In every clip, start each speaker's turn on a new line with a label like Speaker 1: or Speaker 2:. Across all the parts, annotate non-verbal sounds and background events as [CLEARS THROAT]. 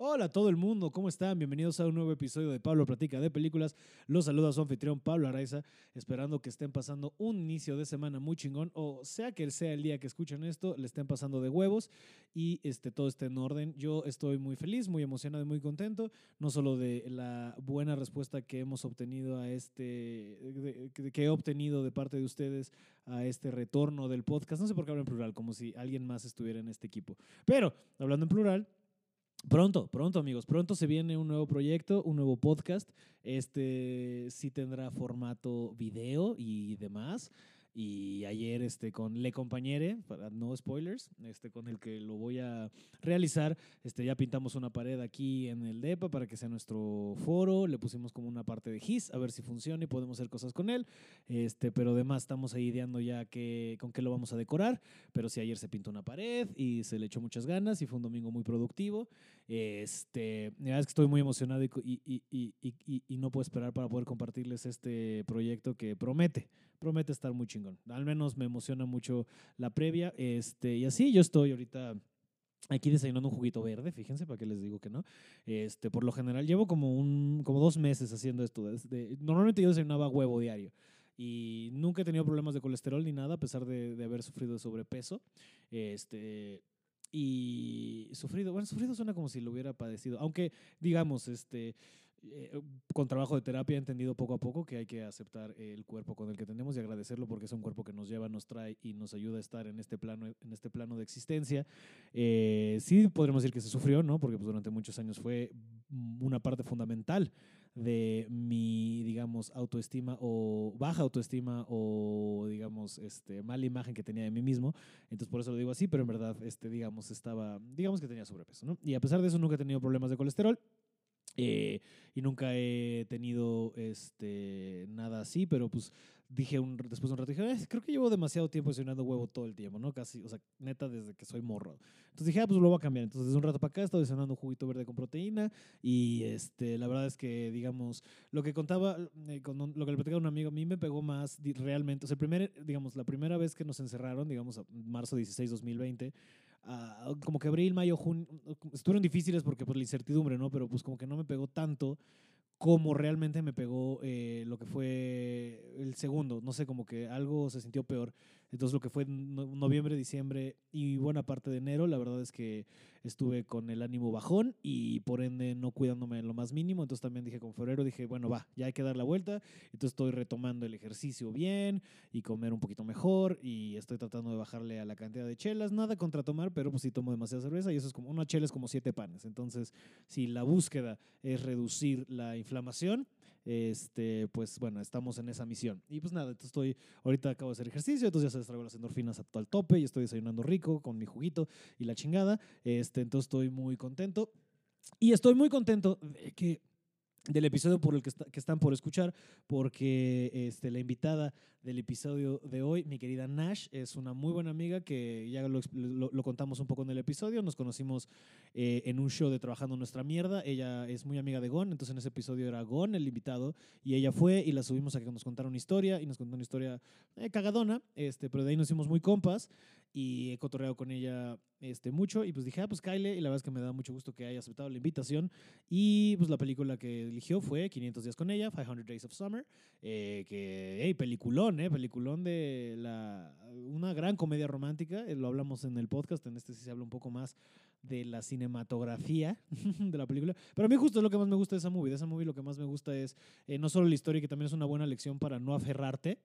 Speaker 1: Hola todo el mundo, ¿cómo están? Bienvenidos a un nuevo episodio de Pablo Platica de Películas. Los saluda su anfitrión Pablo Araiza, esperando que estén pasando un inicio de semana muy chingón, o sea que sea el día que escuchen esto, le estén pasando de huevos y este, todo esté en orden. Yo estoy muy feliz, muy emocionado y muy contento, no solo de la buena respuesta que hemos obtenido a este, que he obtenido de parte de ustedes a este retorno del podcast. No sé por qué hablo en plural, como si alguien más estuviera en este equipo. Pero, hablando en plural, Pronto, pronto amigos, pronto se viene un nuevo proyecto, un nuevo podcast. Este sí tendrá formato video y demás. Y ayer este, con Le Compañere, para no spoilers, este, con el que lo voy a realizar, este, ya pintamos una pared aquí en el DEPA para que sea nuestro foro, le pusimos como una parte de GIS, a ver si funciona y podemos hacer cosas con él, este, pero además estamos ahí ideando ya que, con qué lo vamos a decorar, pero sí ayer se pintó una pared y se le echó muchas ganas y fue un domingo muy productivo, este, la verdad es que estoy muy emocionado y, y, y, y no puedo esperar para poder compartirles este proyecto que promete, promete estar muy chingón. Al menos me emociona mucho la previa. Este, y así yo estoy ahorita aquí desayunando un juguito verde, fíjense, para qué les digo que no. Este, por lo general, llevo como, un, como dos meses haciendo esto. normalmente yo desayunaba huevo diario y nunca he tenido problemas de colesterol ni nada, a pesar de, de haber sufrido de sobrepeso. Este, y sufrido, bueno, sufrido suena como si lo hubiera padecido, aunque digamos, este, eh, con trabajo de terapia he entendido poco a poco que hay que aceptar el cuerpo con el que tenemos y agradecerlo porque es un cuerpo que nos lleva, nos trae y nos ayuda a estar en este plano, en este plano de existencia. Eh, sí podremos decir que se sufrió, ¿no? Porque pues, durante muchos años fue una parte fundamental de mi, digamos, autoestima o baja autoestima o, digamos, este, mala imagen que tenía de mí mismo. Entonces, por eso lo digo así, pero en verdad, este, digamos, estaba, digamos que tenía sobrepeso. Y a pesar de eso, nunca he tenido problemas de colesterol. Eh, y nunca he tenido este, nada así, pero pues dije un, después de un rato, dije, creo que llevo demasiado tiempo desayunando huevo todo el tiempo, ¿no? Casi, o sea, neta desde que soy morro. Entonces dije, ah, pues lo voy a cambiar. Entonces desde un rato para acá he estado desayunando un juguito verde con proteína y este, la verdad es que, digamos, lo que contaba, eh, con lo que le platicaba a un amigo, a mí me pegó más realmente, o sea, el primer, digamos, la primera vez que nos encerraron, digamos, marzo 16, 2020, uh, como que abril, mayo, junio, estuvieron difíciles porque por la incertidumbre, ¿no? Pero pues como que no me pegó tanto como realmente me pegó eh, lo que fue el segundo. No sé, como que algo se sintió peor. Entonces lo que fue noviembre, diciembre y buena parte de enero, la verdad es que estuve con el ánimo bajón y por ende no cuidándome en lo más mínimo. Entonces también dije con febrero, dije, bueno, va, ya hay que dar la vuelta. Entonces estoy retomando el ejercicio bien y comer un poquito mejor y estoy tratando de bajarle a la cantidad de chelas. Nada contra tomar, pero pues sí tomo demasiada cerveza y eso es como, una chela es como siete panes. Entonces, si la búsqueda es reducir la inflamación, este, pues bueno, estamos en esa misión. Y pues nada, estoy, ahorita acabo de hacer ejercicio, entonces ya se traigo las endorfinas a todo el tope y estoy desayunando rico con mi juguito y la chingada. Este, entonces estoy muy contento. Y estoy muy contento de que del episodio por el que, están por escuchar, porque este, la invitada del episodio de hoy, mi querida Nash, es una muy buena amiga que ya lo, lo, contamos un poco en el episodio, nos conocimos eh, en un show de Trabajando Nuestra Mierda, ella es muy amiga de Gon, entonces en ese episodio era Gon el invitado, y ella fue y la subimos a que nos contara una historia, y nos contó una historia eh, cagadona, este, pero de ahí nos hicimos muy compas, y he cotorreado con ella este, mucho, y pues dije, ah, pues Kyle, y la verdad es que me da mucho gusto que haya aceptado la invitación, y pues la película que eligió fue 500 días con ella, 500 Days of Summer, eh, que, hey, peliculón, eh, peliculón de la, una gran comedia romántica, eh, lo hablamos en el podcast, en este sí se habla un poco más de la cinematografía [LAUGHS] de la película, pero a mí justo es lo que más me gusta de esa movie, de esa movie lo que más me gusta es eh, no solo la historia, que también es una buena lección para no aferrarte,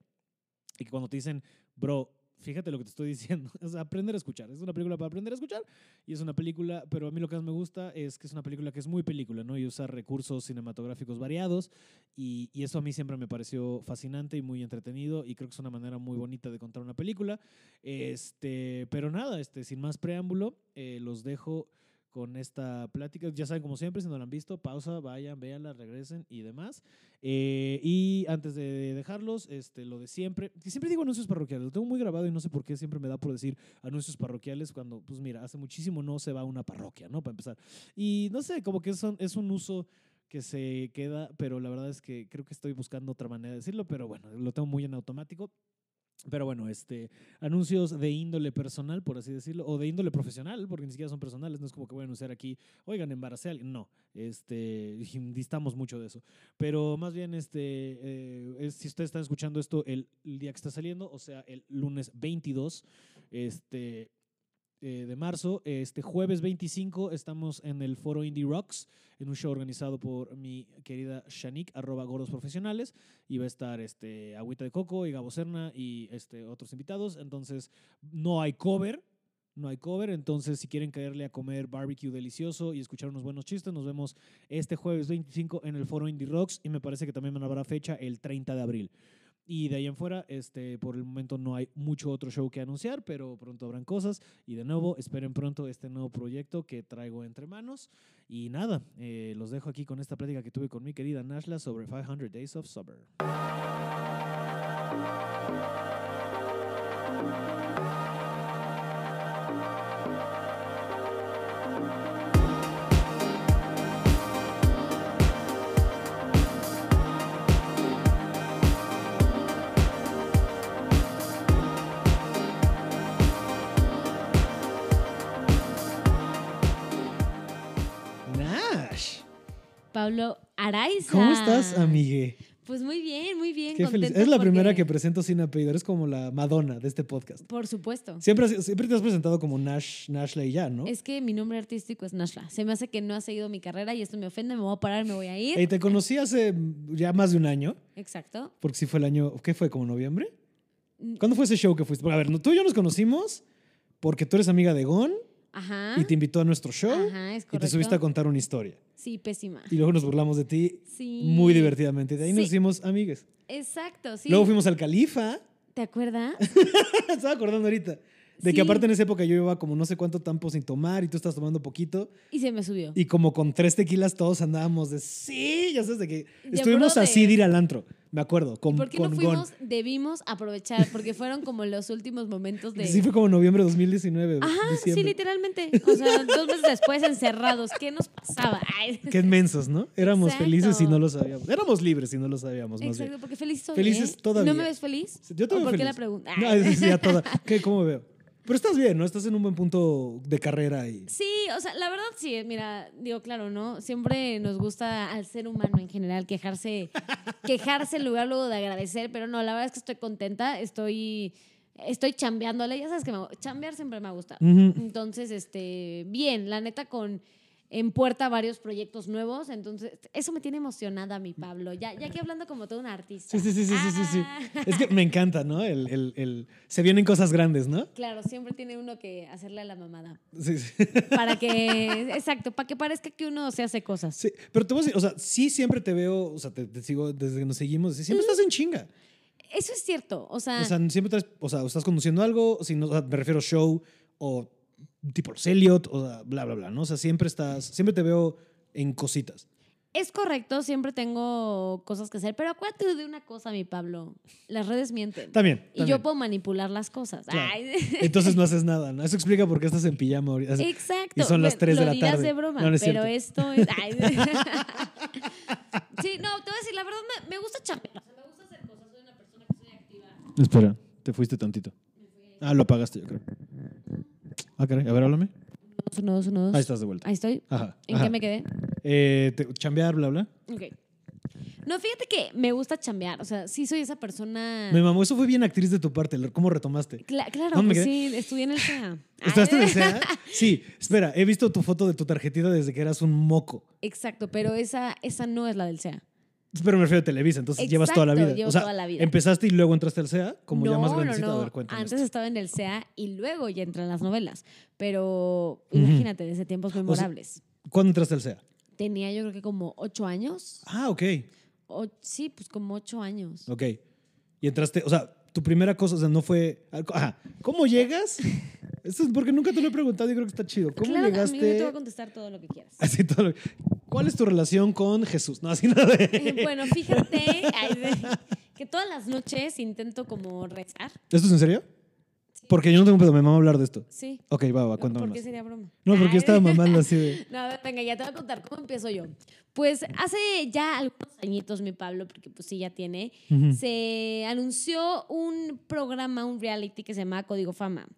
Speaker 1: y que cuando te dicen, bro, fíjate lo que te estoy diciendo. [LAUGHS] Es aprender a escuchar. Es una película para aprender a escuchar y es una película, pero a mí lo que más me gusta es que es una película que es muy película, ¿no? Y usa recursos cinematográficos variados y, eso a mí siempre me pareció fascinante y muy entretenido y creo que es una manera muy bonita de contar una película. Este, pero nada, este, sin más preámbulo, eh, los dejo con esta plática. Ya saben, como siempre, si no la han visto, pausa, vayan, véanla, regresen y demás. Eh, y antes de dejarlos, este, lo de siempre, siempre digo anuncios parroquiales, lo tengo muy grabado y no sé por qué siempre me da por decir anuncios parroquiales cuando, pues mira, hace muchísimo no se va a una parroquia, ¿no? Para empezar. Y no sé, como que es es un uso que se queda, pero la verdad es que creo que estoy buscando otra manera de decirlo, pero bueno, lo tengo muy en automático. Pero bueno, este, anuncios de índole personal, por así decirlo, o de índole profesional, porque ni siquiera son personales, no es como que voy a anunciar aquí, oigan, embaracé a alguien. No, este, [LAUGHS] distamos mucho de eso. Pero más bien, este, eh, si ustedes están escuchando esto el, el día que está saliendo, o sea, el lunes 22, este, eh, de marzo. Este jueves 25 estamos en el foro Indie Rocks, en un show organizado por mi querida Shanik, arroba gordos profesionales. Y va a estar este, Agüita de Coco y Gabo Serna y este, otros invitados. Entonces, no hay cover. No hay cover, entonces si quieren caerle a comer barbecue delicioso y escuchar unos buenos chistes, nos vemos este jueves 25 en el foro Indie Rocks y me parece que también habrá fecha el 30 de abril. Y de ahí en fuera, este, por el momento no hay mucho otro show que anunciar, pero pronto habrán cosas. Y de nuevo, esperen pronto este nuevo proyecto que traigo entre manos. Y nada, eh, los dejo aquí con esta plática que tuve con mi querida Nashla sobre 500 Days of Summer.
Speaker 2: Pablo Araiza.
Speaker 1: ¿cómo estás, amigue?
Speaker 2: Pues muy bien, muy bien.
Speaker 1: Qué feliz. Es la primera que presento sin apellido, eres como la Madonna de este podcast.
Speaker 2: Por supuesto.
Speaker 1: Siempre, siempre te has presentado como Nash, Nashla y ya, ¿no?
Speaker 2: Es que mi nombre artístico es Nashla. Se me hace que no ha seguido mi carrera y esto me ofende, me voy a parar, me voy a ir.
Speaker 1: Ey, te conocí hace ya más de un año,
Speaker 2: Exacto.
Speaker 1: porque sí fue el año, ¿qué fue? ¿Como noviembre?
Speaker 2: Mm.
Speaker 1: ¿Cuándo fue ese show que fuiste? Porque, a ver, tú y yo nos conocimos porque tú eres amiga de Gon
Speaker 2: Ajá.
Speaker 1: y te invitó a nuestro show
Speaker 2: Ajá, es
Speaker 1: y te
Speaker 2: correcto.
Speaker 1: subiste a contar una historia.
Speaker 2: Sí, pésima.
Speaker 1: Y luego nos burlamos de ti
Speaker 2: Sí.
Speaker 1: muy divertidamente. De ahí nos hicimos amigues.
Speaker 2: Exacto, sí.
Speaker 1: Luego fuimos al Califa.
Speaker 2: ¿Te acuerdas? [LAUGHS]
Speaker 1: Estaba acordando ahorita. De
Speaker 2: Sí.
Speaker 1: que aparte en esa época yo iba como no sé cuánto tiempo sin tomar y tú estás tomando poquito.
Speaker 2: Y se me subió.
Speaker 1: Y como con tres tequilas todos andábamos de sí, ya sabes de que estuvimos así de ir al antro, me acuerdo, con,
Speaker 2: ¿Por qué
Speaker 1: con
Speaker 2: no
Speaker 1: Gon.
Speaker 2: fuimos? Debimos aprovechar, porque fueron como los últimos momentos de...
Speaker 1: Sí fue como noviembre de 2019,
Speaker 2: Ajá,
Speaker 1: diciembre.
Speaker 2: sí, literalmente. O sea, dos meses después encerrados. ¿Qué nos pasaba? Ay.
Speaker 1: Qué inmensos, ¿no? Éramos
Speaker 2: Exacto.
Speaker 1: felices y no lo sabíamos. Éramos libres y no lo sabíamos, más
Speaker 2: Exacto,
Speaker 1: bien.
Speaker 2: porque feliz soy.
Speaker 1: Felices
Speaker 2: ¿eh?
Speaker 1: todavía.
Speaker 2: ¿No me ves feliz?
Speaker 1: Yo te
Speaker 2: ¿O
Speaker 1: veo
Speaker 2: ¿Por qué la pregunta?
Speaker 1: No, sí, a toda. [LAUGHS] ¿Qué, ¿Cómo me veo? Pero estás bien, ¿no? Estás en un buen punto de carrera y...
Speaker 2: Sí, o sea, la verdad sí, mira, digo, claro, ¿no? Siempre nos gusta al ser humano en general quejarse, [LAUGHS] quejarse en lugar luego de agradecer, pero no, la verdad es que estoy contenta, estoy, estoy chambeándole, ya sabes que me, chambear siempre me ha gustado. Entonces, este, bien, la neta con en puerta varios proyectos nuevos, entonces eso me tiene emocionada, mi Pablo, ya, ya que hablando como todo un artista.
Speaker 1: Sí, sí, sí, sí, sí, sí, sí.
Speaker 2: Ah.
Speaker 1: Es que me encanta, ¿no? El, el, el- Se vienen cosas grandes, ¿no?
Speaker 2: Claro, siempre tiene uno que hacerle a la mamada.
Speaker 1: Sí, sí.
Speaker 2: Para que, exacto, para que parezca que uno se hace cosas.
Speaker 1: Sí, pero te voy a decir, o sea, sí siempre te veo, o sea, te, te sigo desde que nos seguimos, siempre estás en chinga.
Speaker 2: Eso es cierto, o sea,
Speaker 1: O sea, siempre estás, o sea, estás conduciendo algo, si no, o sea, me refiero a show o tipo los Elliot, o sea, bla, bla, bla, ¿no? O sea, siempre estás, siempre te veo en cositas.
Speaker 2: es correcto, siempre tengo cosas que hacer, pero acuérdate de una cosa, mi Pablo, las redes mienten.
Speaker 1: También.
Speaker 2: Y
Speaker 1: también.
Speaker 2: yo puedo manipular las cosas.
Speaker 1: Claro.
Speaker 2: Ay.
Speaker 1: Entonces no [LAUGHS] haces nada, ¿no? Eso explica por qué estás en pijama ahorita.
Speaker 2: Exacto.
Speaker 1: Y son las
Speaker 2: Bueno,
Speaker 1: 3 de la
Speaker 2: dirás
Speaker 1: tarde.
Speaker 2: de broma,
Speaker 1: No, no es
Speaker 2: pero
Speaker 1: cierto.
Speaker 2: esto es... [LAUGHS] ay. sí, no, te voy a decir, la verdad me, me gusta chambear. O sea, me gusta hacer cosas, soy una persona que soy activa.
Speaker 1: Espera, te fuiste tantito. Ah, lo apagaste, yo creo. Ah, caray, a ver, háblame.
Speaker 2: Uno, dos, uno, dos.
Speaker 1: Ahí estás de vuelta.
Speaker 2: Ahí estoy.
Speaker 1: Ajá.
Speaker 2: ¿En
Speaker 1: ajá.
Speaker 2: qué me quedé?
Speaker 1: Eh, te- chambear, bla, bla.
Speaker 2: Ok. No, fíjate que me gusta chambear. O sea, sí soy esa persona...
Speaker 1: Me mamó, eso fue bien actriz de tu parte, ¿cómo retomaste?
Speaker 2: Cla- claro,
Speaker 1: ¿Dónde me
Speaker 2: pues sí, estudié en el CEA. [LAUGHS]
Speaker 1: ¿Estás en el SEA? [LAUGHS] Sí, espera, he visto tu foto de tu tarjetita desde que eras un moco.
Speaker 2: Exacto, pero esa, esa no es la del CEA.
Speaker 1: Pero me refiero a Televisa, entonces llevas toda la vida.
Speaker 2: llevo
Speaker 1: o sea,
Speaker 2: toda la vida.
Speaker 1: empezaste y luego entraste al SEA, como ya
Speaker 2: no,
Speaker 1: más
Speaker 2: no,
Speaker 1: grandecita.
Speaker 2: no.
Speaker 1: A ver, cuéntame.
Speaker 2: Antes estaba en el CEA y luego ya entré en las novelas. Pero imagínate, desde tiempos memorables.
Speaker 1: ¿Cuándo entraste al SEA?
Speaker 2: Tenía yo creo que como ocho años.
Speaker 1: Ah, ok,
Speaker 2: O- sí, pues como ocho años.
Speaker 1: ok. Y entraste, o sea, tu primera cosa, o sea, no fue... Ajá, ¿cómo llegas? [LAUGHS] Esto es porque nunca te lo he preguntado y creo que está chido. ¿Cómo
Speaker 2: claro,
Speaker 1: llegaste?
Speaker 2: amigo, yo te voy a contestar todo lo que quieras.
Speaker 1: Así todo lo- ¿Cuál es tu relación con Jesús? No, así [LAUGHS] nada de...
Speaker 2: Eh, bueno, fíjate que todas las noches intento como rezar.
Speaker 1: ¿Esto es en serio? Porque yo no tengo pedo, me mama hablar de esto.
Speaker 2: Sí.
Speaker 1: Ok, va, va, cuéntame
Speaker 2: ¿Por qué sería broma?
Speaker 1: No, porque yo estaba mamando así de. [LAUGHS]
Speaker 2: No, venga, ya te voy a contar cómo empiezo yo. Pues hace ya algunos añitos, mi Pablo, porque pues sí, ya tiene, se anunció un programa, un reality que se llama Código Fama. [GASPS]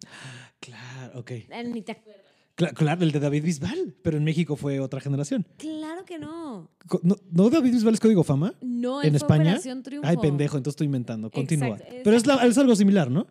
Speaker 1: Claro, ok.
Speaker 2: Eh, Ni te acuerdas.
Speaker 1: Cla- Claro, el de David Bisbal, pero en México fue otra generación.
Speaker 2: Claro que no.
Speaker 1: ¿No, ¿no David Bisbal es código fama?
Speaker 2: No,
Speaker 1: ¿En España?
Speaker 2: Operación Triunfo.
Speaker 1: Ay, pendejo, entonces estoy inventando. Continúa.
Speaker 2: Exacto,
Speaker 1: Pero es, la- es algo similar, ¿no?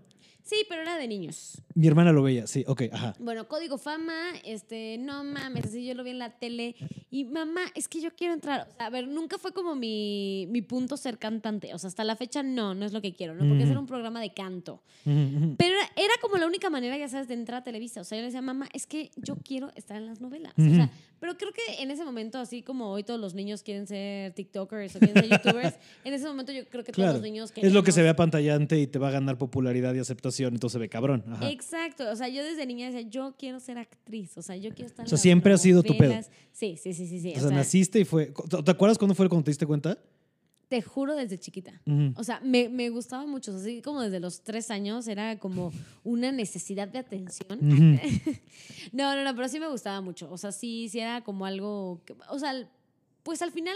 Speaker 2: Sí, pero era de niños.
Speaker 1: Mi hermana lo veía, sí, ok, ajá.
Speaker 2: Bueno, Código Fama, este, no mames, así yo lo vi en la tele. Y mamá, es que yo quiero entrar. O sea, a ver, nunca fue como mi, mi punto ser cantante. O sea, hasta la fecha no, no es lo que quiero, ¿no? Porque ese era un programa de canto. Pero era, era como la única manera, ya sabes, de entrar a Televisa. O sea, yo le decía, mamá, es que yo quiero estar en las novelas. O sea, pero creo que en ese momento, así como hoy todos los niños quieren ser TikTokers o quieren ser [LAUGHS] YouTubers, en ese momento yo creo que todos los niños
Speaker 1: Es lo que se ve apantallante y te va a ganar popularidad y aceptación, entonces se ve cabrón. Ajá.
Speaker 2: Exacto, o sea, yo desde niña decía, yo quiero ser actriz, o sea, yo quiero estar
Speaker 1: O sea, siempre ha sido tu pedo.
Speaker 2: Sí, sí, sí, sí, sí.
Speaker 1: o sea, naciste y fue. ¿Te acuerdas cuándo fue cuando te diste cuenta?
Speaker 2: te juro desde chiquita. O sea, me, me gustaba mucho, así como desde los tres años era como una necesidad de atención. [LAUGHS] No, no, no, pero sí me gustaba mucho. O sea, sí, sí era como algo. que- o sea, pues al final,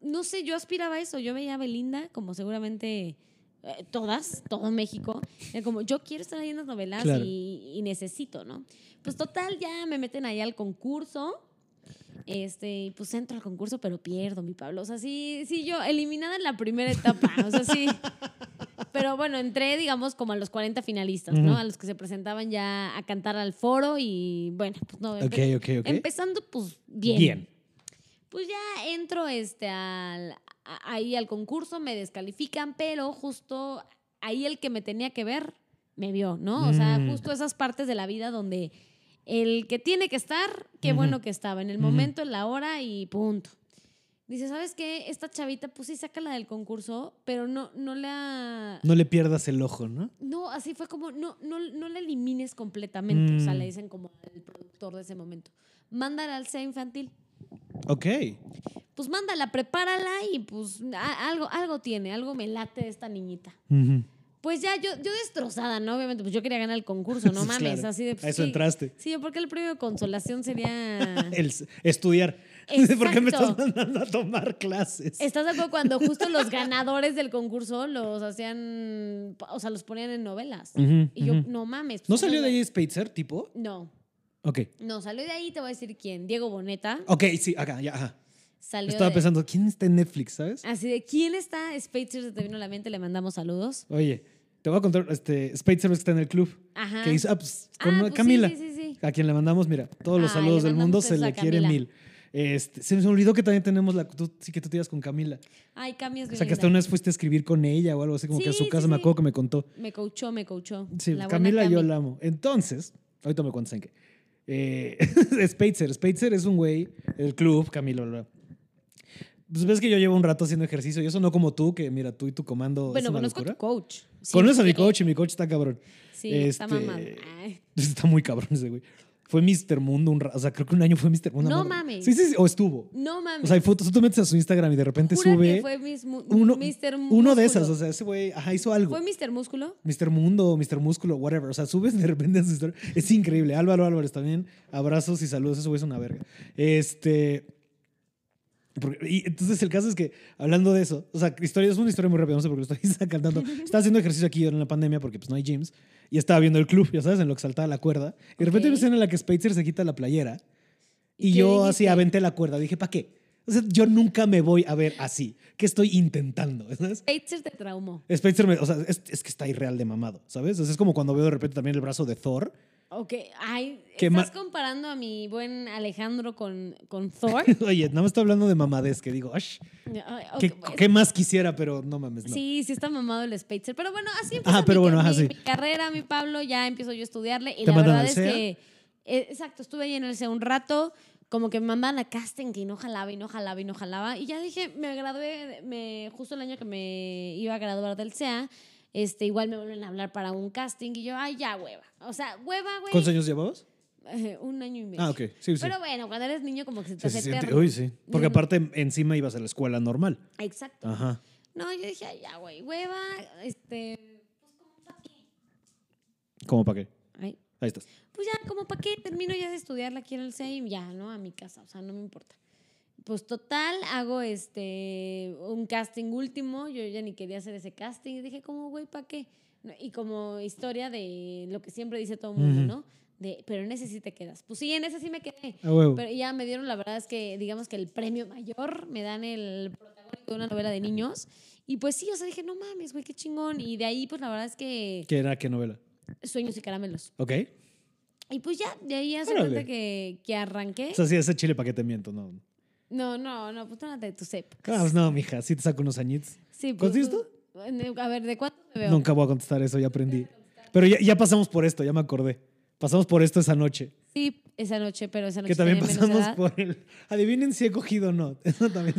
Speaker 2: no sé, yo aspiraba a eso. Yo veía a Belinda, como seguramente eh, todas, todo México. Era como, yo quiero estar ahí en las novelas
Speaker 1: Claro.
Speaker 2: y, y necesito, ¿no? Pues total, ya me meten ahí al concurso. Este, y pues entro al concurso, pero pierdo, mi Pablo. O sea, sí, sí, yo eliminada en la primera etapa. O sea, sí. Pero bueno, entré, digamos, como a los 40 finalistas, ¿no? A los que se presentaban ya a cantar al foro y bueno, pues no.
Speaker 1: Ok,
Speaker 2: empe-
Speaker 1: ok, ok.
Speaker 2: Empezando, pues bien.
Speaker 1: Bien.
Speaker 2: Pues ya entro este, al, ahí al concurso, me descalifican, pero justo ahí el que me tenía que ver me vio, ¿no? O sea,
Speaker 1: Mm.
Speaker 2: justo esas partes de la vida donde el que tiene que estar, qué bueno que estaba, en el momento, en la hora y punto. Dice, ¿sabes qué? Esta chavita, pues sí, saca la del concurso, pero no, no la...
Speaker 1: No le pierdas el ojo, ¿no?
Speaker 2: No, así fue como, no, no, no la elimines completamente. O sea,
Speaker 1: Mm.
Speaker 2: le dicen como al productor de ese momento. Mándala al SEA infantil.
Speaker 1: Ok.
Speaker 2: Pues mándala, prepárala y pues a- algo, algo tiene, algo me late de esta niñita. Pues ya, yo, yo destrozada, ¿no? Obviamente, pues yo quería ganar el concurso, no [LAUGHS] mames.
Speaker 1: claro.
Speaker 2: Así de, pues,
Speaker 1: A eso
Speaker 2: sí.
Speaker 1: entraste.
Speaker 2: Sí, porque el premio de consolación sería... [LAUGHS]
Speaker 1: El estudiar. [LAUGHS] ¿Por qué me estás
Speaker 2: Exacto.
Speaker 1: mandando a tomar clases?
Speaker 2: ¿Estás de acuerdo cuando justo los ganadores del concurso los hacían, o sea, los ponían en novelas? Y yo, no mames.
Speaker 1: ¿No
Speaker 2: pues,
Speaker 1: salió de
Speaker 2: no-
Speaker 1: ahí Spitzer, tipo?
Speaker 2: No,
Speaker 1: Ok.
Speaker 2: no, salió de ahí, te voy a decir quién. Diego Boneta.
Speaker 1: Ok, sí, acá, ya, ajá.
Speaker 2: Salió
Speaker 1: Estaba
Speaker 2: de-
Speaker 1: pensando, ¿quién está en Netflix, sabes?
Speaker 2: Así de, ¿quién está? Se te vino a la mente, le mandamos saludos.
Speaker 1: Oye, te voy a contar, este, Spitzer está en el club.
Speaker 2: Ajá.
Speaker 1: Que hizo, ah, pues, con
Speaker 2: Ah, pues sí,
Speaker 1: Camila.
Speaker 2: sí, sí, sí.
Speaker 1: A quien le mandamos, mira, todos los saludos del mundo se le
Speaker 2: a
Speaker 1: quiere
Speaker 2: Camila.
Speaker 1: mil. Este, se me olvidó que también tenemos la. Tú, sí que tú te ibas con Camila.
Speaker 2: Ay, Cami es
Speaker 1: O sea, que hasta una vez fuiste a escribir con ella o algo así, como que a su
Speaker 2: sí,
Speaker 1: casa, me
Speaker 2: sí.
Speaker 1: acuerdo que me contó.
Speaker 2: Me coachó, me coachó.
Speaker 1: Sí,
Speaker 2: La buena
Speaker 1: Camila yo
Speaker 2: Cami.
Speaker 1: la amo. Entonces, ahorita me cuentas en qué. Eh, [LAUGHS] Spitzer. Spitzer es un güey, el club, Camilo. Pues ves que yo llevo un rato haciendo ejercicio y eso no como tú, que mira, tú y tu comando.
Speaker 2: Bueno,
Speaker 1: es una
Speaker 2: conozco a tu coach. Sí,
Speaker 1: Conoces a mi coach y mi coach está cabrón.
Speaker 2: Sí, está
Speaker 1: Este,
Speaker 2: mamado. Ay. [LAUGHS]
Speaker 1: Está muy cabrón ese güey. Fue Mr. Mundo un rato. O sea, creo que un año fue Mr. Mundo.
Speaker 2: No mames.
Speaker 1: Sí, sí, sí. O estuvo.
Speaker 2: No mames.
Speaker 1: O sea, hay fotos. Tú te metes a su Instagram y de repente
Speaker 2: Jura
Speaker 1: sube
Speaker 2: que fue mis
Speaker 1: uno,
Speaker 2: Mr.
Speaker 1: uno de
Speaker 2: Músculo.
Speaker 1: esas. O sea, ese güey, ajá, hizo algo.
Speaker 2: ¿Fue Mr. Músculo?
Speaker 1: Mr. Mundo, Mr. Músculo, whatever. O sea, subes de repente a su historia. Es increíble. Álvaro Álvarez también. Abrazos y saludos. Ese güey es una verga. Este. Y entonces el caso es que, hablando de eso, o sea, historia, es una historia muy rápida, no sé por qué lo estoy [LAUGHS] sacando. Estaba haciendo ejercicio aquí en la pandemia porque pues no hay gyms y estaba viendo el club, ya sabes, en lo que saltaba la cuerda. Y de repente hay una escena en la que Spitzer se quita la playera y,
Speaker 2: ¿Y
Speaker 1: yo así
Speaker 2: dijiste?
Speaker 1: aventé la cuerda. Dije, ¿para qué? O sea, yo nunca me voy a ver así. ¿Qué estoy intentando? [LAUGHS] ¿Sabes?
Speaker 2: Spitzer te traumó.
Speaker 1: Spitzer, me- o sea, es, es que está irreal de mamado, ¿sabes? O sea, es como cuando veo de repente también el brazo de Thor.
Speaker 2: Ok, ay, ¿estás comparando a mi buen Alejandro con, con [LAUGHS] Thor?
Speaker 1: Oye, nada más estoy hablando de mamadez, que digo, "Ash, ¿qué,
Speaker 2: pues,
Speaker 1: qué más quisiera? Pero no mames, no.
Speaker 2: Sí, sí está mamado el Spitzer. Pero bueno, así empieza
Speaker 1: Ajá, pero
Speaker 2: mi,
Speaker 1: bueno, ajá,
Speaker 2: mi-
Speaker 1: sí.
Speaker 2: mi carrera, mi Pablo. Ya empiezo yo a estudiarle. Y
Speaker 1: ¿Te
Speaker 2: la verdad es
Speaker 1: SEA?
Speaker 2: que... eh, exacto, estuve ahí en el SEA un rato. Como que me mandaban a casting y no jalaba y no jalaba y no jalaba. Y ya dije, me gradué, me, justo el año que me iba a graduar del SEA, este, igual me vuelven a hablar para un casting. Y yo, ay, ya, hueva. O sea, hueva, güey.
Speaker 1: ¿Cuántos años llevabas?
Speaker 2: Eh, un año y medio.
Speaker 1: Ah, ok. Sí, sí.
Speaker 2: Pero bueno, cuando eres niño como que se
Speaker 1: Sí,
Speaker 2: te hace
Speaker 1: siente-
Speaker 2: eterno.
Speaker 1: Uy, sí. Porque aparte encima ibas a la escuela normal.
Speaker 2: Exacto.
Speaker 1: Ajá.
Speaker 2: No, yo dije, "Ay, ya, güey, hueva, este... pues, como pa' qué".
Speaker 1: ¿Cómo para qué?
Speaker 2: Ay,
Speaker 1: Ahí estás.
Speaker 2: pues ya, como para qué termino ya de estudiarla aquí en el CEIM, ya, ¿no? A mi casa, o sea, no me importa. Pues total, hago este un casting último, yo ya ni quería hacer ese casting, y dije como, güey, ¿para qué? Y como historia de lo que siempre dice todo el mundo. ¿no? De, pero en ese sí te quedas. Pues sí, en ese sí me quedé.
Speaker 1: Huevo.
Speaker 2: Pero ya me dieron, la verdad es que, digamos que el premio mayor, me dan el protagónico de una novela de niños. Y pues sí, o sea, dije, no mames, güey, qué chingón. Y de ahí, pues la verdad es que
Speaker 1: ¿Qué era? ¿Qué novela?
Speaker 2: sueños y caramelos.
Speaker 1: ¿Ok?
Speaker 2: Y pues ya, de ahí hace cuenta que, que arranqué.
Speaker 1: O sea, sí, ese chile para qué te miento, no.
Speaker 2: No, no, no, pues no de tus épocas.
Speaker 1: Ah, pues no, mija, sí te saco unos añitos.
Speaker 2: Sí,
Speaker 1: ¿Cuántos
Speaker 2: pues,
Speaker 1: tienes
Speaker 2: tú- A ver, ¿de cuánto me veo?
Speaker 1: Nunca voy a contestar eso, ya aprendí. Pero ya, ya pasamos por esto, ya me acordé. Pasamos por esto esa noche.
Speaker 2: Sí, esa noche, pero esa noche
Speaker 1: Que también pasamos
Speaker 2: edad.
Speaker 1: por el. Adivinen si he cogido o no. [LAUGHS] Eso también.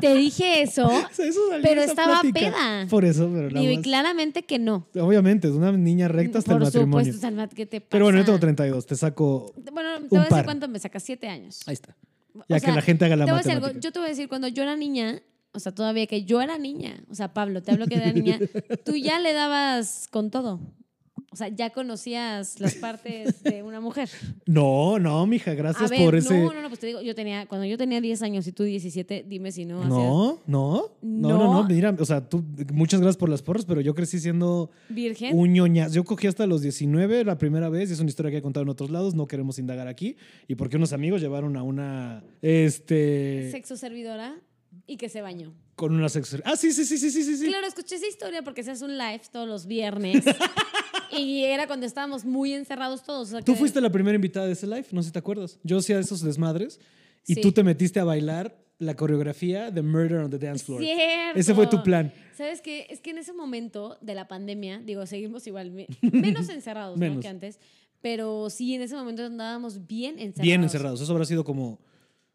Speaker 2: Te dije eso, [LAUGHS]
Speaker 1: O sea, eso salió
Speaker 2: Pero estaba
Speaker 1: plática.
Speaker 2: peda.
Speaker 1: Por eso, pero nada
Speaker 2: y
Speaker 1: más.
Speaker 2: claramente que no.
Speaker 1: Obviamente, es una niña recta hasta
Speaker 2: Por
Speaker 1: el matrimonio.
Speaker 2: supuesto, Salmat, ¿qué te pasa?
Speaker 1: Pero bueno, yo tengo 32, te saco.
Speaker 2: Bueno, te
Speaker 1: un
Speaker 2: voy a decir
Speaker 1: par.
Speaker 2: cuánto me sacas, siete años.
Speaker 1: Ahí está.
Speaker 2: O
Speaker 1: Ya
Speaker 2: sea,
Speaker 1: que la gente haga la
Speaker 2: algo,
Speaker 1: matemática.
Speaker 2: yo te voy a decir, cuando yo era niña, o sea, todavía que yo era niña, o sea, Pablo, te hablo que era niña, [LAUGHS] tú ya le dabas con todo. O sea, ya conocías las partes [LAUGHS] de una mujer.
Speaker 1: No, no, mija, gracias
Speaker 2: a ver,
Speaker 1: por ese.
Speaker 2: no, no, no, pues te digo, yo tenía, cuando yo tenía 10 años y tú 17, dime si no.
Speaker 1: No, no, no, no, no,
Speaker 2: No.
Speaker 1: mira, o sea, tú, muchas gracias por las porras, pero yo crecí siendo
Speaker 2: Virgen.
Speaker 1: un ñoñaz. Yo cogí hasta los 19 la primera vez, y es una historia que he contado en otros lados, no queremos indagar aquí, y porque unos amigos llevaron a una, este,
Speaker 2: Sexo servidora y que se bañó.
Speaker 1: con una sexo... Ah, sí, sí, sí, sí, sí, sí, sí.
Speaker 2: Claro, escuché esa historia porque se hace un live todos los viernes. [LAUGHS] y era cuando estábamos muy encerrados todos. o sea
Speaker 1: Tú fuiste la primera invitada de ese live, no sé si te acuerdas. Yo hacía esos desmadres, y
Speaker 2: Sí.
Speaker 1: tú te metiste a bailar la coreografía de Murder on the Dance Floor.
Speaker 2: Cierto.
Speaker 1: Ese fue tu plan.
Speaker 2: ¿Sabes qué? Es que en ese momento de la pandemia, digo, seguimos igual, me- [LAUGHS] menos encerrados ¿no?
Speaker 1: Menos.
Speaker 2: que antes, pero sí, en ese momento andábamos bien encerrados.
Speaker 1: Bien encerrados. Eso habrá sido como...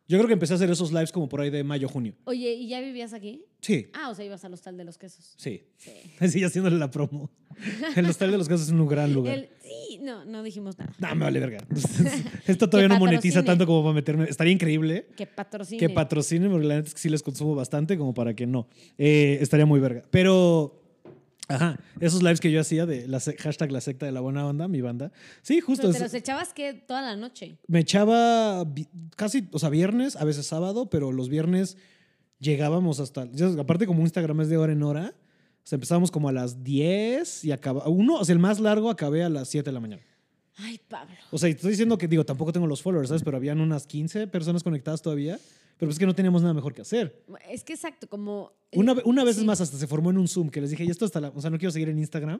Speaker 1: Yo creo que empecé a hacer esos lives como por ahí de mayo, junio.
Speaker 2: Oye, ¿y ya vivías aquí?
Speaker 1: Sí,
Speaker 2: Ah, o sea, ibas al hostal de los quesos.
Speaker 1: sí.
Speaker 2: Sí. [LAUGHS]
Speaker 1: Así haciéndole la promo. El hostal de los casos es un gran lugar.
Speaker 2: El- sí, no, no dijimos nada.
Speaker 1: No, me vale verga. [LAUGHS] Esto todavía no monetiza
Speaker 2: patrocine.
Speaker 1: tanto como para meterme. Estaría increíble
Speaker 2: Que patrocine.
Speaker 1: que patrocinen, porque la neta es que sí les consumo bastante, como para que no. Eh, estaría muy verga. Pero, ajá, esos lives que yo hacía de la hashtag la secta de la buena onda, mi banda. Sí, justo.
Speaker 2: Pero te los echabas que toda la noche.
Speaker 1: me echaba casi, o sea, viernes, a veces sábado, pero los viernes llegábamos hasta. aparte, como Instagram es de hora en hora, o sea, empezábamos como a las 10 y acaba. Uno, o sea, el más largo acabé a las 7 de la mañana.
Speaker 2: Ay, Pablo.
Speaker 1: O sea, estoy diciendo que, digo, tampoco tengo los followers, ¿sabes? Pero habían unas 15 personas conectadas todavía. Pero es que no teníamos nada mejor que hacer.
Speaker 2: Es que exacto, como...
Speaker 1: Una, una vez
Speaker 2: Sí.
Speaker 1: más, hasta se formó en un Zoom que les dije, y esto hasta la. O sea, no quiero seguir en Instagram.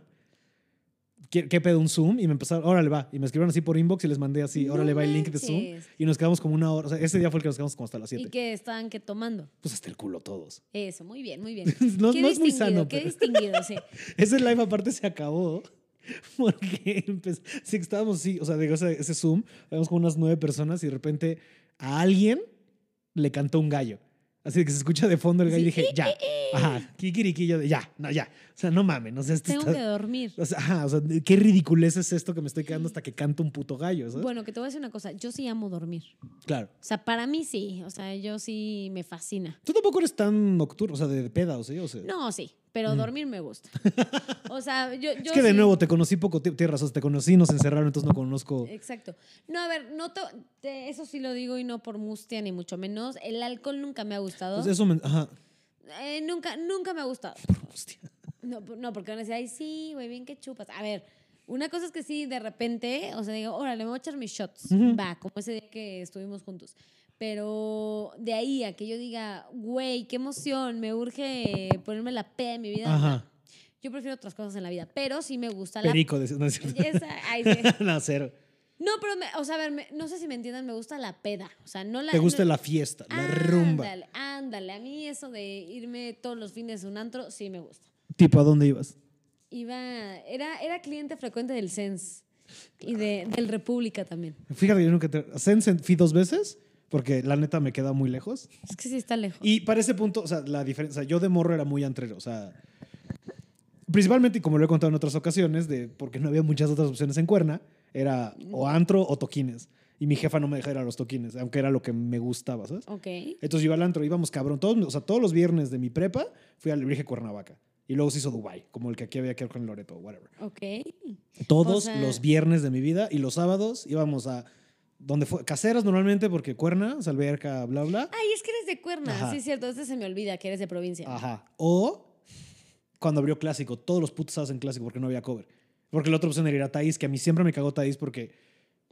Speaker 1: ¿Qué, qué pedo un Zoom? Y me empezaron, órale, va. Y me escribieron así por inbox y les mandé así,
Speaker 2: No
Speaker 1: órale, va el link de Zoom. Y nos quedamos como una hora. O sea, ese día fue el que nos quedamos como hasta las 7.
Speaker 2: ¿Y que estaban que tomando?
Speaker 1: Pues hasta el culo todos.
Speaker 2: Eso, muy bien, muy bien. [LAUGHS]
Speaker 1: No-
Speaker 2: qué
Speaker 1: no es muy sano,
Speaker 2: Qué
Speaker 1: pero-
Speaker 2: distinguido, sí. [LAUGHS]
Speaker 1: Ese live aparte se acabó [LAUGHS] porque empezó, sí estábamos así, o sea, ese, ese Zoom, éramos como unas nueve personas y de repente a alguien le cantó un gallo. Así que se escucha de fondo el gallo y dije, ya, ajá, kikiriquillo de ya, no, ya. O sea, no mames, no sé, esto
Speaker 2: Tengo
Speaker 1: está-
Speaker 2: que dormir.
Speaker 1: o sea, ajá, o sea, qué ridiculez es esto que me estoy quedando hasta que canta un puto gallo, ¿sabes?
Speaker 2: Bueno, que te voy a decir una cosa. Yo sí amo dormir.
Speaker 1: Claro.
Speaker 2: O sea, para mí sí. O sea, yo sí me fascina.
Speaker 1: Tú tampoco eres tan nocturno, o sea, de, peda, ¿o sí? O sea,
Speaker 2: No, sí, pero dormir me gusta. [LAUGHS] O sea, yo. yo
Speaker 1: Mm. es que de
Speaker 2: sí-
Speaker 1: nuevo te conocí poco, ti- tienes razón, te conocí, nos encerraron, entonces no conozco.
Speaker 2: Exacto. No, a ver, no to- te- eso sí lo digo y no por mustia ni mucho menos. El alcohol nunca me ha gustado.
Speaker 1: Entonces, eso me. Ajá.
Speaker 2: Eh, nunca, nunca me ha gustado.
Speaker 1: Hostia.
Speaker 2: No, no, porque van a decir, ay, sí, güey, bien que chupas. A ver, una cosa es que sí, de repente, o sea, digo, órale, me voy a echar mis shots.
Speaker 1: Ujú.
Speaker 2: Va, como ese día que estuvimos juntos. Pero de ahí a que yo diga, güey, qué emoción, me urge ponerme la peda en mi vida.
Speaker 1: Ajá.
Speaker 2: Yo prefiero otras cosas en la vida, pero sí me gusta
Speaker 1: Perico, decía- no, es
Speaker 2: la.
Speaker 1: cierto. [LAUGHS]
Speaker 2: Esa- ay, sí. [LAUGHS]
Speaker 1: no, cero.
Speaker 2: No, pero, me- o sea, a ver, me- no sé si me entiendan, me gusta la peda. O sea, no la.
Speaker 1: Te gusta
Speaker 2: no-
Speaker 1: la fiesta, la rumba.
Speaker 2: Ándale, ándale. A mí eso de irme todos los fines a un antro, sí me gusta.
Speaker 1: Tipo, ¿a dónde ibas?
Speaker 2: Iba, era, era cliente frecuente del Sense y de, del República también.
Speaker 1: Fíjate, yo nunca te... Sense fui dos veces porque la neta me queda muy lejos.
Speaker 2: Es que sí está lejos.
Speaker 1: Y para ese punto, o sea, la diferencia, yo de morro era muy antrero, o sea, principalmente, y como lo he contado en otras ocasiones, de, porque no había muchas otras opciones en Cuerna, era o antro o toquines. Y mi jefa no me dejaba ir a los toquines, aunque era lo que me gustaba, ¿sabes?
Speaker 2: Ok.
Speaker 1: Entonces yo iba al antro, íbamos cabrón, todos, o sea, todos los viernes de mi prepa fui al Virgen Cuernavaca. Y luego se hizo Dubai, como el que aquí había que ver con Loreto, whatever.
Speaker 2: Ok.
Speaker 1: Todos
Speaker 2: sea-
Speaker 1: los viernes de mi vida y los sábados íbamos a donde fue caseras normalmente porque Cuerna, alberca, bla bla.
Speaker 2: Ay, es que eres de cuerna.
Speaker 1: Ajá.
Speaker 2: Sí, es cierto. Este se me olvida que eres de provincia.
Speaker 1: Ajá. O cuando abrió clásico, todos los putos sábados en clásico porque no había cover. Porque la otra opción era ir a Taís, que a mí siempre me cagó Taís porque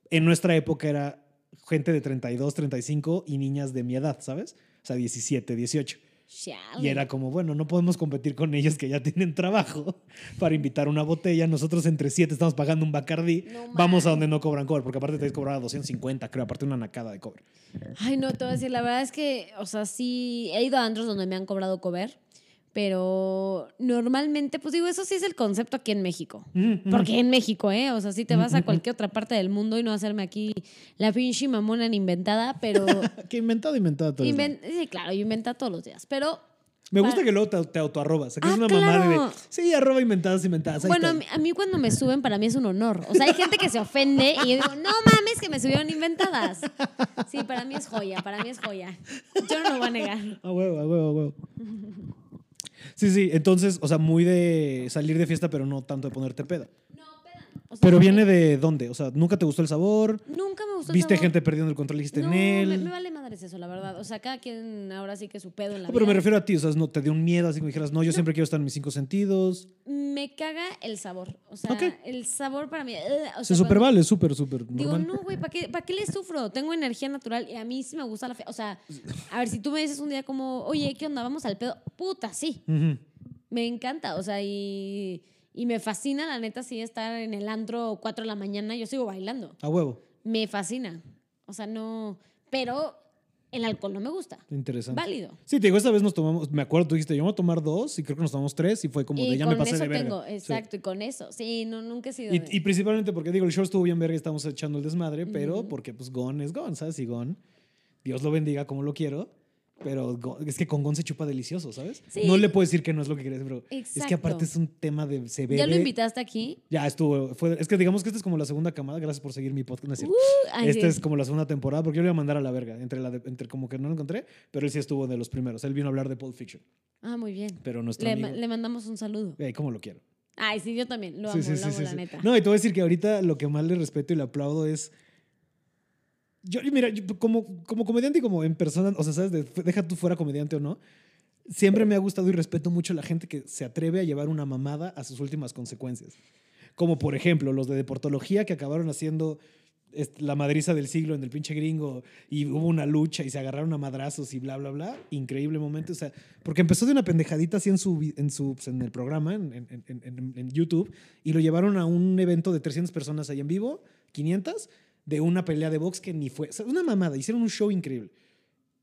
Speaker 1: en nuestra época era gente de 32, 35 y niñas de mi edad, ¿sabes? O sea, 17, 18.
Speaker 2: Chale.
Speaker 1: Y era como, bueno, no podemos competir con ellos que ya tienen trabajo [LAUGHS] para invitar una botella. Nosotros entre siete estamos pagando un Bacardí.
Speaker 2: No
Speaker 1: Vamos a donde no cobran cover, porque aparte te cobraba 250, creo, aparte una nacada de cover.
Speaker 2: Ay, no, te voy a decir, la verdad es que, o sea, sí, he ido a antros donde me han cobrado cover, pero normalmente, pues digo, eso sí es el concepto aquí en México. Porque en México, ¿eh? O sea, si te vas a cualquier otra parte del mundo y no hacerme aquí la pinche mamona inventada, pero... [LAUGHS]
Speaker 1: que inventado, inventado todo.
Speaker 2: inven- sí, claro, yo inventa todos los días, pero...
Speaker 1: Me gusta
Speaker 2: para-
Speaker 1: que luego te, te autoarrobas.
Speaker 2: Ah,
Speaker 1: es una mamada de,
Speaker 2: claro.
Speaker 1: sí, arroba inventadas, inventadas. ahí
Speaker 2: Bueno, a
Speaker 1: está.
Speaker 2: mí, a mí cuando me suben, para mí es un honor. O sea, hay gente que se ofende y yo digo, no mames que me subieron inventadas. Sí, para mí es joya, para mí es joya. Yo no lo voy a negar.
Speaker 1: A huevo, a huevo, a huevo. [LAUGHS] Sí, sí, entonces, o sea, muy de salir de fiesta, pero no tanto de ponerte peda.
Speaker 2: O sea,
Speaker 1: Pero viene de dónde? O sea, ¿nunca te gustó el sabor?
Speaker 2: Nunca me gustó el
Speaker 1: ¿Viste
Speaker 2: sabor.
Speaker 1: gente perdiendo el control y dijiste
Speaker 2: No,
Speaker 1: en él?
Speaker 2: Me, me vale madres eso, la verdad. O sea, cada quien ahora sí que su pedo en la
Speaker 1: No, pero me refiero a ti, o sea, no te dio un miedo, así como dijeras, no, yo siempre quiero estar en mis cinco sentidos.
Speaker 2: Me caga el sabor. O sea, el sabor para mí. o
Speaker 1: Se super vale, súper, súper
Speaker 2: Digo,
Speaker 1: normal.
Speaker 2: no, güey, ¿para qué, ¿para qué le sufro? Tengo energía natural y a mí sí me gusta la fe. O sea, a ver, si tú me dices un día como, oye, ¿qué onda? Vamos al pedo. Puta, sí. Me encanta. O sea, y, y me fascina, la neta, sí, estar en el antro 4 de la mañana. Yo sigo bailando.
Speaker 1: A huevo.
Speaker 2: Me fascina. O sea, no. Pero el alcohol no me gusta.
Speaker 1: Interesante.
Speaker 2: Válido.
Speaker 1: Sí, te digo, esta vez nos tomamos, me acuerdo, tú dijiste, yo voy a tomar dos y creo que nos tomamos tres y fue como de
Speaker 2: y
Speaker 1: ya
Speaker 2: con
Speaker 1: me pasé de verga.
Speaker 2: tengo,
Speaker 1: Sí.
Speaker 2: exacto, y con eso. Sí, no, nunca he sido.
Speaker 1: Y,
Speaker 2: de-
Speaker 1: y principalmente porque digo, el show estuvo bien verga y estamos echando el desmadre, pero porque pues Gon es Gon, ¿sabes? Y Gon, Dios lo bendiga como lo quiero, pero es que con Gon se chupa delicioso, ¿sabes?
Speaker 2: Sí.
Speaker 1: No le puedes decir que no es lo que quieres, pero es que aparte es un tema de se bebe.
Speaker 2: ¿Ya lo invitaste aquí?
Speaker 1: Ya estuvo, fue, es que digamos que esta es como la segunda camada, gracias por seguir mi podcast.
Speaker 2: Uh,
Speaker 1: Esta
Speaker 2: sí.
Speaker 1: es como la segunda temporada, porque yo le iba a mandar a la verga, entre, la de- entre como que no lo encontré, pero él sí estuvo de los primeros. Él vino a hablar de Pulp Fiction,
Speaker 2: Ah, muy bien.
Speaker 1: pero nuestro
Speaker 2: Le,
Speaker 1: amigo...
Speaker 2: le mandamos un saludo.
Speaker 1: Ey, ¿Cómo lo quiero?
Speaker 2: Ay, sí, yo también. Lo amo,
Speaker 1: sí,
Speaker 2: lo
Speaker 1: sí,
Speaker 2: amo,
Speaker 1: sí,
Speaker 2: la neta.
Speaker 1: No, y te voy a decir que ahorita lo que más le respeto y le aplaudo es. Yo, mira, yo como, como comediante y como en persona, o sea, ¿sabes? De- deja tú fuera comediante o no. Siempre me ha gustado y respeto mucho la gente que se atreve a llevar una mamada a sus últimas consecuencias. Como por ejemplo los de deportología que acabaron haciendo la madriza del siglo en el pinche gringo y hubo una lucha y se agarraron a madrazos y bla, bla, bla. Increíble momento. O sea, porque empezó de una pendejadita así en, su, en, su, pues, en el programa, en- en- en- en YouTube, y lo llevaron a un evento de 300 personas ahí en vivo, 500, de una pelea de box que ni fue. O sea, una mamada. Hicieron un show increíble.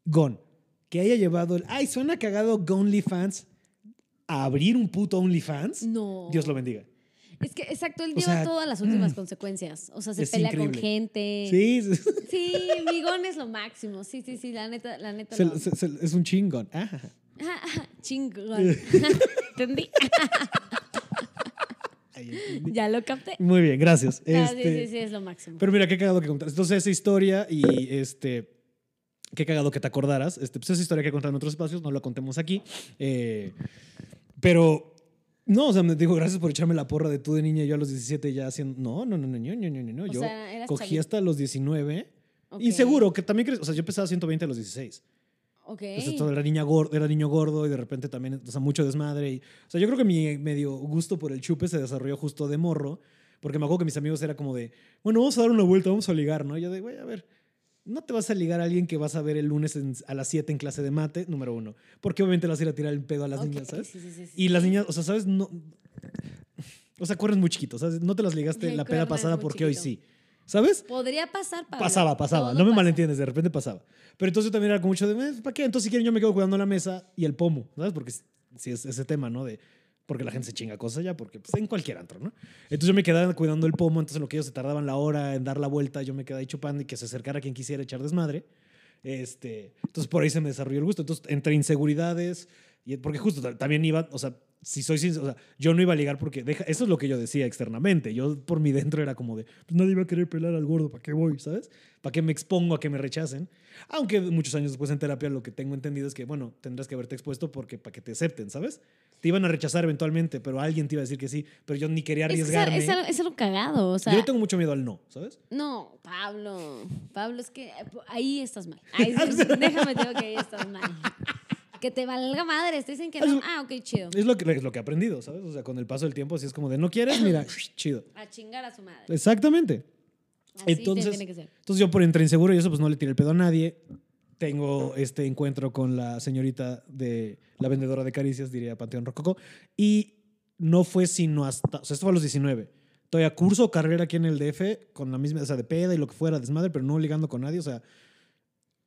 Speaker 1: Gon. Que haya llevado el. Ay, suena cagado OnlyFans a abrir un puto OnlyFans.
Speaker 2: No.
Speaker 1: Dios lo bendiga.
Speaker 2: Es que, exacto, él
Speaker 1: O
Speaker 2: lleva
Speaker 1: sea,
Speaker 2: todas las últimas consecuencias. O sea, se pelea con gente.
Speaker 1: Sí, sí,
Speaker 2: Migón es lo máximo. Sí, sí, sí, la neta, la neta.
Speaker 1: se- es un chingón. Ah,
Speaker 2: Chingón. [LAUGHS] ¿Entendí? [LAUGHS] ya lo capté.
Speaker 1: Muy bien, gracias.
Speaker 2: Ah, sí,
Speaker 1: Este,
Speaker 2: sí, sí, es lo máximo.
Speaker 1: Pero mira, qué cagado que contar. Entonces, esa historia y este. Qué cagado que te acordaras. Este, pues esa historia que he contado en otros espacios, no la contemos aquí. Eh, pero. No, o sea, me digo, gracias por echarme la porra de tú de niña y yo a los 17 ya haciendo. No, no, no, no, no, no, no, no.
Speaker 2: O
Speaker 1: Yo
Speaker 2: sea,
Speaker 1: cogí
Speaker 2: chavito.
Speaker 1: hasta los 19. Y
Speaker 2: Ok.
Speaker 1: seguro que también crees. O sea, yo pesaba 120 a los 16.
Speaker 2: Ok.
Speaker 1: Entonces, todo era, niña gordo, era niño gordo y de repente también, o sea, mucho desmadre. Y, o sea, yo creo que mi medio gusto por el chupe se desarrolló justo de morro, porque me acuerdo que mis amigos era como de, bueno, vamos a dar una vuelta, vamos a ligar, ¿no? Y yo de, güey, a ver, no te vas a ligar a alguien que vas a ver el lunes en- a las 7 en clase de mate, número uno, porque obviamente le vas a ir a tirar el pedo a las niñas, ¿sabes?
Speaker 2: sí, sí, sí, sí.
Speaker 1: Y las niñas, o sea, ¿sabes? No, o sea, corres muy chiquito, ¿sabes? No te las ligaste la peda pasada porque hoy sí, ¿sabes?
Speaker 2: Podría pasar, Pablo.
Speaker 1: Pasaba, pasaba.
Speaker 2: Todo
Speaker 1: no me
Speaker 2: pasa.
Speaker 1: malentiendes, de repente pasaba. Pero entonces yo también era como mucho de, "Eh, ¿para qué? Entonces si quieren yo me quedo cuidando la mesa y el pomo, ¿sabes? Porque si es ese tema, ¿no? De, porque la gente se chinga cosas ya, porque pues, en cualquier antro, ¿no? Entonces yo me quedaba cuidando el pomo, entonces lo que ellos se tardaban la hora en dar la vuelta, yo me quedaba ahí chupando y que se acercara quien quisiera echar desmadre. Este, entonces por ahí se me desarrolló el gusto. Entonces entre inseguridades, y, porque justo ta- también iba, o sea, si soy sincero, o sea, yo no iba a ligar porque deja, eso es lo que yo decía externamente. Yo por mi dentro era como de, pues nadie va a querer pelar al gordo, ¿para qué voy? ¿Sabes? ¿Para qué me expongo a que me rechacen? Aunque muchos años después en terapia lo que tengo entendido es que, bueno, tendrás que haberte expuesto porque para que te acepten, ¿sabes? Te iban a rechazar eventualmente, pero alguien te iba a decir que sí, pero yo ni quería
Speaker 2: Es, que es,
Speaker 1: arriesgarme.
Speaker 2: es algo- es algo cagado, o sea.
Speaker 1: yo tengo mucho miedo al no, ¿sabes?
Speaker 2: No, Pablo. Pablo, es que ahí estás mal. [LAUGHS] Ahí, déjame digo que ahí estás mal. Que te valga madre. Te dicen que no. Ah, ok, chido.
Speaker 1: Es lo que, es lo que he aprendido, ¿sabes? O sea, con el paso del tiempo, así es como de, no quieres, mira, [COUGHS] [SNIFFS] chido.
Speaker 2: A chingar a su madre.
Speaker 1: Exactamente.
Speaker 2: Así
Speaker 1: entonces-
Speaker 2: tiene que ser.
Speaker 1: Entonces yo por entre inseguro y eso, pues no le tiré el pedo a nadie. Tengo este encuentro con la señorita de la vendedora de caricias, diría Panteón Rococo. Y no fue sino hasta, o sea, esto fue a los 19. Todavía curso carrera aquí en el DF con la misma, o sea, de peda y lo que fuera, desmadre, pero no ligando con nadie, o sea.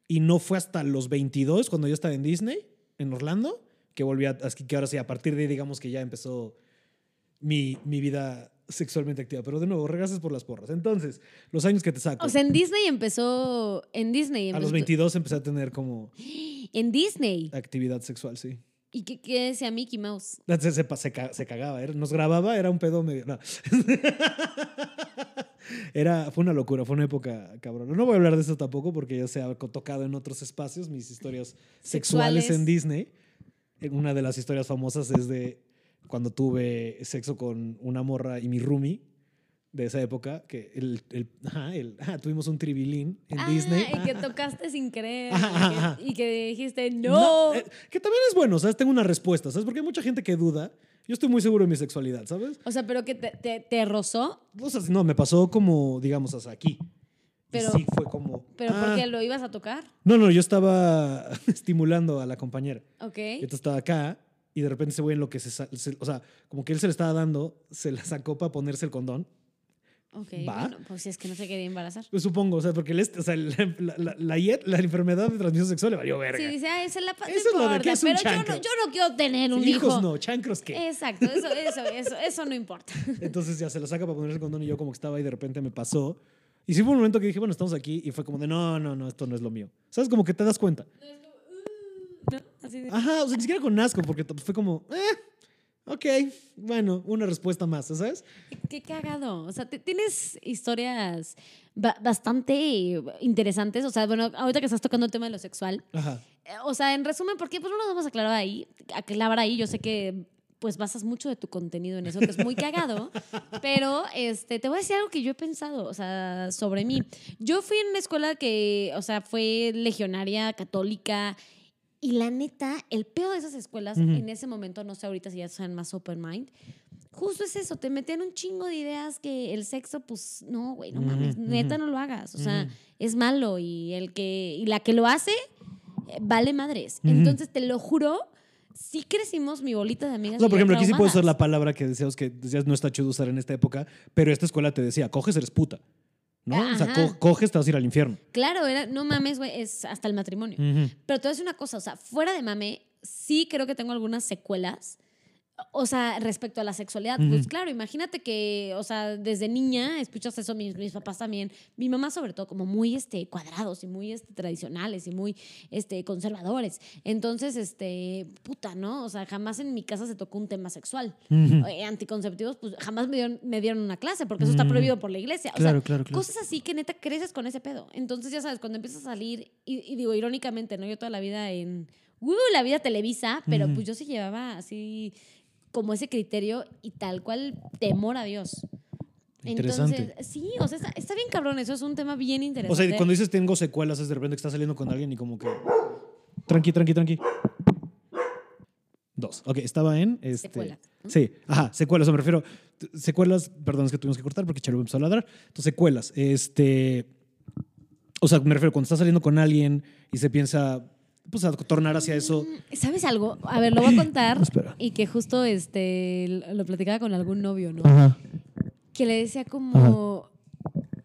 Speaker 1: Y no fue hasta los 22, cuando yo estaba en Disney, en Orlando, que volví a, que ahora sí, a partir de ahí, digamos que ya empezó mi, mi vida sexualmente activa. Pero de nuevo, gracias por las porras. Entonces, los años que te saco.
Speaker 2: O sea, en Disney empezó. En Disney
Speaker 1: A
Speaker 2: empezó.
Speaker 1: los 22 empecé a tener como
Speaker 2: En Disney.
Speaker 1: actividad sexual, sí.
Speaker 2: ¿Y qué, qué decía Mickey Mouse? [LAUGHS]
Speaker 1: Se, se, se se cagaba, nos grababa, era un pedo medio... no. [LAUGHS] Era, fue una locura, fue una época cabrón. No voy a hablar de eso tampoco porque ya se ha tocado en otros espacios mis historias sexuales,
Speaker 2: Sexuales.
Speaker 1: en Disney. Una de las historias famosas es de cuando tuve sexo con una morra y mi roomie de esa época, que el, el- ajá, el- ajá, tuvimos un tribilín en
Speaker 2: ah,
Speaker 1: Disney.
Speaker 2: y que tocaste sin querer.
Speaker 1: Ajá,
Speaker 2: y, que, y que dijiste, no.
Speaker 1: eh, que también es bueno, ¿sabes? Tengo una respuesta, ¿sabes? Porque hay mucha gente que duda. Yo estoy muy seguro de mi sexualidad, ¿sabes?
Speaker 2: O sea, pero que te, te, te rozó.
Speaker 1: O sea, no, me pasó como, digamos, hasta aquí.
Speaker 2: Pero-
Speaker 1: y sí fue como...
Speaker 2: ¿Pero
Speaker 1: ah.
Speaker 2: por qué lo ibas a tocar?
Speaker 1: No, no, yo estaba [LAUGHS] estimulando a la compañera.
Speaker 2: Ok.
Speaker 1: Y entonces estaba acá y de repente ese güey en lo que se, se- O sea, como que él se le estaba dando, se la sacó para ponerse el condón.
Speaker 2: Ok,
Speaker 1: ¿Va?
Speaker 2: bueno, pues si es que no se quería embarazar.
Speaker 1: Pues supongo, o sea, porque el o sea, la, la, la, la enfermedad de transmisión sexual le valió verga.
Speaker 2: Sí, dice, ah, esa es la
Speaker 1: Eso es lo de que es un
Speaker 2: pero yo no, yo no quiero tener un
Speaker 1: Sí,
Speaker 2: hijo.
Speaker 1: hijos no, chancros qué.
Speaker 2: Exacto, eso, eso, eso, eso no importa. [LAUGHS]
Speaker 1: Entonces ya se la saca para ponerse el condón y yo como que estaba ahí de repente me pasó. Y sí fue un momento que dije, bueno, estamos aquí y fue como de, no, no, no, esto no es lo mío. ¿Sabes? Como que te das cuenta.
Speaker 2: ¿No? Así de-
Speaker 1: Ajá, o sea, ni siquiera con asco, porque fue como, eh, ok, bueno, una respuesta más, ¿sabes?
Speaker 2: Qué cagado. O sea, tienes historias ba- bastante interesantes. O sea, bueno, ahorita que estás tocando el tema de lo sexual.
Speaker 1: Ajá.
Speaker 2: eh, O sea, en resumen, ¿por qué pues no nos vamos a aclarar ahí? A clavar ahí. Yo sé que pues basas mucho de tu contenido en eso, que es muy cagado. [LAUGHS] pero este, te voy a decir algo que yo he pensado, o sea, sobre mí. Yo fui en una escuela que, o sea, fue legionaria, católica. Y la neta, el peor de esas escuelas,
Speaker 1: Ujú.
Speaker 2: en ese momento, no sé ahorita si ya sean más open mind, justo es eso, te metían un chingo de ideas que el sexo, pues, no, güey, no mames, neta
Speaker 1: ujú.
Speaker 2: no lo hagas. O sea,
Speaker 1: Ujú.
Speaker 2: es malo y el que, y la que lo hace, eh, vale madres. Entonces, te lo juro, sí crecimos mi bolita de amigas.
Speaker 1: O sea, por ejemplo, aquí sí puedes usar la palabra que decíamos que decías no está chido usar en esta época, pero esta escuela te decía, coges, eres puta. ¿No? O sea, co- coges, te vas a ir al infierno.
Speaker 2: Claro, era, no mames, güey, es hasta el matrimonio. Pero te voy a decir una cosa, o sea, fuera de mame, sí creo que tengo algunas secuelas. O sea, respecto a la sexualidad, pues claro, imagínate que, o sea, desde niña escuchas eso, mis, mis papás también, mi mamá sobre todo, como muy este, cuadrados y muy este, tradicionales y muy este, conservadores. Entonces, este, puta, ¿no? O sea, jamás en mi casa se tocó un tema sexual. Eh, anticonceptivos, pues jamás me dieron, me dieron una clase, porque eso está
Speaker 1: Mm.
Speaker 2: prohibido por la iglesia. O
Speaker 1: Claro,
Speaker 2: sea,
Speaker 1: claro, claro.
Speaker 2: cosas así que neta creces con ese pedo. Entonces, ya sabes, cuando empiezas a salir, y, y digo irónicamente, ¿no? Yo toda la vida en, uh, la vida televisa, pero pues yo sí llevaba así como ese criterio y tal cual temor a Dios.
Speaker 1: Interesante.
Speaker 2: Entonces, sí, o sea, está, está bien cabrón, eso es un tema bien
Speaker 1: O
Speaker 2: interesante.
Speaker 1: sea, cuando dices tengo secuelas, es de repente que estás saliendo con alguien y como que. Tranqui, tranqui, tranqui. Dos. Ok, estaba en. Este,
Speaker 2: Secuelas, ¿no?
Speaker 1: Sí, ajá, secuelas. O me refiero. Secuelas, perdón, es que tuvimos que cortar porque Charo empezó a ladrar. Entonces, secuelas. Este. O sea, me refiero cuando estás saliendo con alguien y se piensa. Pues a tornar hacia eso.
Speaker 2: Mm, ¿Sabes algo? A ver, lo voy a contar. [CLEARS THROAT]
Speaker 1: Espera.
Speaker 2: Y que justo este, lo platicaba con algún novio, ¿no?
Speaker 1: Ajá.
Speaker 2: que le decía como,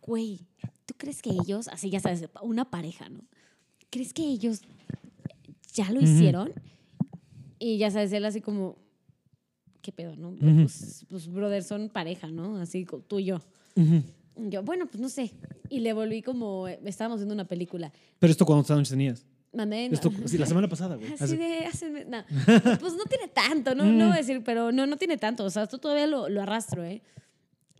Speaker 2: güey, ¿tú crees que ellos, así ya sabes, una pareja, ¿no? ¿Crees que ellos ya lo hicieron? Y ya sabes, él así como, ¿qué pedo, no? Pues, pues, brother, son pareja, ¿no? Así tú y yo. Y Yo, bueno, pues no sé. Y le volví como, eh, estábamos viendo una película.
Speaker 1: Pero esto cuántos años tenías.
Speaker 2: Mandé.
Speaker 1: Esto, sí, la semana pasada, güey.
Speaker 2: Así de, hace- no. [LAUGHS] Pues no tiene tanto, no, no voy a decir, pero no, no tiene tanto. O sea, esto todavía lo, lo arrastro, ¿eh?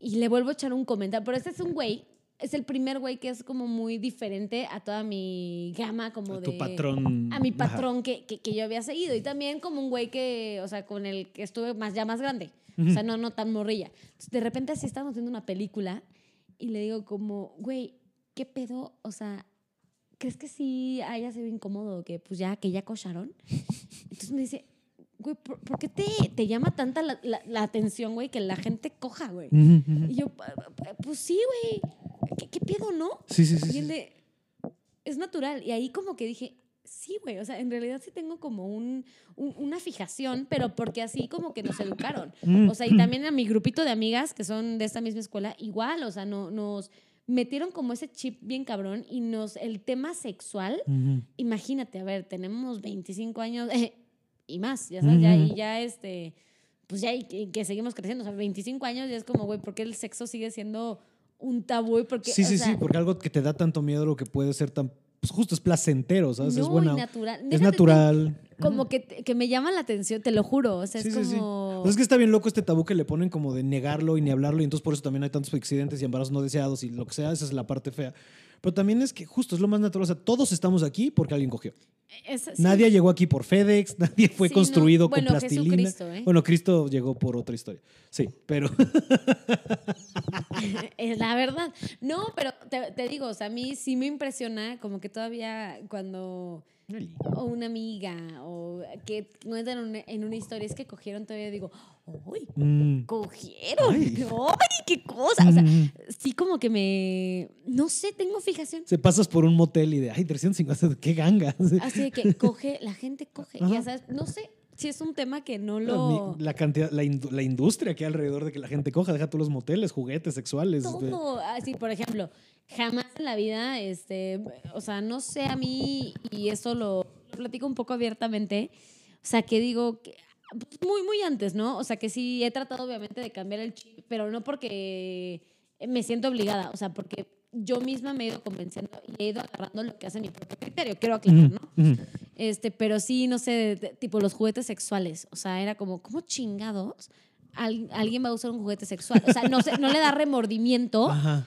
Speaker 2: Y le vuelvo a echar un comentario. Pero este es un güey, es el primer güey que es como muy diferente a toda mi gama, como de.
Speaker 1: Tu patrón.
Speaker 2: A mi patrón que, que, que yo había seguido. Y también como un güey que, o sea, con el que estuve más, ya más grande. O sea, no, no tan morrilla. Entonces, de repente así estábamos viendo una película y le digo como, güey, ¿qué pedo? O sea, ¿crees que sí haya sido incómodo que pues ya, que ya cocharon? [LAUGHS] Entonces me dice, güey, ¿por, por qué te, te llama tanta la, la- la atención, güey, que la gente coja, güey? Y yo, "Pa- pa- pues sí, güey, ¿Qué, qué pedo, no?
Speaker 1: Sí, sí, sí.
Speaker 2: Y él de, es natural. Y ahí como que dije, sí, güey, o sea, en realidad sí tengo como un, un- una fijación, pero porque así como que nos educaron.
Speaker 1: Mm.
Speaker 2: O sea, y también a mi grupito de amigas que son de esta misma escuela, igual, o sea, no, nos metieron como ese chip bien cabrón y nos, el tema sexual, imagínate, a ver, tenemos 25 años eh, y más, ya sabes, ya, y ya este, pues ya y que, que seguimos creciendo, o sea, 25 años ya es como, güey, ¿por qué el sexo sigue siendo un tabú? Porque,
Speaker 1: Sí,
Speaker 2: o
Speaker 1: sí,
Speaker 2: sea,
Speaker 1: sí, porque algo que te da tanto miedo lo que puede ser tan. Pues justo es placentero, ¿sabes?
Speaker 2: no,
Speaker 1: es buena.
Speaker 2: natural.
Speaker 1: Es
Speaker 2: Déjate tú,
Speaker 1: natural.
Speaker 2: como que, que me llama la atención, te lo juro, o sea,
Speaker 1: Sí,
Speaker 2: es
Speaker 1: sí, sí.
Speaker 2: como...
Speaker 1: O sea, es que está bien loco este tabú que le ponen como de negarlo y ni hablarlo, y entonces por eso también hay tantos accidentes y embarazos no deseados y lo que sea, esa es la parte fea. Pero también es que justo es lo más natural, o sea, todos estamos aquí porque alguien cogió.
Speaker 2: es- sí.
Speaker 1: Nadie llegó aquí por FedEx, [LAUGHS] nadie fue
Speaker 2: Sí, no.
Speaker 1: construido
Speaker 2: Bueno,
Speaker 1: con plastilina.
Speaker 2: Jesucristo, ¿eh?
Speaker 1: Bueno, Cristo llegó por otra historia. Sí, pero
Speaker 2: es [LAUGHS] la verdad. No, pero te, te digo, o sea, a mí sí me impresiona como que todavía cuando o una amiga o que cuentan en una, en una historia es que cogieron todavía digo, ¡ay!
Speaker 1: Mm.
Speaker 2: Cogieron.
Speaker 1: Ay. [LAUGHS]
Speaker 2: ¡Ay, qué cosa! O sea,
Speaker 1: Mm.
Speaker 2: sí como que me no sé, tengo fijación.
Speaker 1: se pasas por un motel y de, ay, 350, qué ganga. [LAUGHS]
Speaker 2: Así de que coge, la gente coge.
Speaker 1: Ajá.
Speaker 2: Ya sabes, no sé si es un tema que no lo
Speaker 1: La cantidad, la, la industria que hay alrededor de que la gente coja, deja todos los moteles, juguetes sexuales.
Speaker 2: todo. Así, por ejemplo, jamás en la vida, este, o sea, no sé a mí, y eso lo, lo platico un poco abiertamente, o sea, que digo, que, muy, muy antes, ¿no? O sea, que sí he tratado obviamente de cambiar el chip, pero no porque me siento obligada, o sea, porque yo misma me he ido convenciendo y he ido agarrando lo que hace mi propio criterio, quiero aclarar, ¿no? Este, pero sí, no sé, de- tipo los juguetes sexuales. O sea, era como, ¿cómo chingados? al- alguien va a usar un juguete sexual. O sea, no, se- no le da remordimiento
Speaker 1: Ajá.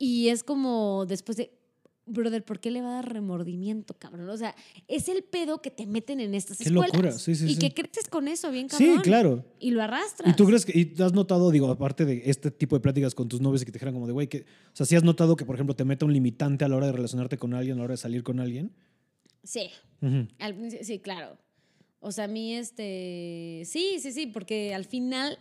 Speaker 2: Y es como después de, brother, ¿por qué le va a dar remordimiento, cabrón? O sea, es el pedo que te meten en estas
Speaker 1: Qué
Speaker 2: escuelas.
Speaker 1: locura, sí, sí,
Speaker 2: y
Speaker 1: sí.
Speaker 2: que creces con eso, bien
Speaker 1: Sí,
Speaker 2: cabrón.
Speaker 1: claro.
Speaker 2: Y lo arrastras.
Speaker 1: ¿Y tú crees que, y has notado, digo, aparte de este tipo de pláticas con tus novios y que te dijeran como de, güey, que, o sea, si has notado que, por ejemplo, te mete un limitante a la hora de relacionarte con alguien, a la hora de salir con alguien?
Speaker 2: Sí. Al sí, claro. O sea, a mí, este. Sí, sí, sí, porque al final.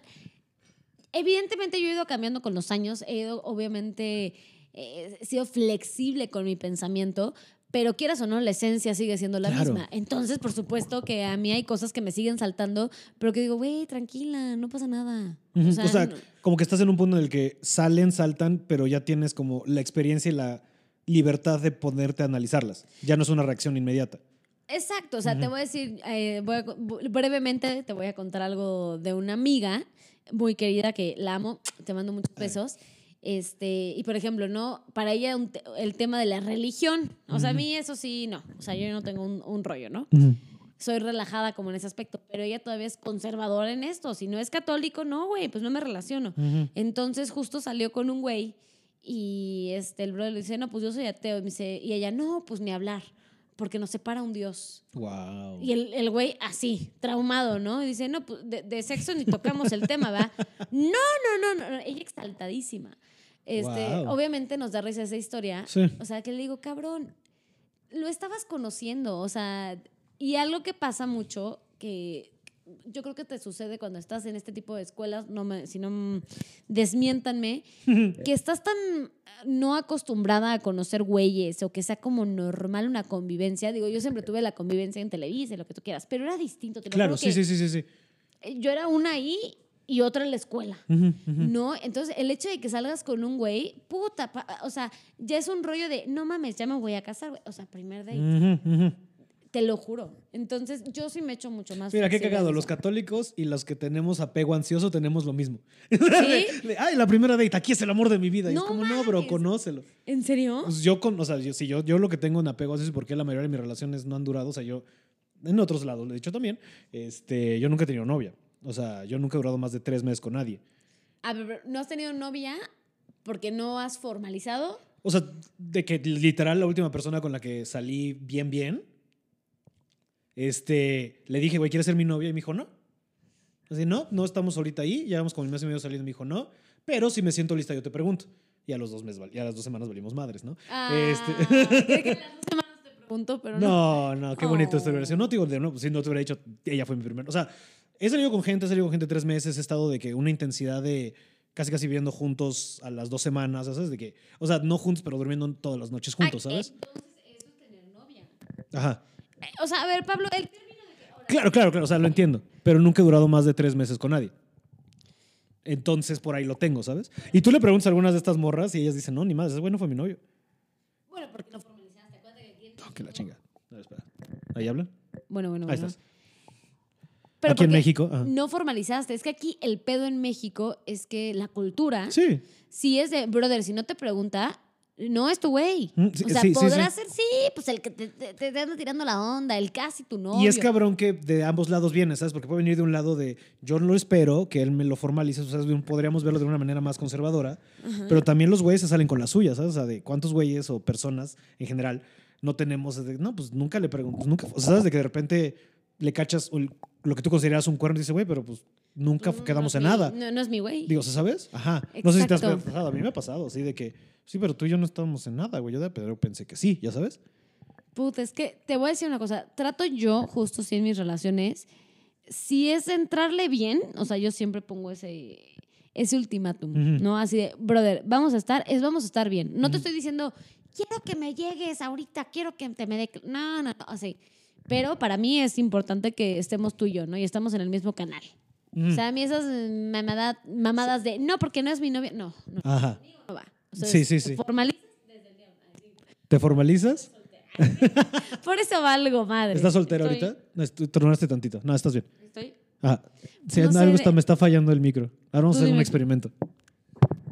Speaker 2: Evidentemente, yo he ido cambiando con los años. He ido, obviamente, eh, he sido flexible con mi pensamiento. Pero quieras o no, la esencia sigue siendo la
Speaker 1: Claro.
Speaker 2: misma. Entonces, por supuesto que a mí hay cosas que me siguen saltando, pero que digo, güey, tranquila, no pasa nada. O sea,
Speaker 1: o sea,
Speaker 2: no-
Speaker 1: como que estás en un punto en el que salen, saltan, pero ya tienes como la experiencia y la libertad de ponerte a analizarlas. Ya no es una reacción inmediata.
Speaker 2: Exacto, o sea, te voy a decir, eh, voy a brevemente te voy a contar algo de una amiga muy querida que la amo, [TSK] te mando muchos besos. Este, y por ejemplo, ¿no? Para ella un te- el tema de la religión, o sea, a mí eso sí, no, o sea, yo no tengo un, un rollo, ¿no? Soy relajada como en ese aspecto, pero ella todavía es conservadora en esto, si no es católico, no, güey, pues no me relaciono. Entonces justo salió con un güey y este, el brother le dice, no, pues yo soy ateo. Y, me dice, y ella, no, pues ni hablar, porque nos separa un Dios.
Speaker 1: Wow.
Speaker 2: Y el, el güey así, traumado, ¿no? Y dice, no, pues de, de sexo ni tocamos el tema, ¿va? [LAUGHS] No, no, no, no. Ella exaltadísima. Este. Obviamente nos da risa esa historia.
Speaker 1: Sí.
Speaker 2: O sea, que le digo, cabrón, lo estabas conociendo, o sea, y algo que pasa mucho, que yo creo que te sucede cuando estás en este tipo de escuelas, no me, si no, mm, desmiéntanme, [LAUGHS] que estás tan eh, no acostumbrada a conocer güeyes o que sea como normal una convivencia. Digo, yo siempre tuve la convivencia en Televisa, lo que tú quieras, pero era distinto. te
Speaker 1: Claro, sí, sí, sí, sí, sí.
Speaker 2: Yo era una ahí y otra en la escuela.
Speaker 1: Ujú, ujú.
Speaker 2: No, entonces el hecho de que salgas con un güey, puta, pa- o sea, ya es un rollo de, no mames, ya me voy a casar, güey. O sea, primer date.
Speaker 1: Ujú, ujú.
Speaker 2: Te lo juro. Entonces, yo sí me echo mucho más.
Speaker 1: Mira, qué cagado. Los católicos y los que tenemos apego ansioso tenemos lo mismo. [LAUGHS]
Speaker 2: ¿Sí?
Speaker 1: De, Ay, la primera date, aquí es el amor de mi vida. Y es
Speaker 2: No
Speaker 1: como, no, bro, conócelo.
Speaker 2: ¿En serio?
Speaker 1: Pues yo, con, o sea, yo, si yo, yo lo que tengo en apego ansioso es porque la mayoría de mis relaciones no han durado. O sea, yo, en otros lados, lo he dicho también, este, yo nunca he tenido novia. O sea, yo nunca he durado más de tres meses con nadie.
Speaker 2: A ver, ¿no has tenido novia porque no has formalizado?
Speaker 1: O sea, de que literal la última persona con la que salí bien, bien, este, le dije, güey, ¿quieres ser mi novia? Y me dijo, no. Así, no, no estamos ahorita ahí, llevamos como un mes y medio saliendo. Me dijo, no, pero si me siento lista, yo te pregunto. Y a los dos meses, y a las dos semanas valimos madres, ¿no?
Speaker 2: Ah,
Speaker 1: Este-
Speaker 2: que las dos semanas te pregunto, pero no.
Speaker 1: No, no, qué bonito esta
Speaker 2: Oh.
Speaker 1: versión. No te digo, no, pues, si no te hubiera dicho, ella fue mi primera. O sea, he salido con gente, he salido con gente tres meses, he estado de que una intensidad de casi casi viviendo juntos a las dos semanas, ¿sabes? De que, o sea, no juntos, pero durmiendo todas las noches juntos,
Speaker 2: Ay,
Speaker 1: ¿sabes?
Speaker 2: Entonces, eso es tener novia.
Speaker 1: Ajá.
Speaker 2: O sea, a ver, Pablo, el término de que ahora
Speaker 1: Claro, claro, claro, o sea, lo entiendo, pero nunca he durado más de tres meses con nadie. Entonces, por ahí lo tengo, ¿sabes? Y tú le preguntas a algunas de estas morras y ellas dicen, no, ni más, ese güey no fue mi novio.
Speaker 2: Bueno, porque no formalizaste. Acuérdate que
Speaker 1: No, que la chinga. Ver, espera. ¿Ahí hablan?
Speaker 2: Bueno, bueno,
Speaker 1: Ahí
Speaker 2: bueno.
Speaker 1: estás.
Speaker 2: Pero
Speaker 1: Aquí en México. ajá.
Speaker 2: No formalizaste. Es que aquí el pedo en México es que la cultura
Speaker 1: Sí.
Speaker 2: sí es de, brother, si no te pregunta, no es tu güey.
Speaker 1: Mm, sí,
Speaker 2: o sea,
Speaker 1: sí, sí,
Speaker 2: podrá
Speaker 1: sí.
Speaker 2: ser, sí, pues el que te, te, te anda tirando la onda, el casi tu novio.
Speaker 1: Y es cabrón que de ambos lados viene, ¿sabes? Porque puede venir de un lado de yo lo espero, que él me lo formalice, o sea, podríamos verlo de una manera más conservadora, pero también los güeyes se salen con la suya, ¿sabes? O sea, de cuántos güeyes o personas en general no tenemos, de- no, pues nunca le preguntas, nunca, o sea, ¿sabes? De que de repente le cachas lo que tú consideras un cuerno y dices, güey, pero pues nunca
Speaker 2: No,
Speaker 1: quedamos
Speaker 2: no
Speaker 1: en
Speaker 2: mi-
Speaker 1: nada.
Speaker 2: No, no es mi güey.
Speaker 1: Digo, ¿sabes? Ajá. No sé si te has pasado, a mí me ha pasado, así de que, sí, pero tú y yo no estábamos en nada, güey, yo de Pedro pensé que sí, ¿ya sabes?
Speaker 2: Puta, es que te voy a decir una cosa. Trato yo, justo sí en mis relaciones, si es entrarle bien, o sea, yo siempre pongo ese, ese ultimátum. ¿no? Así de, brother, vamos a estar, es vamos a estar bien. No te estoy diciendo, quiero que me llegues ahorita, quiero que te me dé. No, no, no, así. Pero para mí es importante que estemos tú y yo, ¿no? Y estamos en el mismo canal. O sea, a mí esas mamada- mamadas de, no, porque no es mi novia, no, no,
Speaker 1: Ajá.
Speaker 2: no va. O sea,
Speaker 1: Sí, sí, sí. ¿Te formalizas? [LAUGHS]
Speaker 2: Por eso valgo, madre.
Speaker 1: ¿Estás soltera
Speaker 2: Estoy-
Speaker 1: ahorita? No, tronaste tantito. No, estás bien.
Speaker 2: Estoy.
Speaker 1: Sí,
Speaker 2: No de-
Speaker 1: está, me está fallando el micro. Ahora vamos a hacer un experimento.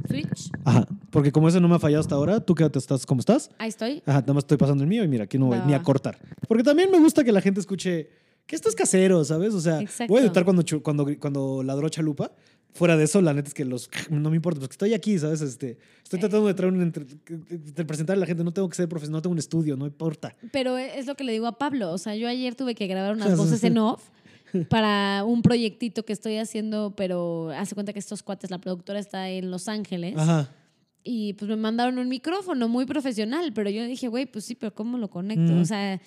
Speaker 2: Switch.
Speaker 1: Ajá. Porque como ese no me ha fallado hasta ahora, tú quédate, estás como estás.
Speaker 2: Ahí estoy.
Speaker 1: Ajá, nada más estoy pasando el mío y mira, aquí no voy ni a cortar. Porque también me gusta que la gente escuche que esto es casero, ¿sabes? O sea,
Speaker 2: Exacto.
Speaker 1: voy a editar cuando, cuando, cuando ladró Chalupa. Fuera de eso, la neta es que los [LAUGHS] no me importa, pues que estoy aquí, ¿sabes? Este, estoy tratando de traer un entre- de presentar a la gente, no tengo que ser profesional, no tengo un estudio, no importa.
Speaker 2: Pero es lo que le digo a Pablo. O sea, yo ayer tuve que grabar unas [LAUGHS] voces en off para un proyectito que estoy haciendo, pero hace cuenta que estos cuates, la productora está en Los Ángeles.
Speaker 1: Ajá.
Speaker 2: Y pues me mandaron un micrófono muy profesional, pero yo dije, güey, pues sí, pero ¿cómo lo conecto?
Speaker 1: Mm.
Speaker 2: O sea,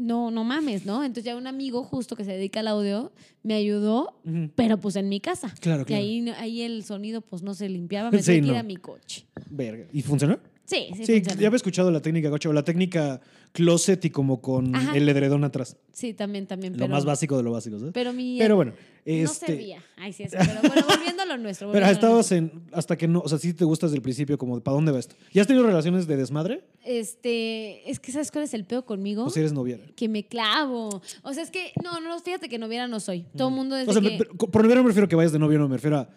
Speaker 2: no, no mames, ¿no? Entonces ya un amigo justo que se dedica al audio me ayudó, pero pues en mi casa.
Speaker 1: Claro,
Speaker 2: Y
Speaker 1: claro.
Speaker 2: ahí, no- ahí el sonido pues no se limpiaba, [LAUGHS] me
Speaker 1: Sí,
Speaker 2: que ir a mi coche.
Speaker 1: Verga. ¿Y funcionó?
Speaker 2: Sí, sí,
Speaker 1: Sí, ya había escuchado la técnica gocha, o la técnica closet y como con
Speaker 2: Ajá.
Speaker 1: el edredón atrás.
Speaker 2: Sí, también, también.
Speaker 1: Lo
Speaker 2: pero,
Speaker 1: más básico de lo básico, ¿sabes?
Speaker 2: Pero mi...
Speaker 1: Pero bueno,
Speaker 2: No
Speaker 1: este,
Speaker 2: servía. Ay, sí, eso. Pero bueno, volviendo a lo nuestro.
Speaker 1: pero estabas en hasta que no, o sea, sí te gusta desde el principio como ¿para dónde va esto? ¿Ya has tenido relaciones de desmadre?
Speaker 2: Este, es que ¿sabes cuál es el pedo conmigo?
Speaker 1: ¿O si eres noviera?
Speaker 2: Que me clavo. O sea, es que, no, no, fíjate que noviera no soy. Todo el mundo desde
Speaker 1: O sea,
Speaker 2: que...
Speaker 1: por noviera no me refiero a que vayas de novio, no me refiero a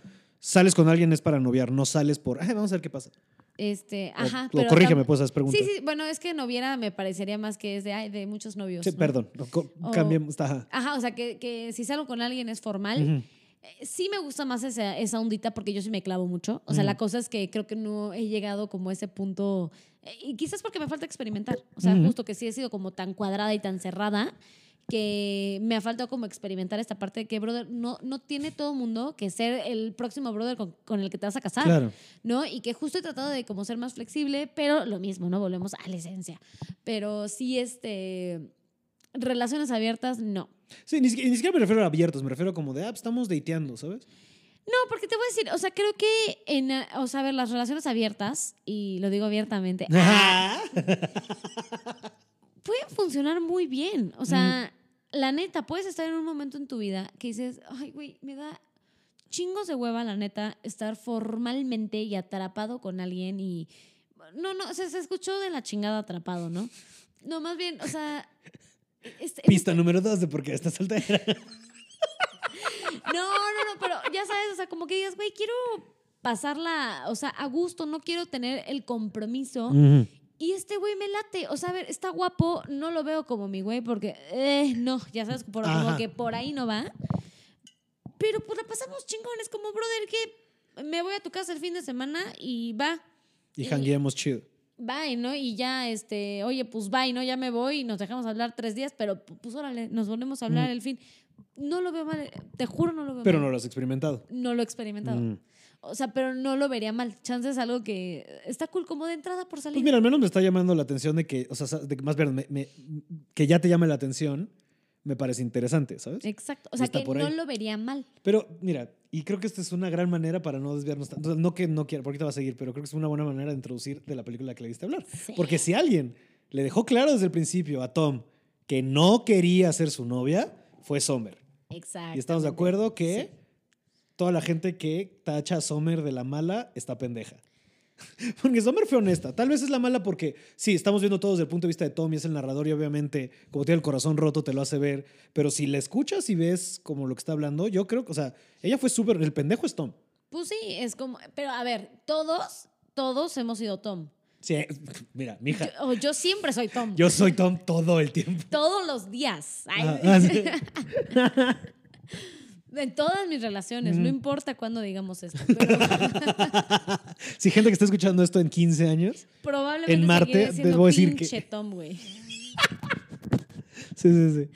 Speaker 1: sales con alguien es para noviar, no sales por, ay, vamos a ver qué pasa.
Speaker 2: Este,
Speaker 1: O-
Speaker 2: ajá.
Speaker 1: o,
Speaker 2: pero
Speaker 1: corrígeme, pues, esas preguntas.
Speaker 2: Sí, sí, bueno, es que noviera me parecería más que es de, ay, de muchos novios.
Speaker 1: Sí,
Speaker 2: ¿no?
Speaker 1: perdón,
Speaker 2: O-
Speaker 1: cambiemos, ajá.
Speaker 2: Ajá, o sea, que, que si salgo con alguien es formal. Eh, Sí me gusta más esa, esa ondita porque yo sí me clavo mucho. O sea, la cosa es que creo que no he llegado como a ese punto. eh, Y quizás porque me falta experimentar. O sea, justo que sí he sido como tan cuadrada y tan cerrada que me ha faltado como experimentar esta parte de que, brother, no, no tiene todo mundo que ser el próximo brother con, con el que te vas a casar.
Speaker 1: Claro.
Speaker 2: ¿no? Y que justo he tratado de como ser más flexible, pero lo mismo, ¿no? Volvemos a la esencia. Pero sí, este, relaciones abiertas, no.
Speaker 1: Sí, ni siquiera, ni siquiera me refiero a abiertos, me refiero como de, ah, pues, estamos dateando, ¿sabes?
Speaker 2: No, porque te voy a decir, o sea, creo que en, o sea, a ver, las relaciones abiertas, y lo digo abiertamente, [LAUGHS] pueden funcionar muy bien. O sea, la neta, puedes estar en un momento en tu vida que dices, ay, güey, me da chingos de hueva, la neta, estar formalmente y atrapado con alguien y... No, no, se, se escuchó de la chingada atrapado, ¿no? No, más bien, o sea, Este-
Speaker 1: Pista número dos de por qué estás soltera. [LAUGHS]
Speaker 2: No, no, no, pero ya sabes, o sea, como que digas, güey, quiero pasarla, o sea, a gusto, no quiero tener el compromiso. Y este güey me late, o sea, a ver, está guapo, no lo veo como mi güey porque, eh, no, ya sabes, por, como que por ahí no va. Pero pues la pasamos chingones, como, brother, que me voy a tu casa el fin de semana y va,
Speaker 1: Y jangueamos chido.
Speaker 2: bye, ¿no? Y ya, este, oye, pues bye, ¿no? Ya me voy y nos dejamos hablar tres días, pero pues órale, nos volvemos a hablar el fin. No lo veo mal, te juro no lo veo
Speaker 1: Pero
Speaker 2: mal.
Speaker 1: no lo has experimentado.
Speaker 2: No lo he experimentado.
Speaker 1: Mm.
Speaker 2: O sea, pero no lo vería mal. Chance es algo que está cool como de entrada por salir.
Speaker 1: Pues mira, al menos me está llamando la atención de que, o sea, de que más bien, me- me- que ya te llame la atención, me parece interesante, ¿sabes?
Speaker 2: Exacto. O sea,
Speaker 1: Está
Speaker 2: que no lo vería mal.
Speaker 1: Pero mira, y creo que esta es una gran manera para no desviarnos tanto. No que no quiera, porque te va a seguir, pero creo que es una buena manera de introducir de la película que le diste hablar.
Speaker 2: Sí.
Speaker 1: Porque si alguien le dejó claro desde el principio a Tom que no quería ser su novia, fue Sommer.
Speaker 2: Exacto.
Speaker 1: Y estamos de acuerdo que toda la gente que tacha a Sommer de la mala está pendeja. [LAUGHS] Porque Sommer fue honesta. Tal vez es la mala porque sí, estamos viendo todo desde el punto de vista de Tom y es el narrador y obviamente como tiene el corazón roto te lo hace ver. Pero si la escuchas y ves como lo que está hablando, yo creo que, o sea, ella fue súper, el pendejo es Tom.
Speaker 2: Pues sí, es como. Pero a ver, todos, todos hemos sido Tom.
Speaker 1: Sí, [LAUGHS] mira, mija,
Speaker 2: Yo, o yo siempre soy Tom.
Speaker 1: yo soy Tom todo el tiempo.
Speaker 2: Todos los días. Ay,
Speaker 1: Ah, ah, sí. [LAUGHS]
Speaker 2: En todas mis relaciones.
Speaker 1: Mm.
Speaker 2: No importa cuándo digamos esto. [LAUGHS] Pero [LAUGHS]
Speaker 1: Si gente que está escuchando esto en 15 años,
Speaker 2: probablemente
Speaker 1: En Marte,
Speaker 2: seguiré siendo
Speaker 1: debo decir que-
Speaker 2: Tom, güey. [LAUGHS]
Speaker 1: sí, sí, sí.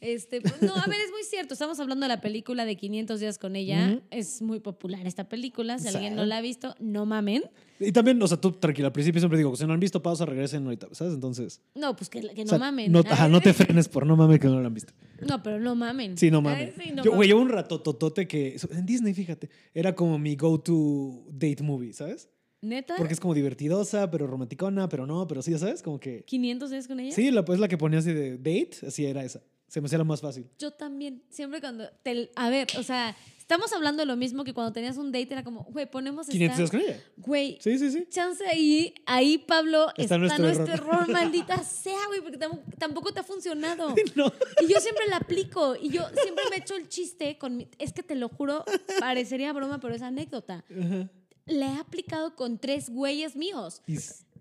Speaker 2: Este, pues, no, a ver, es muy cierto. Estamos hablando de la película de 500 días con ella. Es muy popular esta película. Si alguien no la ha visto, no mamen.
Speaker 1: Y también, o sea, tú tranquila, al principio siempre digo, si no han visto, pausa, regresen ahorita, ¿sabes? Entonces,
Speaker 2: No, pues que, que no
Speaker 1: o sea,
Speaker 2: mamen.
Speaker 1: No, ajá, no te frenes por no mames que no lo han visto.
Speaker 2: No, pero no mamen.
Speaker 1: Sí, no
Speaker 2: Ay,
Speaker 1: mames.
Speaker 2: sí, no
Speaker 1: yo, güey,
Speaker 2: mamen.
Speaker 1: llevo un rato totote que en Disney, fíjate, era como mi go-to date movie, ¿sabes?
Speaker 2: ¿Neta?
Speaker 1: Porque es como divertidosa, pero romanticona, pero no, pero sí, ya sabes, como que...
Speaker 2: ¿500 días con ella?
Speaker 1: Sí, la, pues la que ponía así de date, así era esa. Se me hacía la más fácil.
Speaker 2: Yo también. Siempre cuando. te- a ver, o sea, estamos hablando de lo mismo que cuando tenías un date era como, güey, ponemos
Speaker 1: 500 días
Speaker 2: esta.
Speaker 1: con ella.
Speaker 2: Güey,
Speaker 1: Sí, sí, sí.
Speaker 2: chance ahí, ahí, Pablo,
Speaker 1: Está
Speaker 2: está,
Speaker 1: nuestro
Speaker 2: nuestro,
Speaker 1: error.
Speaker 2: error. [LAUGHS] maldita sea, güey, porque tam- tampoco te ha funcionado.
Speaker 1: No.
Speaker 2: Y yo siempre la aplico. Y yo siempre me echo el chiste con mi- Es que te lo juro, parecería broma, pero es anécdota.
Speaker 1: Ajá.
Speaker 2: Le he aplicado con tres güeyes míos.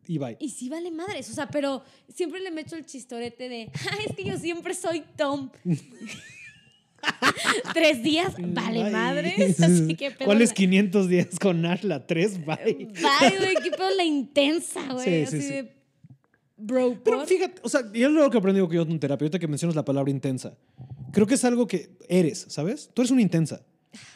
Speaker 1: Y bye.
Speaker 2: Y sí vale madres. O sea, pero siempre le meto el chistorete de. "Ah, es que yo siempre soy Tom. [LAUGHS] tres días, vale
Speaker 1: Bye.
Speaker 2: madres. Así que [LAUGHS] pedo
Speaker 1: ¿Cuáles
Speaker 2: la-
Speaker 1: 500 días con Ashla? ¿Tres? Bye.
Speaker 2: Bye, güey, qué pedo la intensa, güey.
Speaker 1: Sí, sí,
Speaker 2: así
Speaker 1: sí.
Speaker 2: de. Bro,
Speaker 1: Pero
Speaker 2: por-
Speaker 1: fíjate, o sea, y es lo que aprendí yo en terapia, ahorita que mencionas la palabra intensa. Creo que es algo que eres, ¿sabes? Tú eres una intensa.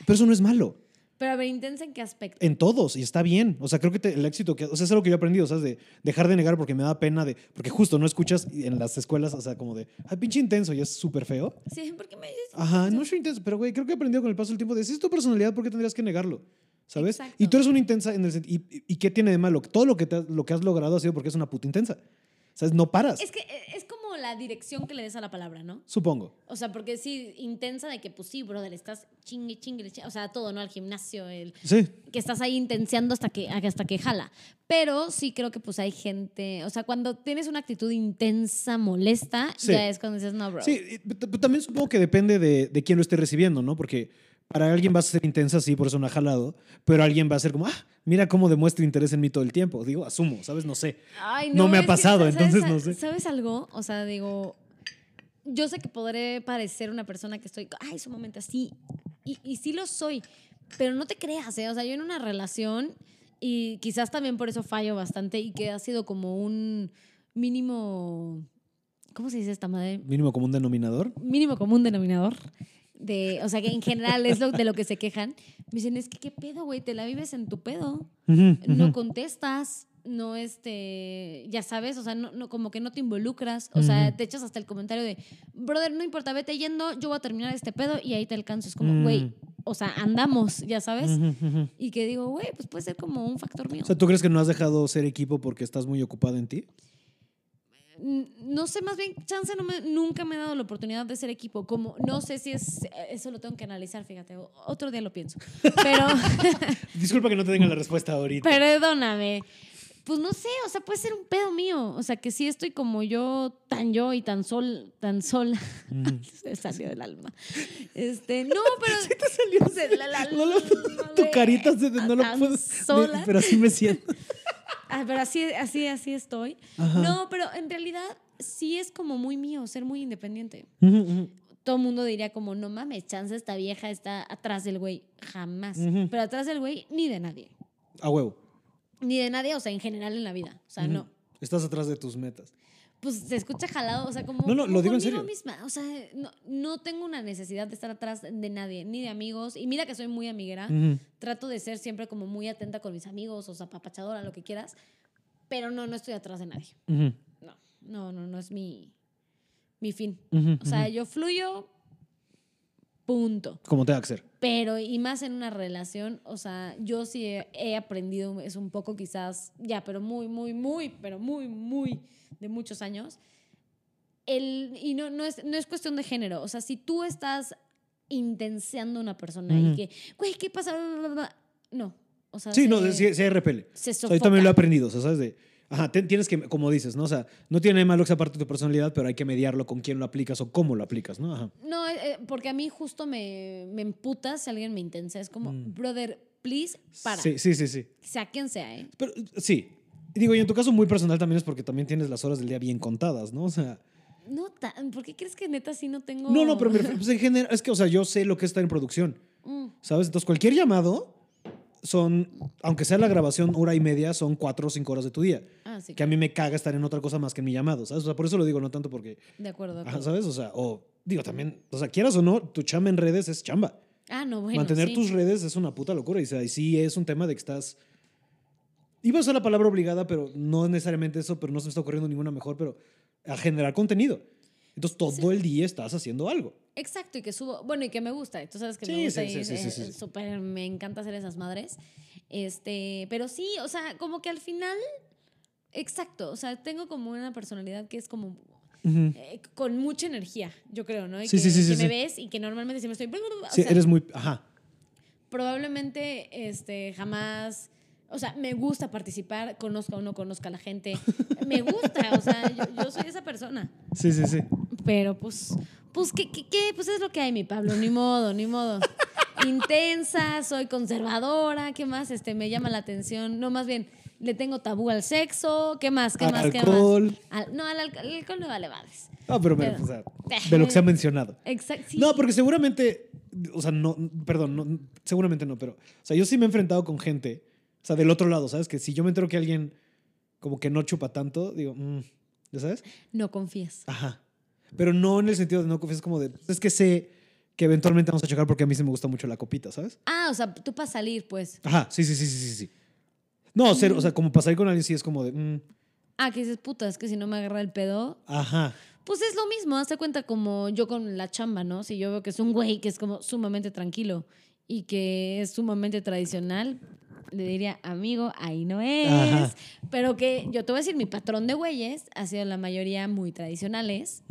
Speaker 1: Pero eso no es malo.
Speaker 2: Pero a ver, intensa en qué aspecto.
Speaker 1: En todos, y está bien. O sea, creo que te- el éxito que. O sea, es algo que yo he aprendido, ¿sabes? De dejar de negar porque me da pena de. Porque justo no escuchas en las escuelas, o sea, como de. Ay, pinche intenso, y es súper feo.
Speaker 2: Sí, porque me dices.
Speaker 1: Ajá, no soy intenso. Pero, güey, creo que he aprendido con el paso del tiempo de. Si es tu personalidad, ¿por qué tendrías que negarlo? ¿Sabes?
Speaker 2: Exacto.
Speaker 1: Y tú eres una intensa en el sentido. ¿Y, y qué tiene de malo? Todo lo que, te lo que has logrado ha sido porque es una puta intensa. ¿Sabes? No paras.
Speaker 2: Es que es como la dirección que le des a la palabra, ¿no?
Speaker 1: Supongo.
Speaker 2: O sea, porque sí, intensa de que, pues sí, brother, estás chingue, chingue, chingue, o sea, todo, ¿no? Al gimnasio, el,
Speaker 1: Sí.
Speaker 2: que estás ahí intenseando hasta que, hasta que jala. Pero sí creo que pues hay gente, o sea, cuando tienes una actitud intensa, molesta,
Speaker 1: Sí.
Speaker 2: ya es cuando dices, no, bro.
Speaker 1: Sí, también supongo que depende de, de quién lo esté recibiendo, ¿no? Porque para alguien va a ser intensa, sí, por eso no ha jalado, pero alguien va a ser como, ah, mira cómo demuestra interés en mí todo el tiempo. Digo, asumo, ¿sabes? No sé.
Speaker 2: Ay,
Speaker 1: No me ha
Speaker 2: que,
Speaker 1: pasado,
Speaker 2: ¿sabes-
Speaker 1: entonces no sé.
Speaker 2: ¿Sabes algo? O sea, digo, yo sé que podré parecer una persona que estoy, ay, sumamente así, y, y sí lo soy, pero no te creas, ¿eh? O sea, yo en una relación, y quizás también por eso fallo bastante, y que ha sido como un mínimo, ¿cómo se dice esta madre?
Speaker 1: Mínimo común denominador.
Speaker 2: mínimo común denominador. De, o sea, que en general es lo, de lo que se quejan. Me dicen, es que qué pedo, güey, te la vives en tu pedo. No contestas, no este, ya sabes, o sea, no, no- como que no te involucras. O sea, te echas hasta el comentario de, brother, no importa, vete yendo, yo voy a terminar este pedo y ahí te alcanzo. Es como,
Speaker 1: Mm.
Speaker 2: güey, o sea, andamos, ya sabes. Y que digo, güey, pues puede ser como un factor mío.
Speaker 1: O sea, ¿tú crees que no has dejado ser equipo porque estás muy ocupada en ti?
Speaker 2: No sé, más bien, Chance no me- nunca me ha dado la oportunidad de ser equipo. Como, no sé si es, eso lo tengo que analizar, fíjate, otro día lo pienso. Pero, [LAUGHS]
Speaker 1: Disculpa que no te tenga la respuesta ahorita.
Speaker 2: perdóname. Pues no sé, o sea, puede ser un pedo mío. O sea, que sí estoy como yo, tan yo y tan sol, tan sola. [LAUGHS] Se salió del alma. Este, no, [LAUGHS] pero.
Speaker 1: Sí te salió.
Speaker 2: se- la- la-
Speaker 1: No lo- tu carita se- no lo puedo.
Speaker 2: sola.
Speaker 1: pero así me siento.
Speaker 2: Ah, pero así, así, así estoy.
Speaker 1: Ajá.
Speaker 2: No, pero en realidad sí es como muy mío, ser muy independiente. Todo el mundo diría como, no mames, chance esta vieja está atrás del güey. Jamás. Pero atrás del güey, ni de nadie.
Speaker 1: A huevo.
Speaker 2: Ni de nadie, o sea, en general en la vida. O sea, no.
Speaker 1: Estás atrás de tus metas.
Speaker 2: Pues se escucha jalado, o sea, como,
Speaker 1: No, no,
Speaker 2: como
Speaker 1: lo digo en
Speaker 2: conmigo
Speaker 1: serio.
Speaker 2: misma. O sea, no, no tengo una necesidad de estar atrás de nadie, ni de amigos. Y mira que soy muy amiguera.
Speaker 1: Ujú.
Speaker 2: Trato de ser siempre como muy atenta con mis amigos, o sea, papachadora, lo que quieras. Pero no, no estoy atrás de nadie. No, no, no, no es mi, mi fin. O sea, yo fluyo, punto.
Speaker 1: Como te ser.
Speaker 2: Pero, y más en una relación, o sea, yo sí he, he aprendido, es un poco quizás, ya, pero muy, muy, muy, pero muy, muy de muchos años. El, y no, no, es, no es cuestión de género, o sea, si tú estás intenseando a una persona
Speaker 1: Ujú.
Speaker 2: y que, güey, ¿qué pasa? Bla, bla, bla", No, o sea,
Speaker 1: Sí,
Speaker 2: se-
Speaker 1: no, sí, sí hay repele.
Speaker 2: se
Speaker 1: O sea, yo también lo he aprendido, o sea, ¿sabes? De, ajá, tienes que, como dices, ¿no? O sea, no tiene malo que sea parte de tu personalidad, pero hay que mediarlo con quién lo aplicas o cómo lo aplicas, ¿no? Ajá.
Speaker 2: No, eh, eh, porque a mí justo me, me emputa si alguien me intensa. Es como, brother, please, para.
Speaker 1: Mm. Sí, sí, sí, sí.
Speaker 2: Sea quien sea, ¿eh?
Speaker 1: Pero sí. Digo, y en tu caso muy personal también es porque también tienes las horas del día bien contadas, ¿no? O sea,
Speaker 2: No tan, ¿por qué crees que neta sí no tengo?
Speaker 1: no, no, pero me [LAUGHS] refiero, pues en general, es que, o sea, yo sé lo que es estar en producción,
Speaker 2: Mm,
Speaker 1: ¿sabes? Entonces, cualquier llamado son, aunque sea la grabación hora y media, son cuatro o cinco horas de tu día.
Speaker 2: Ah, sí.
Speaker 1: Que a mí me caga estar en otra cosa más que en mi llamado, ¿sabes? O sea, por eso lo digo, no tanto porque,
Speaker 2: De acuerdo, de
Speaker 1: ajá,
Speaker 2: acuerdo.
Speaker 1: ¿sabes? O sea, o digo también, o sea, quieras o no, tu chamba en redes es chamba.
Speaker 2: Ah, no, bueno.
Speaker 1: Mantener
Speaker 2: sí.
Speaker 1: tus redes es una puta locura. Y, o sea, y sí es un tema de que estás. Iba a usar la palabra obligada, pero no necesariamente eso, pero no se me está ocurriendo ninguna mejor, pero a generar contenido. Entonces todo el día estás haciendo algo.
Speaker 2: Exacto, y que subo. Bueno, y que me gusta. Tú sabes que
Speaker 1: Sí,
Speaker 2: me gusta
Speaker 1: sí,
Speaker 2: y súper me encanta hacer esas madres. Este, pero sí, o sea, como que al final. Exacto, o sea, tengo como una personalidad que es como eh, con mucha energía, yo creo, ¿no? Y
Speaker 1: Sí,
Speaker 2: que,
Speaker 1: sí, sí,
Speaker 2: que me ves y que normalmente siempre estoy. o
Speaker 1: Sí,
Speaker 2: sea,
Speaker 1: eres muy. Ajá.
Speaker 2: probablemente este, jamás, o sea, me gusta participar, conozca o no conozca a la gente, me gusta, o sea, yo, yo soy esa persona,
Speaker 1: Sí, sí, sí.
Speaker 2: Pero pues, pues, ¿qué, qué, qué? Pues es lo que hay, mi Pablo, ni modo, ni modo. [LAUGHS] Intensa, soy conservadora, ¿qué más? Este, me llama la atención, no, más bien, le tengo tabú al sexo, ¿qué más? ¿Qué
Speaker 1: Al
Speaker 2: más? ¿Qué
Speaker 1: alcohol.
Speaker 2: más? Al- no, al alco- al alcohol no vale madres.
Speaker 1: Ah, pero, me-
Speaker 2: Pero-
Speaker 1: o sea, [LAUGHS] de lo que se ha mencionado.
Speaker 2: Exacto.
Speaker 1: No, porque seguramente. O sea, no. Perdón, no, seguramente no, pero. O sea, yo sí me he enfrentado con gente. O sea, del otro lado, ¿sabes? Que si yo me entero que alguien como que no chupa tanto, digo, mm, ¿ya sabes?
Speaker 2: No confías.
Speaker 1: Ajá. Pero no en el sentido de no confiar, es como de. Es que sé que eventualmente vamos a chocar porque a mí sí me gusta mucho la copita, ¿sabes?
Speaker 2: Ah, o sea, tú para salir, pues.
Speaker 1: Ajá, sí, sí, sí, sí, sí. sí. No, cero, o sea, como pasar con alguien sí es como de. mm,
Speaker 2: Ah, que dices, puta, es que si no me agarra el pedo,
Speaker 1: ajá.
Speaker 2: Pues es lo mismo, hazte cuenta como yo con la chamba, ¿no? Si yo veo que es un güey que es como sumamente tranquilo y que es sumamente tradicional, le diría, amigo, ahí no es.
Speaker 1: Ajá.
Speaker 2: Pero que yo te voy a decir, mi patrón de güeyes ha sido la mayoría muy tradicionales.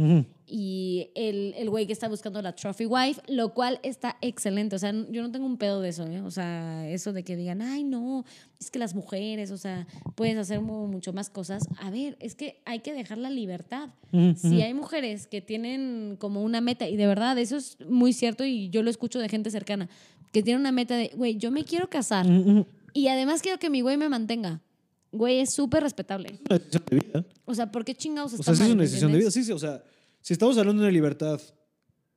Speaker 2: Y el, el güey que está buscando la trophy wife, lo cual está excelente. O sea, yo no tengo un pedo de eso, ¿eh? O sea, eso de que digan, ay, no, es que las mujeres, o sea, puedes hacer mu- mucho más cosas. A ver, es que hay que dejar la libertad. Si hay mujeres que tienen como una meta, y de verdad, eso es muy cierto y yo lo escucho de gente cercana, que tiene una meta de, güey, yo me quiero casar y además quiero que mi güey me mantenga. Güey, es súper respetable.
Speaker 1: Una decisión de vida.
Speaker 2: O sea, ¿por qué chingados
Speaker 1: O
Speaker 2: está
Speaker 1: sea, sí es una decisión de vida. Sí, sí, o sea, si estamos hablando de una libertad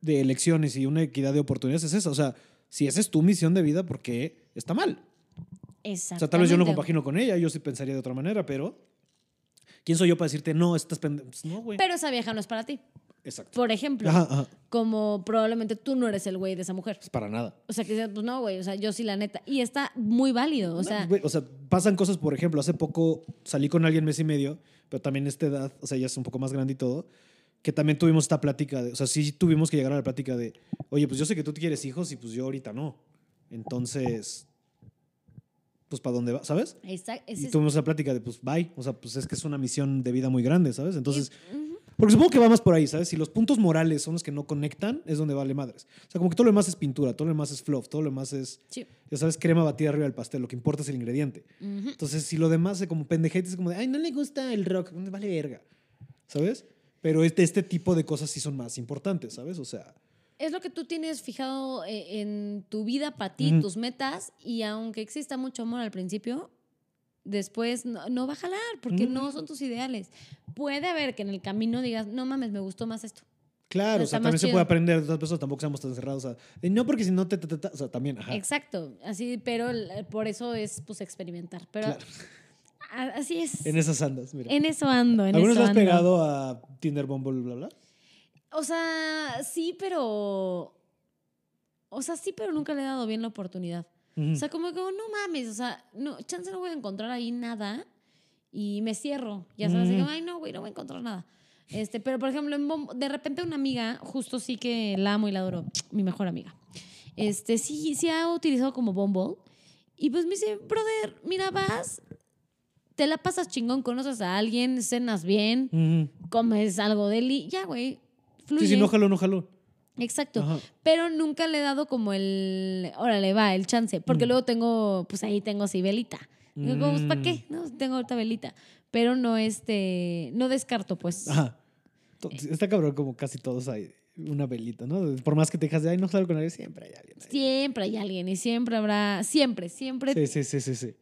Speaker 1: de elecciones y una equidad de oportunidades, es esa. O sea, si esa es tu misión de vida, ¿por qué está mal? O sea, tal vez yo no compagino con ella, yo sí pensaría de otra manera, pero ¿quién soy yo para decirte, no, estás pendejo? Pues no, güey.
Speaker 2: Pero esa vieja no es para ti.
Speaker 1: Exacto.
Speaker 2: Por ejemplo,
Speaker 1: Ajá, ajá.
Speaker 2: como probablemente tú no eres el güey de esa mujer.
Speaker 1: Pues para nada.
Speaker 2: O sea, que dices, pues no, güey, o sea, yo sí la neta. Y está muy válido, o sea,
Speaker 1: No, güey, o sea, pasan cosas, por ejemplo, hace poco salí con alguien mes y medio, pero también esta edad, o sea, ya es un poco más grande y todo, que también tuvimos esta plática, de, o sea, sí tuvimos que llegar a la plática de, oye, pues yo sé que tú quieres hijos y pues yo ahorita no. Entonces, pues para dónde va, ¿sabes?
Speaker 2: ese
Speaker 1: Y tuvimos esa plática de, pues bye, o sea, pues es que es una misión de vida muy grande, ¿sabes? Entonces. Porque supongo que va más por ahí, ¿sabes? Si los puntos morales son los que no conectan, es donde vale madres. O sea, como que todo lo demás es pintura, todo lo demás es fluff, todo lo demás es,
Speaker 2: Sí.
Speaker 1: ya sabes, crema batida arriba del pastel. Lo que importa es el ingrediente.
Speaker 2: Ujú.
Speaker 1: Entonces, si lo demás es como pendejetes, es como de, ay, no le gusta el rock, vale verga, ¿sabes? Pero este, este tipo de cosas sí son más importantes, ¿sabes? O sea,
Speaker 2: Es lo que tú tienes fijado eh, en tu vida para ti, tus metas, y aunque exista mucho amor al principio, después no, no va a jalar porque no son tus ideales. Puede haber que en el camino digas, no mames, me gustó más esto.
Speaker 1: claro, o sea, también se puede aprender de otras personas, tampoco seamos tan cerrados. O sea, de, no porque si no te, te- te- te- o sea, también, ajá.
Speaker 2: Exacto, así, pero por eso es pues experimentar. Pero
Speaker 1: Claro.
Speaker 2: Así es.
Speaker 1: En esas andas, mira.
Speaker 2: En eso ando, en
Speaker 1: ¿Algunos
Speaker 2: eso
Speaker 1: has
Speaker 2: ando.
Speaker 1: pegado a Tinder, Bumble, bla, bla?
Speaker 2: O sea, sí, pero. O sea, sí, pero nunca le he dado bien la oportunidad. O sea, como que, no mames, o sea, no, chance no voy a encontrar ahí nada y me cierro. Ya sabes,
Speaker 1: Ujú.
Speaker 2: como, ay, no, güey, no voy a encontrar nada. Este, pero, por ejemplo, en Bumble- de repente una amiga, justo sí que la amo y la adoro, mi mejor amiga, este, sí, sí ha utilizado como Bumble. Y pues me dice, brother, mira, vas, te la pasas chingón, conoces a alguien, cenas bien, comes algo de li, ya, güey, fluye.
Speaker 1: Sí, sí, no jaló, no jaló.
Speaker 2: Exacto.
Speaker 1: Ajá.
Speaker 2: Pero nunca le he dado como el, órale, va, el chance. Porque
Speaker 1: Mm.
Speaker 2: luego tengo, pues ahí tengo así velita. Digo, pues, ¿para
Speaker 1: Mm.
Speaker 2: qué? No, tengo ahorita velita. Pero no, este, no descarto, pues.
Speaker 1: Ajá. To- Está cabrón como casi todos hay una velita, ¿no? Por más que te dejas de, ay, no salgo con nadie, siempre hay alguien. ahí.
Speaker 2: Siempre hay alguien y siempre habrá, siempre, siempre
Speaker 1: Sí, sí, sí, sí, sí.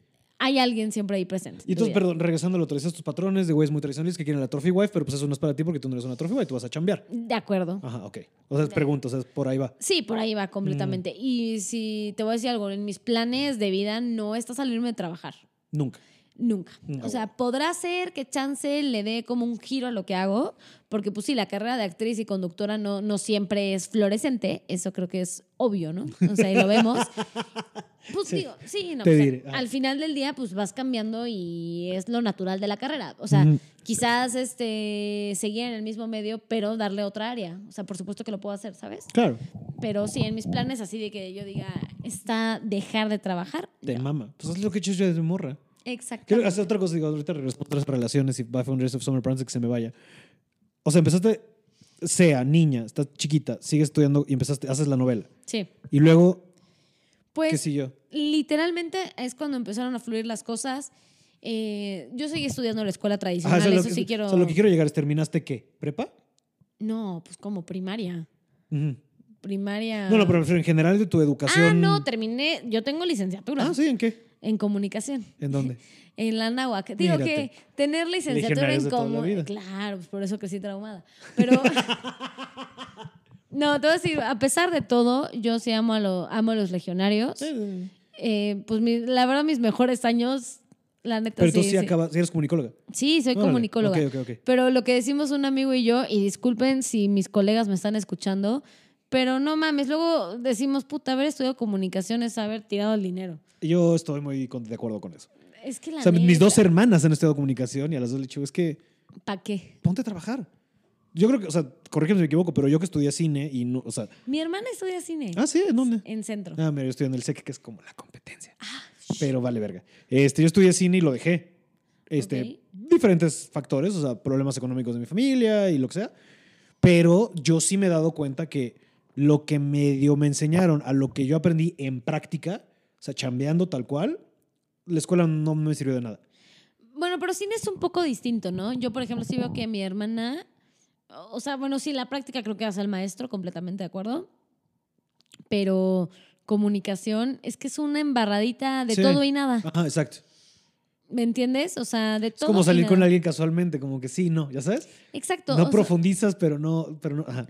Speaker 2: Hay alguien siempre ahí presente.
Speaker 1: Y entonces, perdón, regresando a lo que decías tus patrones de güeyes muy tradicionales que quieren la trophy wife, pero pues eso no es para ti porque tú no eres una trophy wife, tú vas a chambear.
Speaker 2: De acuerdo.
Speaker 1: Ajá, ok. O sea, pregunto, o sea, por ahí va.
Speaker 2: Sí, por ahí va
Speaker 1: Mm.
Speaker 2: completamente. Y si te voy a decir algo, en mis planes de vida no está salirme de trabajar.
Speaker 1: Nunca.
Speaker 2: Nunca.
Speaker 1: No.
Speaker 2: O sea, podrá ser que chance le dé como un giro a lo que hago, porque pues sí, la carrera de actriz y conductora no, no siempre es fluorescente, eso creo que es obvio, ¿no? O sea, y lo vemos. [LAUGHS] Pues
Speaker 1: Sí,
Speaker 2: digo, sí, no,
Speaker 1: te
Speaker 2: o sea,
Speaker 1: diré. Ah.
Speaker 2: al final del día pues vas cambiando y es lo natural de la carrera. O sea, quizás este, seguir en el mismo medio, pero darle otra área. O sea, por supuesto que lo puedo hacer, ¿sabes?
Speaker 1: Claro,
Speaker 2: Pero sí, en mis planes así de que yo diga, está dejar de trabajar.
Speaker 1: te
Speaker 2: no.
Speaker 1: mama. Pues es lo que he hecho yo desde morra.
Speaker 2: Exacto.
Speaker 1: Quiero hacer otra cosa, digo, ahorita regreso a otras relaciones y va a Founders of Summer Plans que se me vaya. O sea, empezaste, sea niña, estás chiquita, sigues estudiando y empezaste, haces la novela.
Speaker 2: Sí.
Speaker 1: Y luego,
Speaker 2: Pues
Speaker 1: ¿qué siguió?
Speaker 2: literalmente es cuando empezaron a fluir las cosas. Eh, yo seguí estudiando en la escuela tradicional,
Speaker 1: Ajá, o sea,
Speaker 2: eso
Speaker 1: que,
Speaker 2: sí quiero.
Speaker 1: o sea, lo que quiero llegar es, ¿terminaste qué? ¿Prepa?
Speaker 2: No, pues como primaria.
Speaker 1: Ujú.
Speaker 2: Primaria.
Speaker 1: No, no, pero en general de tu educación.
Speaker 2: Ah, no, terminé. Yo tengo licenciatura
Speaker 1: Ah, sí, ¿en qué?
Speaker 2: En comunicación.
Speaker 1: ¿En dónde? [LAUGHS]
Speaker 2: En la náhuac. Digo
Speaker 1: Mírate.
Speaker 2: que tener licenciatura en comunicación. Claro, pues por eso crecí traumada. Pero. [LAUGHS] no, te voy a decir, a pesar de todo, yo sí amo a, lo, amo a los legionarios. Eh, pues mi- la verdad, mis mejores años, la neta
Speaker 1: Pero
Speaker 2: sí.
Speaker 1: tú sí,
Speaker 2: sí.
Speaker 1: acabas, eres comunicóloga.
Speaker 2: Sí, soy
Speaker 1: Órale.
Speaker 2: comunicóloga.
Speaker 1: Ok, ok, ok.
Speaker 2: Pero lo que decimos un amigo y yo, y disculpen si mis colegas me están escuchando, pero no mames, luego decimos, puta, haber estudiado comunicación es haber tirado el dinero.
Speaker 1: Yo estoy muy con- de acuerdo con eso.
Speaker 2: Es que la
Speaker 1: O sea, mis dos hermanas han estudiado comunicación y a las dos le dicho, es que
Speaker 2: ¿Pa' qué?
Speaker 1: ponte a trabajar. Yo creo que, o sea, corrígeme si me equivoco, pero yo que estudié cine y no, o sea,
Speaker 2: Mi hermana estudia cine.
Speaker 1: ah, sí, ¿en dónde?
Speaker 2: En centro.
Speaker 1: Ah, mira, yo estudié en el SEC, que es como la competencia.
Speaker 2: Ah,
Speaker 1: Pero vale verga. Este, yo estudié cine y lo dejé. Este,
Speaker 2: Ok.
Speaker 1: diferentes factores, o sea, problemas económicos de mi familia y lo que sea. Pero yo sí me he dado cuenta que lo que medio me enseñaron a lo que yo aprendí en práctica, sea, chambeando tal cual, la escuela no me sirvió de nada.
Speaker 2: Bueno, pero cine es un poco distinto, ¿no? Yo, por ejemplo, sí veo que mi hermana, o sea, bueno, sí, la práctica creo que hace el maestro, completamente de acuerdo. Pero comunicación es que es una embarradita de
Speaker 1: Sí.
Speaker 2: todo y nada.
Speaker 1: Ajá, exacto.
Speaker 2: ¿Me entiendes? O sea, de
Speaker 1: Es
Speaker 2: todo.
Speaker 1: como
Speaker 2: y
Speaker 1: salir con alguien casualmente, como que sí, no, ¿ya sabes?
Speaker 2: Exacto.
Speaker 1: No
Speaker 2: sea,
Speaker 1: profundizas, pero no, pero no, ajá.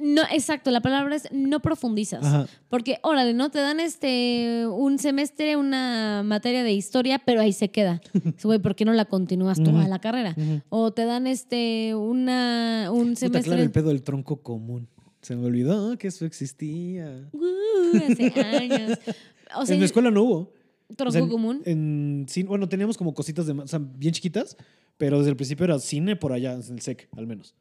Speaker 2: no, exacto, la palabra es no profundizas.
Speaker 1: Ajá.
Speaker 2: Porque, órale, ¿no? Te dan este un semestre, una materia de historia, pero ahí se queda. [LAUGHS] Güey, ¿por qué no la continúas toda
Speaker 1: Ujú.
Speaker 2: la carrera? O te dan este una un semestre.
Speaker 1: claro, el pedo del tronco común. Se me olvidó que eso existía.
Speaker 2: Uh, hace años. O [LAUGHS] sea,
Speaker 1: en mi escuela no hubo.
Speaker 2: Tronco
Speaker 1: O sea, en-
Speaker 2: común.
Speaker 1: En bueno, teníamos como cositas de, ma- o sea, bien chiquitas, pero desde el principio era cine por allá, en el SEC, al menos.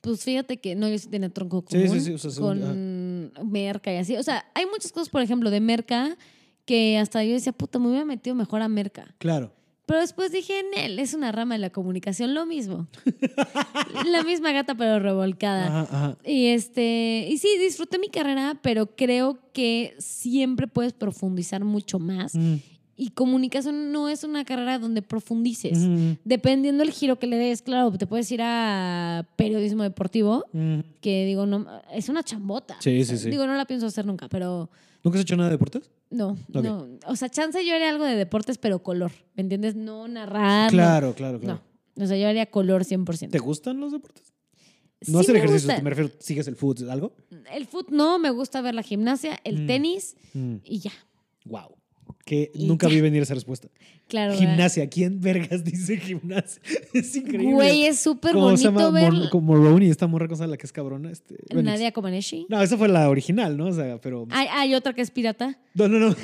Speaker 2: Pues fíjate que no, yo sí tenía tronco
Speaker 1: Sí,
Speaker 2: común.
Speaker 1: sí, sí, o sea, según-
Speaker 2: con merca y así. O sea, hay muchas cosas, por ejemplo, de merca que hasta yo decía, puta, me hubiera metido mejor a merca.
Speaker 1: Claro.
Speaker 2: Pero después dije, en él es una rama de la comunicación, lo mismo. [LAUGHS] la misma gata pero revolcada.
Speaker 1: Ajá, ajá.
Speaker 2: Y este, y sí, disfruté mi carrera, pero creo que siempre puedes profundizar mucho más.
Speaker 1: Mm,
Speaker 2: Y comunicación no es una carrera donde profundices.
Speaker 1: mm,
Speaker 2: Dependiendo del giro que le des, claro, te puedes ir a periodismo deportivo,
Speaker 1: mm.
Speaker 2: que digo, no, es una chambota.
Speaker 1: Sí,
Speaker 2: O sea,
Speaker 1: sí, sí.
Speaker 2: Digo, no la pienso hacer nunca, pero
Speaker 1: ¿Nunca has hecho nada de deportes?
Speaker 2: no,
Speaker 1: Ok.
Speaker 2: no. O sea, chance yo haría algo de deportes, pero color, ¿me entiendes? No narrar.
Speaker 1: Claro, claro, claro.
Speaker 2: No, o sea, yo haría color 100%.
Speaker 1: ¿Te gustan los deportes?
Speaker 2: Sí
Speaker 1: No hacer
Speaker 2: me
Speaker 1: ejercicio,
Speaker 2: gusta.
Speaker 1: me refiero, ¿sigues el fútbol, algo?
Speaker 2: El foot no, me gusta ver la gimnasia, el
Speaker 1: Mm.
Speaker 2: tenis
Speaker 1: Mm,
Speaker 2: y ya.
Speaker 1: wow. Que
Speaker 2: Y
Speaker 1: nunca
Speaker 2: ya.
Speaker 1: vi venir esa respuesta. [LAUGHS]
Speaker 2: Claro. ¿verdad?
Speaker 1: Gimnasia, ¿quién vergas [LAUGHS] dice gimnasia? Es increíble.
Speaker 2: Güey, es súper
Speaker 1: ¿Cómo se llama?
Speaker 2: bonito ver
Speaker 1: como Ronnie, esta morra cosa la que es cabrona. Este.
Speaker 2: Nadia Comaneci.
Speaker 1: No, esa fue la original, ¿no? O sea, pero.
Speaker 2: Hay, hay otra que es pirata.
Speaker 1: No, no, no.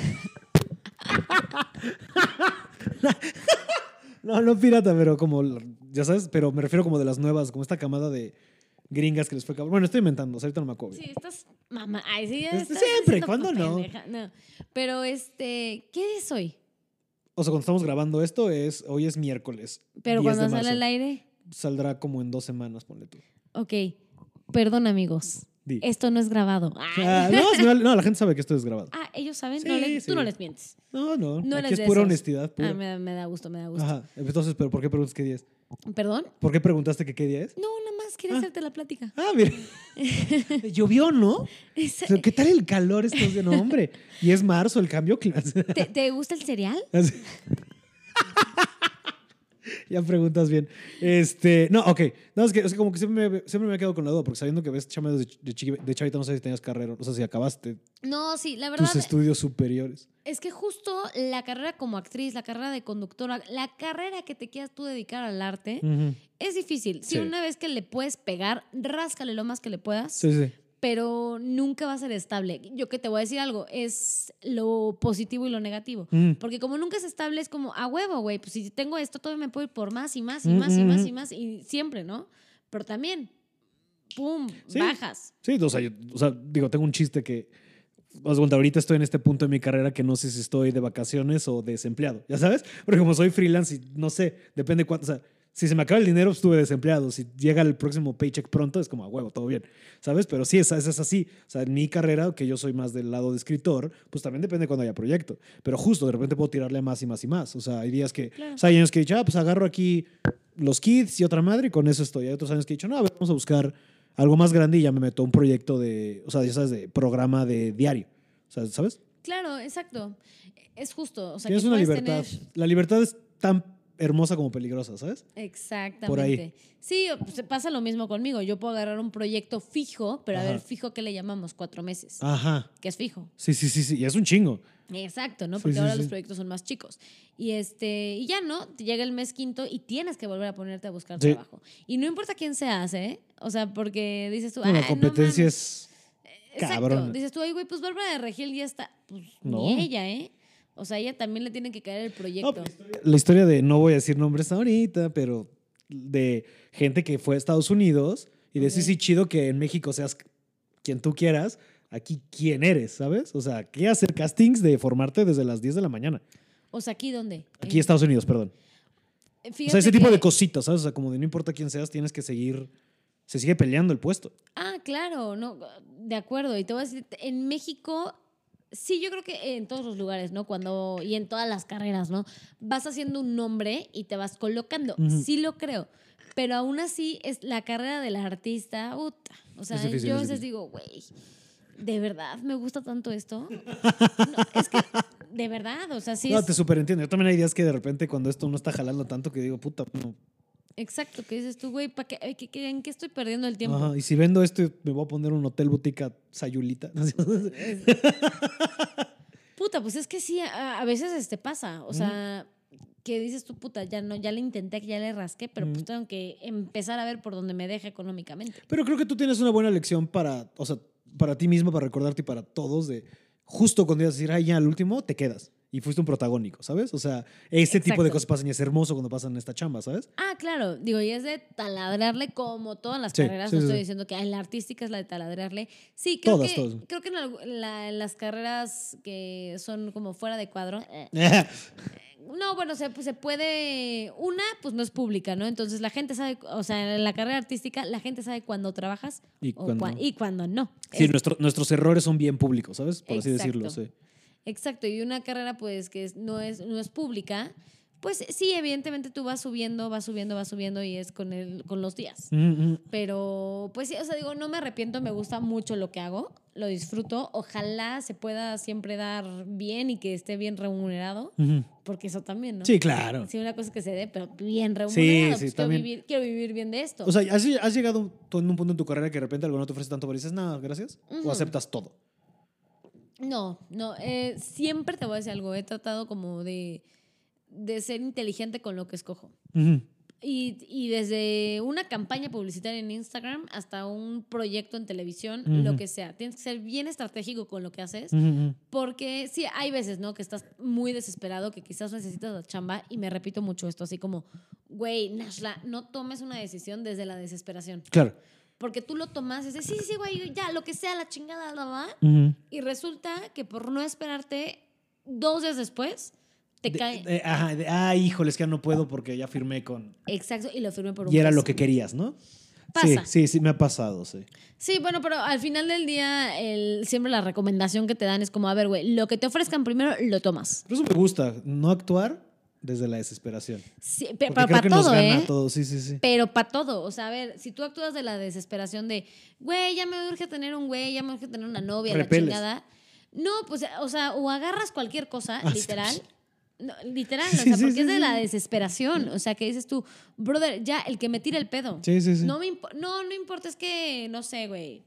Speaker 1: [LAUGHS] no, no pirata, pero como, ya sabes, pero me refiero como de las nuevas, como esta camada de gringas que les fue cabrón. Bueno, estoy inventando, ahorita no me acuerdo.
Speaker 2: Sí, estás mamá. Ay, sí,
Speaker 1: Este,
Speaker 2: estás
Speaker 1: siempre, ¿cuándo no?
Speaker 2: No. Pero este, ¿qué es hoy?
Speaker 1: O sea, cuando estamos grabando esto, es hoy es miércoles.
Speaker 2: Pero
Speaker 1: 10 de
Speaker 2: cuando sale al aire,
Speaker 1: Saldrá como en dos semanas, ponle tú.
Speaker 2: ok. Perdón, amigos.
Speaker 1: Di.
Speaker 2: Esto no es grabado.
Speaker 1: Ah, [LAUGHS] no, la gente sabe que esto es grabado.
Speaker 2: Ah, ellos saben.
Speaker 1: Sí,
Speaker 2: No le-
Speaker 1: sí.
Speaker 2: Tú no les mientes.
Speaker 1: No, no.
Speaker 2: No
Speaker 1: aquí es
Speaker 2: de
Speaker 1: pura
Speaker 2: esos.
Speaker 1: honestidad. pura.
Speaker 2: Ah, me, da- me da gusto, me da gusto.
Speaker 1: Ajá. Entonces, ¿pero por qué preguntas qué día es?
Speaker 2: ¿Perdón?
Speaker 1: ¿Por qué preguntaste que qué día es?
Speaker 2: No, nada más quería
Speaker 1: Ah.
Speaker 2: hacerte la plática.
Speaker 1: Ah, mira. [LAUGHS] Llovió, ¿no?
Speaker 2: Es-
Speaker 1: ¿Qué tal el calor estos días? No, hombre. Y es marzo, el cambio clase.
Speaker 2: ¿Te, te gusta el cereal? [LAUGHS] [LAUGHS]
Speaker 1: Ya preguntas bien. Este, no, ok. No, es que, es que como que siempre me, siempre me he quedado con la duda, porque sabiendo que ves chamas de, de, chiqui- de chavita, no sé si tenías carrera, no sé si acabaste
Speaker 2: No, sí, la verdad
Speaker 1: tus estudios superiores.
Speaker 2: es que justo la carrera como actriz, la carrera de conductora, la carrera que te quieras tú dedicar al arte, es difícil. Si
Speaker 1: Sí.
Speaker 2: una vez que le puedes pegar, ráscale lo más que le puedas,
Speaker 1: Sí, sí.
Speaker 2: Pero nunca va a ser estable. Yo que te voy a decir algo, es lo positivo y lo negativo.
Speaker 1: Mm.
Speaker 2: Porque como nunca es estable, es como a huevo, güey. Pues si tengo esto, todavía me puedo ir por más y más y
Speaker 1: Mm,
Speaker 2: más y más
Speaker 1: mm,
Speaker 2: y más. Y siempre, ¿no? Pero también, ¡pum!
Speaker 1: Sí.
Speaker 2: Bajas.
Speaker 1: Sí, o sea, yo- o sea, digo, tengo un chiste que. ahorita estoy en este punto de mi carrera que no sé si estoy de vacaciones o desempleado, ¿ya sabes? Porque como soy freelance y no sé, depende cuánto, o sea, si se me acaba el dinero, estuve desempleado. Si llega el próximo paycheck pronto, es como a huevo, todo bien, ¿sabes? Pero sí, es, es, es así. O sea, en mi carrera, que yo soy más del lado de escritor, pues también depende cuando haya proyecto. Pero justo, de repente puedo tirarle más y más y más. O sea, hay días que,
Speaker 2: Claro.
Speaker 1: o sea, hay años que he dicho, ah, pues agarro aquí los kids y otra madre y con eso estoy. Hay otros años que he dicho, no, a ver, vamos a buscar algo más grande y ya me meto a un proyecto de, o sea, ya sabes, de programa de diario. O sea, ¿sabes?
Speaker 2: Claro, exacto. Es justo. O sea,
Speaker 1: Tienes
Speaker 2: que
Speaker 1: una
Speaker 2: puedes
Speaker 1: libertad.
Speaker 2: tener-
Speaker 1: La libertad es tan hermosa como peligrosa, ¿sabes?
Speaker 2: Exactamente.
Speaker 1: Por ahí.
Speaker 2: Sí, pues, pasa lo mismo conmigo. Yo puedo agarrar un proyecto fijo, pero a ver, fijo, ¿qué le llamamos? Cuatro meses.
Speaker 1: Ajá.
Speaker 2: Que es fijo.
Speaker 1: Sí, sí, sí, sí. Y es un chingo.
Speaker 2: Exacto, ¿no? Porque
Speaker 1: sí,
Speaker 2: ahora
Speaker 1: sí.
Speaker 2: los proyectos son más chicos. Y este, y ya no, te llega el mes quinto y tienes que volver a ponerte a buscar trabajo. Y no importa quién seas, ¿eh? O sea, porque dices tú,
Speaker 1: No, la
Speaker 2: "Ay, no
Speaker 1: competencia
Speaker 2: mames".
Speaker 1: es
Speaker 2: Exacto.
Speaker 1: cabrona.
Speaker 2: Dices tú, ay, güey, pues Bárbara de Regil ya está. Pues
Speaker 1: No.
Speaker 2: ni ella, ¿eh? O sea, ella también le tiene que caer el proyecto.
Speaker 1: No, pues, la historia de, no voy a decir nombres ahorita, pero de gente que fue a Estados Unidos y de sí, chido que en México seas quien tú quieras, aquí quién eres, ¿sabes? O sea, que hacer castings de formarte desde las 10 de la mañana.
Speaker 2: O sea, ¿aquí dónde?
Speaker 1: Aquí
Speaker 2: En-
Speaker 1: Estados Unidos, perdón. O
Speaker 2: Fíjate
Speaker 1: sea, ese tipo de cositas, ¿sabes? O sea, como de no importa quién seas, tienes que seguir, se sigue peleando el puesto.
Speaker 2: Ah, claro, no, de acuerdo. Y te voy a decir, en México, sí, yo creo que en todos los lugares, ¿no? Cuando, y en todas las carreras, ¿no? Vas haciendo un nombre y te vas colocando. Sí lo creo. Pero aún así, es la carrera del artista, puta. O sea,
Speaker 1: difícil,
Speaker 2: yo a
Speaker 1: es
Speaker 2: veces digo, güey, ¿de verdad me gusta tanto esto? [LAUGHS] No, es que, de verdad, o sea, sí
Speaker 1: no,
Speaker 2: es...
Speaker 1: te superentiendo. Yo también hay días que de repente cuando esto no está jalando tanto que digo, puta, no.
Speaker 2: Exacto, que dices tú, güey, ¿pa' qué, qué- qué- ¿en qué estoy perdiendo el tiempo?
Speaker 1: Ajá, y si vendo esto, me voy a poner un hotel boutique sayulita. [LAUGHS]
Speaker 2: Puta, pues es que sí, a, a veces este pasa. O sea, que dices tú, puta, ya no, ya le intenté, ya le rasqué, pero pues
Speaker 1: Ujú.
Speaker 2: tengo que empezar a ver por dónde me deja económicamente.
Speaker 1: Pero creo que tú tienes una buena lección para, o sea, para ti mismo, para recordarte y para todos de justo cuando ibas a decir, ay, ya, al último, te quedas. Y fuiste un protagónico, ¿sabes? O sea, ese tipo de
Speaker 2: Exacto.
Speaker 1: cosas pasan y es hermoso cuando pasan en esta chamba, ¿sabes?
Speaker 2: Ah, claro, digo, y es de taladrarle como todas las
Speaker 1: Sí,
Speaker 2: carreras.
Speaker 1: sí,
Speaker 2: no
Speaker 1: sí,
Speaker 2: estoy diciendo que en la artística es la de taladrarle. Sí, creo
Speaker 1: Todas,
Speaker 2: que,
Speaker 1: todas.
Speaker 2: creo que en, la- en las carreras que son como fuera de cuadro, eh, [LAUGHS] no, bueno, se, pues, se puede. Una, pues no es pública, ¿no? Entonces la gente sabe, o sea, en la carrera artística, la gente sabe cuándo trabajas
Speaker 1: Y
Speaker 2: o
Speaker 1: cuándo
Speaker 2: cua-
Speaker 1: no.
Speaker 2: y cuándo no.
Speaker 1: Sí,
Speaker 2: Es-
Speaker 1: nuestro- nuestros errores son bien públicos, ¿sabes? Por así decirlo,
Speaker 2: Exacto.
Speaker 1: sí.
Speaker 2: Exacto, y una carrera pues que no, es, no es pública, pues sí, evidentemente tú vas subiendo, vas subiendo, vas subiendo y es con, el, con los días.
Speaker 1: Mm.
Speaker 2: Pero pues sí, o sea, digo, no me arrepiento, me gusta mucho lo que hago, lo disfruto, ojalá se pueda siempre dar bien y que esté bien remunerado, porque eso también, ¿no?
Speaker 1: Sí, claro.
Speaker 2: Sí, una cosa que se dé, pero bien remunerado.
Speaker 1: sí,
Speaker 2: pues quiero, vivir, quiero vivir bien de esto.
Speaker 1: O sea, ¿has, has llegado en un punto en tu carrera que de repente algo no te ofrece tanto, pero dices, no, gracias? ¿O aceptas todo?
Speaker 2: No, no, eh, siempre te voy a decir algo, he tratado como de, de ser inteligente con lo que escojo. Y, y desde una campaña publicitaria en Instagram hasta un proyecto en televisión, lo que sea. Tienes que ser bien estratégico con lo que haces, porque sí, hay veces, ¿no? Que estás muy desesperado, que quizás necesitas la chamba, y me repito mucho esto, así como, güey, Nashla, no tomes una decisión desde la desesperación.
Speaker 1: Claro.
Speaker 2: Porque tú lo tomas y dices, sí, sí, güey, ya, lo que sea, la chingada, la va. Y resulta que por no esperarte, dos días después, te
Speaker 1: De-
Speaker 2: cae.
Speaker 1: de- ajá, de, ah, híjole, es que ya no puedo porque ya firmé con...
Speaker 2: Exacto, y lo firmé por un
Speaker 1: Y era lo que querías, ¿no?
Speaker 2: Pasa.
Speaker 1: Sí, sí, sí, me ha pasado, sí.
Speaker 2: Sí, bueno, pero al final del día, el, siempre la recomendación que te dan es como, a ver, güey, lo que te ofrezcan primero, lo tomas.
Speaker 1: Por eso me gusta, no actuar desde la desesperación.
Speaker 2: Sí, pero para todo,
Speaker 1: gana
Speaker 2: ¿eh?
Speaker 1: todo, sí, sí, sí.
Speaker 2: Pero para todo. O sea, a ver, si tú actúas de la desesperación de, güey, ya me urge tener un güey, ya me urge tener una novia,
Speaker 1: Repeles.
Speaker 2: la chingada. No, pues, o sea, o agarras cualquier cosa,
Speaker 1: Ah, sí.
Speaker 2: literal. No, literal, o sea, porque es de la desesperación. O sea, que dices tú, brother, ya, el que me tira el pedo.
Speaker 1: Sí, sí, sí.
Speaker 2: No, me no, no importa, es que, no sé, güey.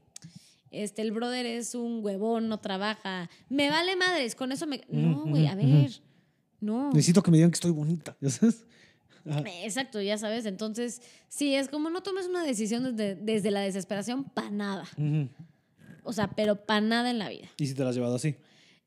Speaker 2: Este, el brother es un huevón, no trabaja. Me vale madres, con eso me. No, güey, a ver. No.
Speaker 1: Necesito que me digan que estoy bonita, ¿ya sabes? Ajá.
Speaker 2: Exacto, ya sabes. Entonces, sí, es como no tomes una decisión desde, desde la desesperación para nada. O sea, pero para nada en la vida.
Speaker 1: ¿Y si te la has llevado así?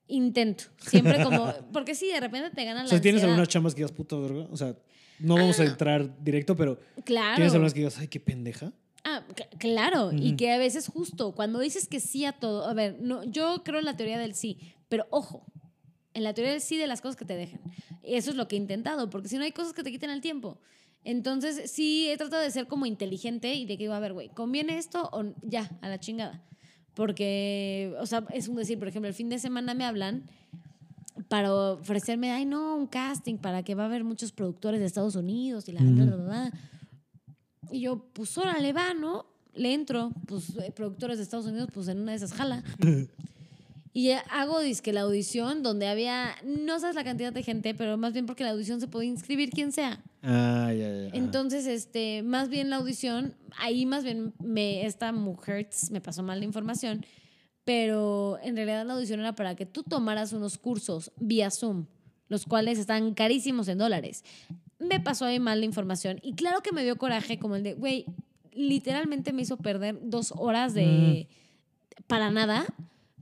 Speaker 2: Intento. Siempre como. [LAUGHS] Porque sí, de repente te ganan
Speaker 1: O
Speaker 2: la
Speaker 1: sea, ¿tienes
Speaker 2: ansiedad.
Speaker 1: algunas chambas que digas puta verga? O sea, no vamos a entrar directo, pero
Speaker 2: Claro.
Speaker 1: ¿tienes algunas que digas, ay, qué pendeja?
Speaker 2: Ah, cl- claro. Y que a veces justo cuando dices que sí a todo. A ver, no, yo creo en la teoría del sí, pero ojo. En la teoría sí de las cosas que te dejen. Eso es lo que he intentado, porque si no hay cosas que te quiten el tiempo. Entonces, sí he tratado de ser como inteligente y de que, a ver, güey, ¿conviene esto o ya, a la chingada? Porque, o sea, es un decir, por ejemplo, el fin de semana me hablan para ofrecerme, ay, no, un casting para que va a haber muchos productores de Estados Unidos y la,
Speaker 1: Ujú.
Speaker 2: bla, bla, bla. Y yo, pues órale, va, ¿no? Le entro, pues eh, productores de Estados Unidos, pues en una de esas jala. [LAUGHS] Y eh, hago disque la audición donde había, no sabes la cantidad de gente, pero más bien porque la audición se puede inscribir quien sea.
Speaker 1: Ah, ya, ya.
Speaker 2: Entonces, este, más bien la audición, ahí más bien me, esta mujer me pasó mal la información, pero en realidad la audición era para que tú tomaras unos cursos vía Zoom, los cuales están carísimos en dólares. Me pasó ahí mal la información y claro que me dio coraje como el de, güey, literalmente me hizo perder dos horas de... para nada.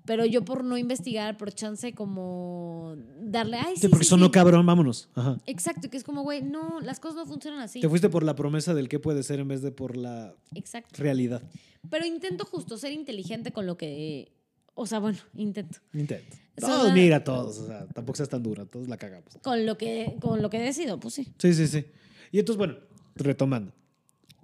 Speaker 2: Pero yo por no investigar, por chance como darle, ay, sí,
Speaker 1: Sí, porque
Speaker 2: sí,
Speaker 1: sonó
Speaker 2: sí".
Speaker 1: cabrón, vámonos. Ajá.
Speaker 2: Exacto, que es como, güey, no, las cosas no funcionan así.
Speaker 1: Te fuiste por la promesa del qué puede ser en vez de por la
Speaker 2: Exacto.
Speaker 1: realidad.
Speaker 2: Pero intento justo ser inteligente con lo que. O sea, bueno, intento.
Speaker 1: Intento. Todos,
Speaker 2: da-
Speaker 1: mira, todos. O sea, tampoco seas tan dura, todos la cagamos.
Speaker 2: Con lo que, con lo que decido, pues sí.
Speaker 1: Sí, sí, sí. Y entonces, bueno, retomando.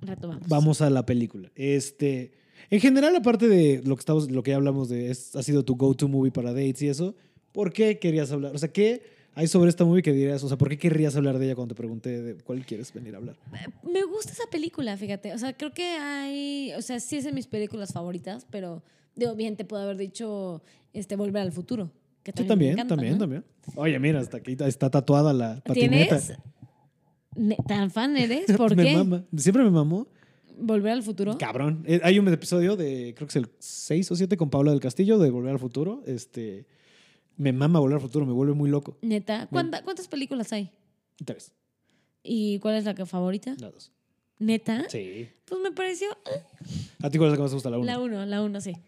Speaker 2: Retomamos.
Speaker 1: Vamos a la película. Este, en general, aparte de lo que estamos, lo que ya hablamos de, es, ha sido tu go-to movie para dates y eso. ¿Por qué querías hablar? O sea, ¿qué hay sobre esta movie que dirías? O sea, ¿por qué querrías hablar de ella cuando te pregunté de cuál quieres venir a hablar?
Speaker 2: Me gusta esa película, fíjate. O sea, creo que hay. O sea, sí es de mis películas favoritas, pero digo, bien, te puedo haber dicho este, Volver al futuro. Que también,
Speaker 1: también,
Speaker 2: encanta,
Speaker 1: también,
Speaker 2: ¿no?
Speaker 1: también. Oye, mira, hasta aquí está tatuada la patineta.
Speaker 2: ¿Tienes? Ne- ¿Tan fan eres? [LAUGHS] ¿Por
Speaker 1: me
Speaker 2: qué?
Speaker 1: mama. Siempre me mamó.
Speaker 2: ¿Volver al futuro?
Speaker 1: Cabrón. Eh, Hay un episodio de, creo que es el 6 o 7 con Paula del Castillo de Volver al Futuro. Este, me mama Volver al Futuro, me vuelve muy loco.
Speaker 2: Neta. ¿Cuánta- ¿Cuántas películas hay?
Speaker 1: Tres,
Speaker 2: ¿Y cuál es la que favorita?
Speaker 1: las dos.
Speaker 2: ¿Neta?
Speaker 1: Sí.
Speaker 2: Pues me pareció
Speaker 1: ¿A ti cuál es la que más te gusta? La 1.
Speaker 2: la uno, la uno, sí. Sí,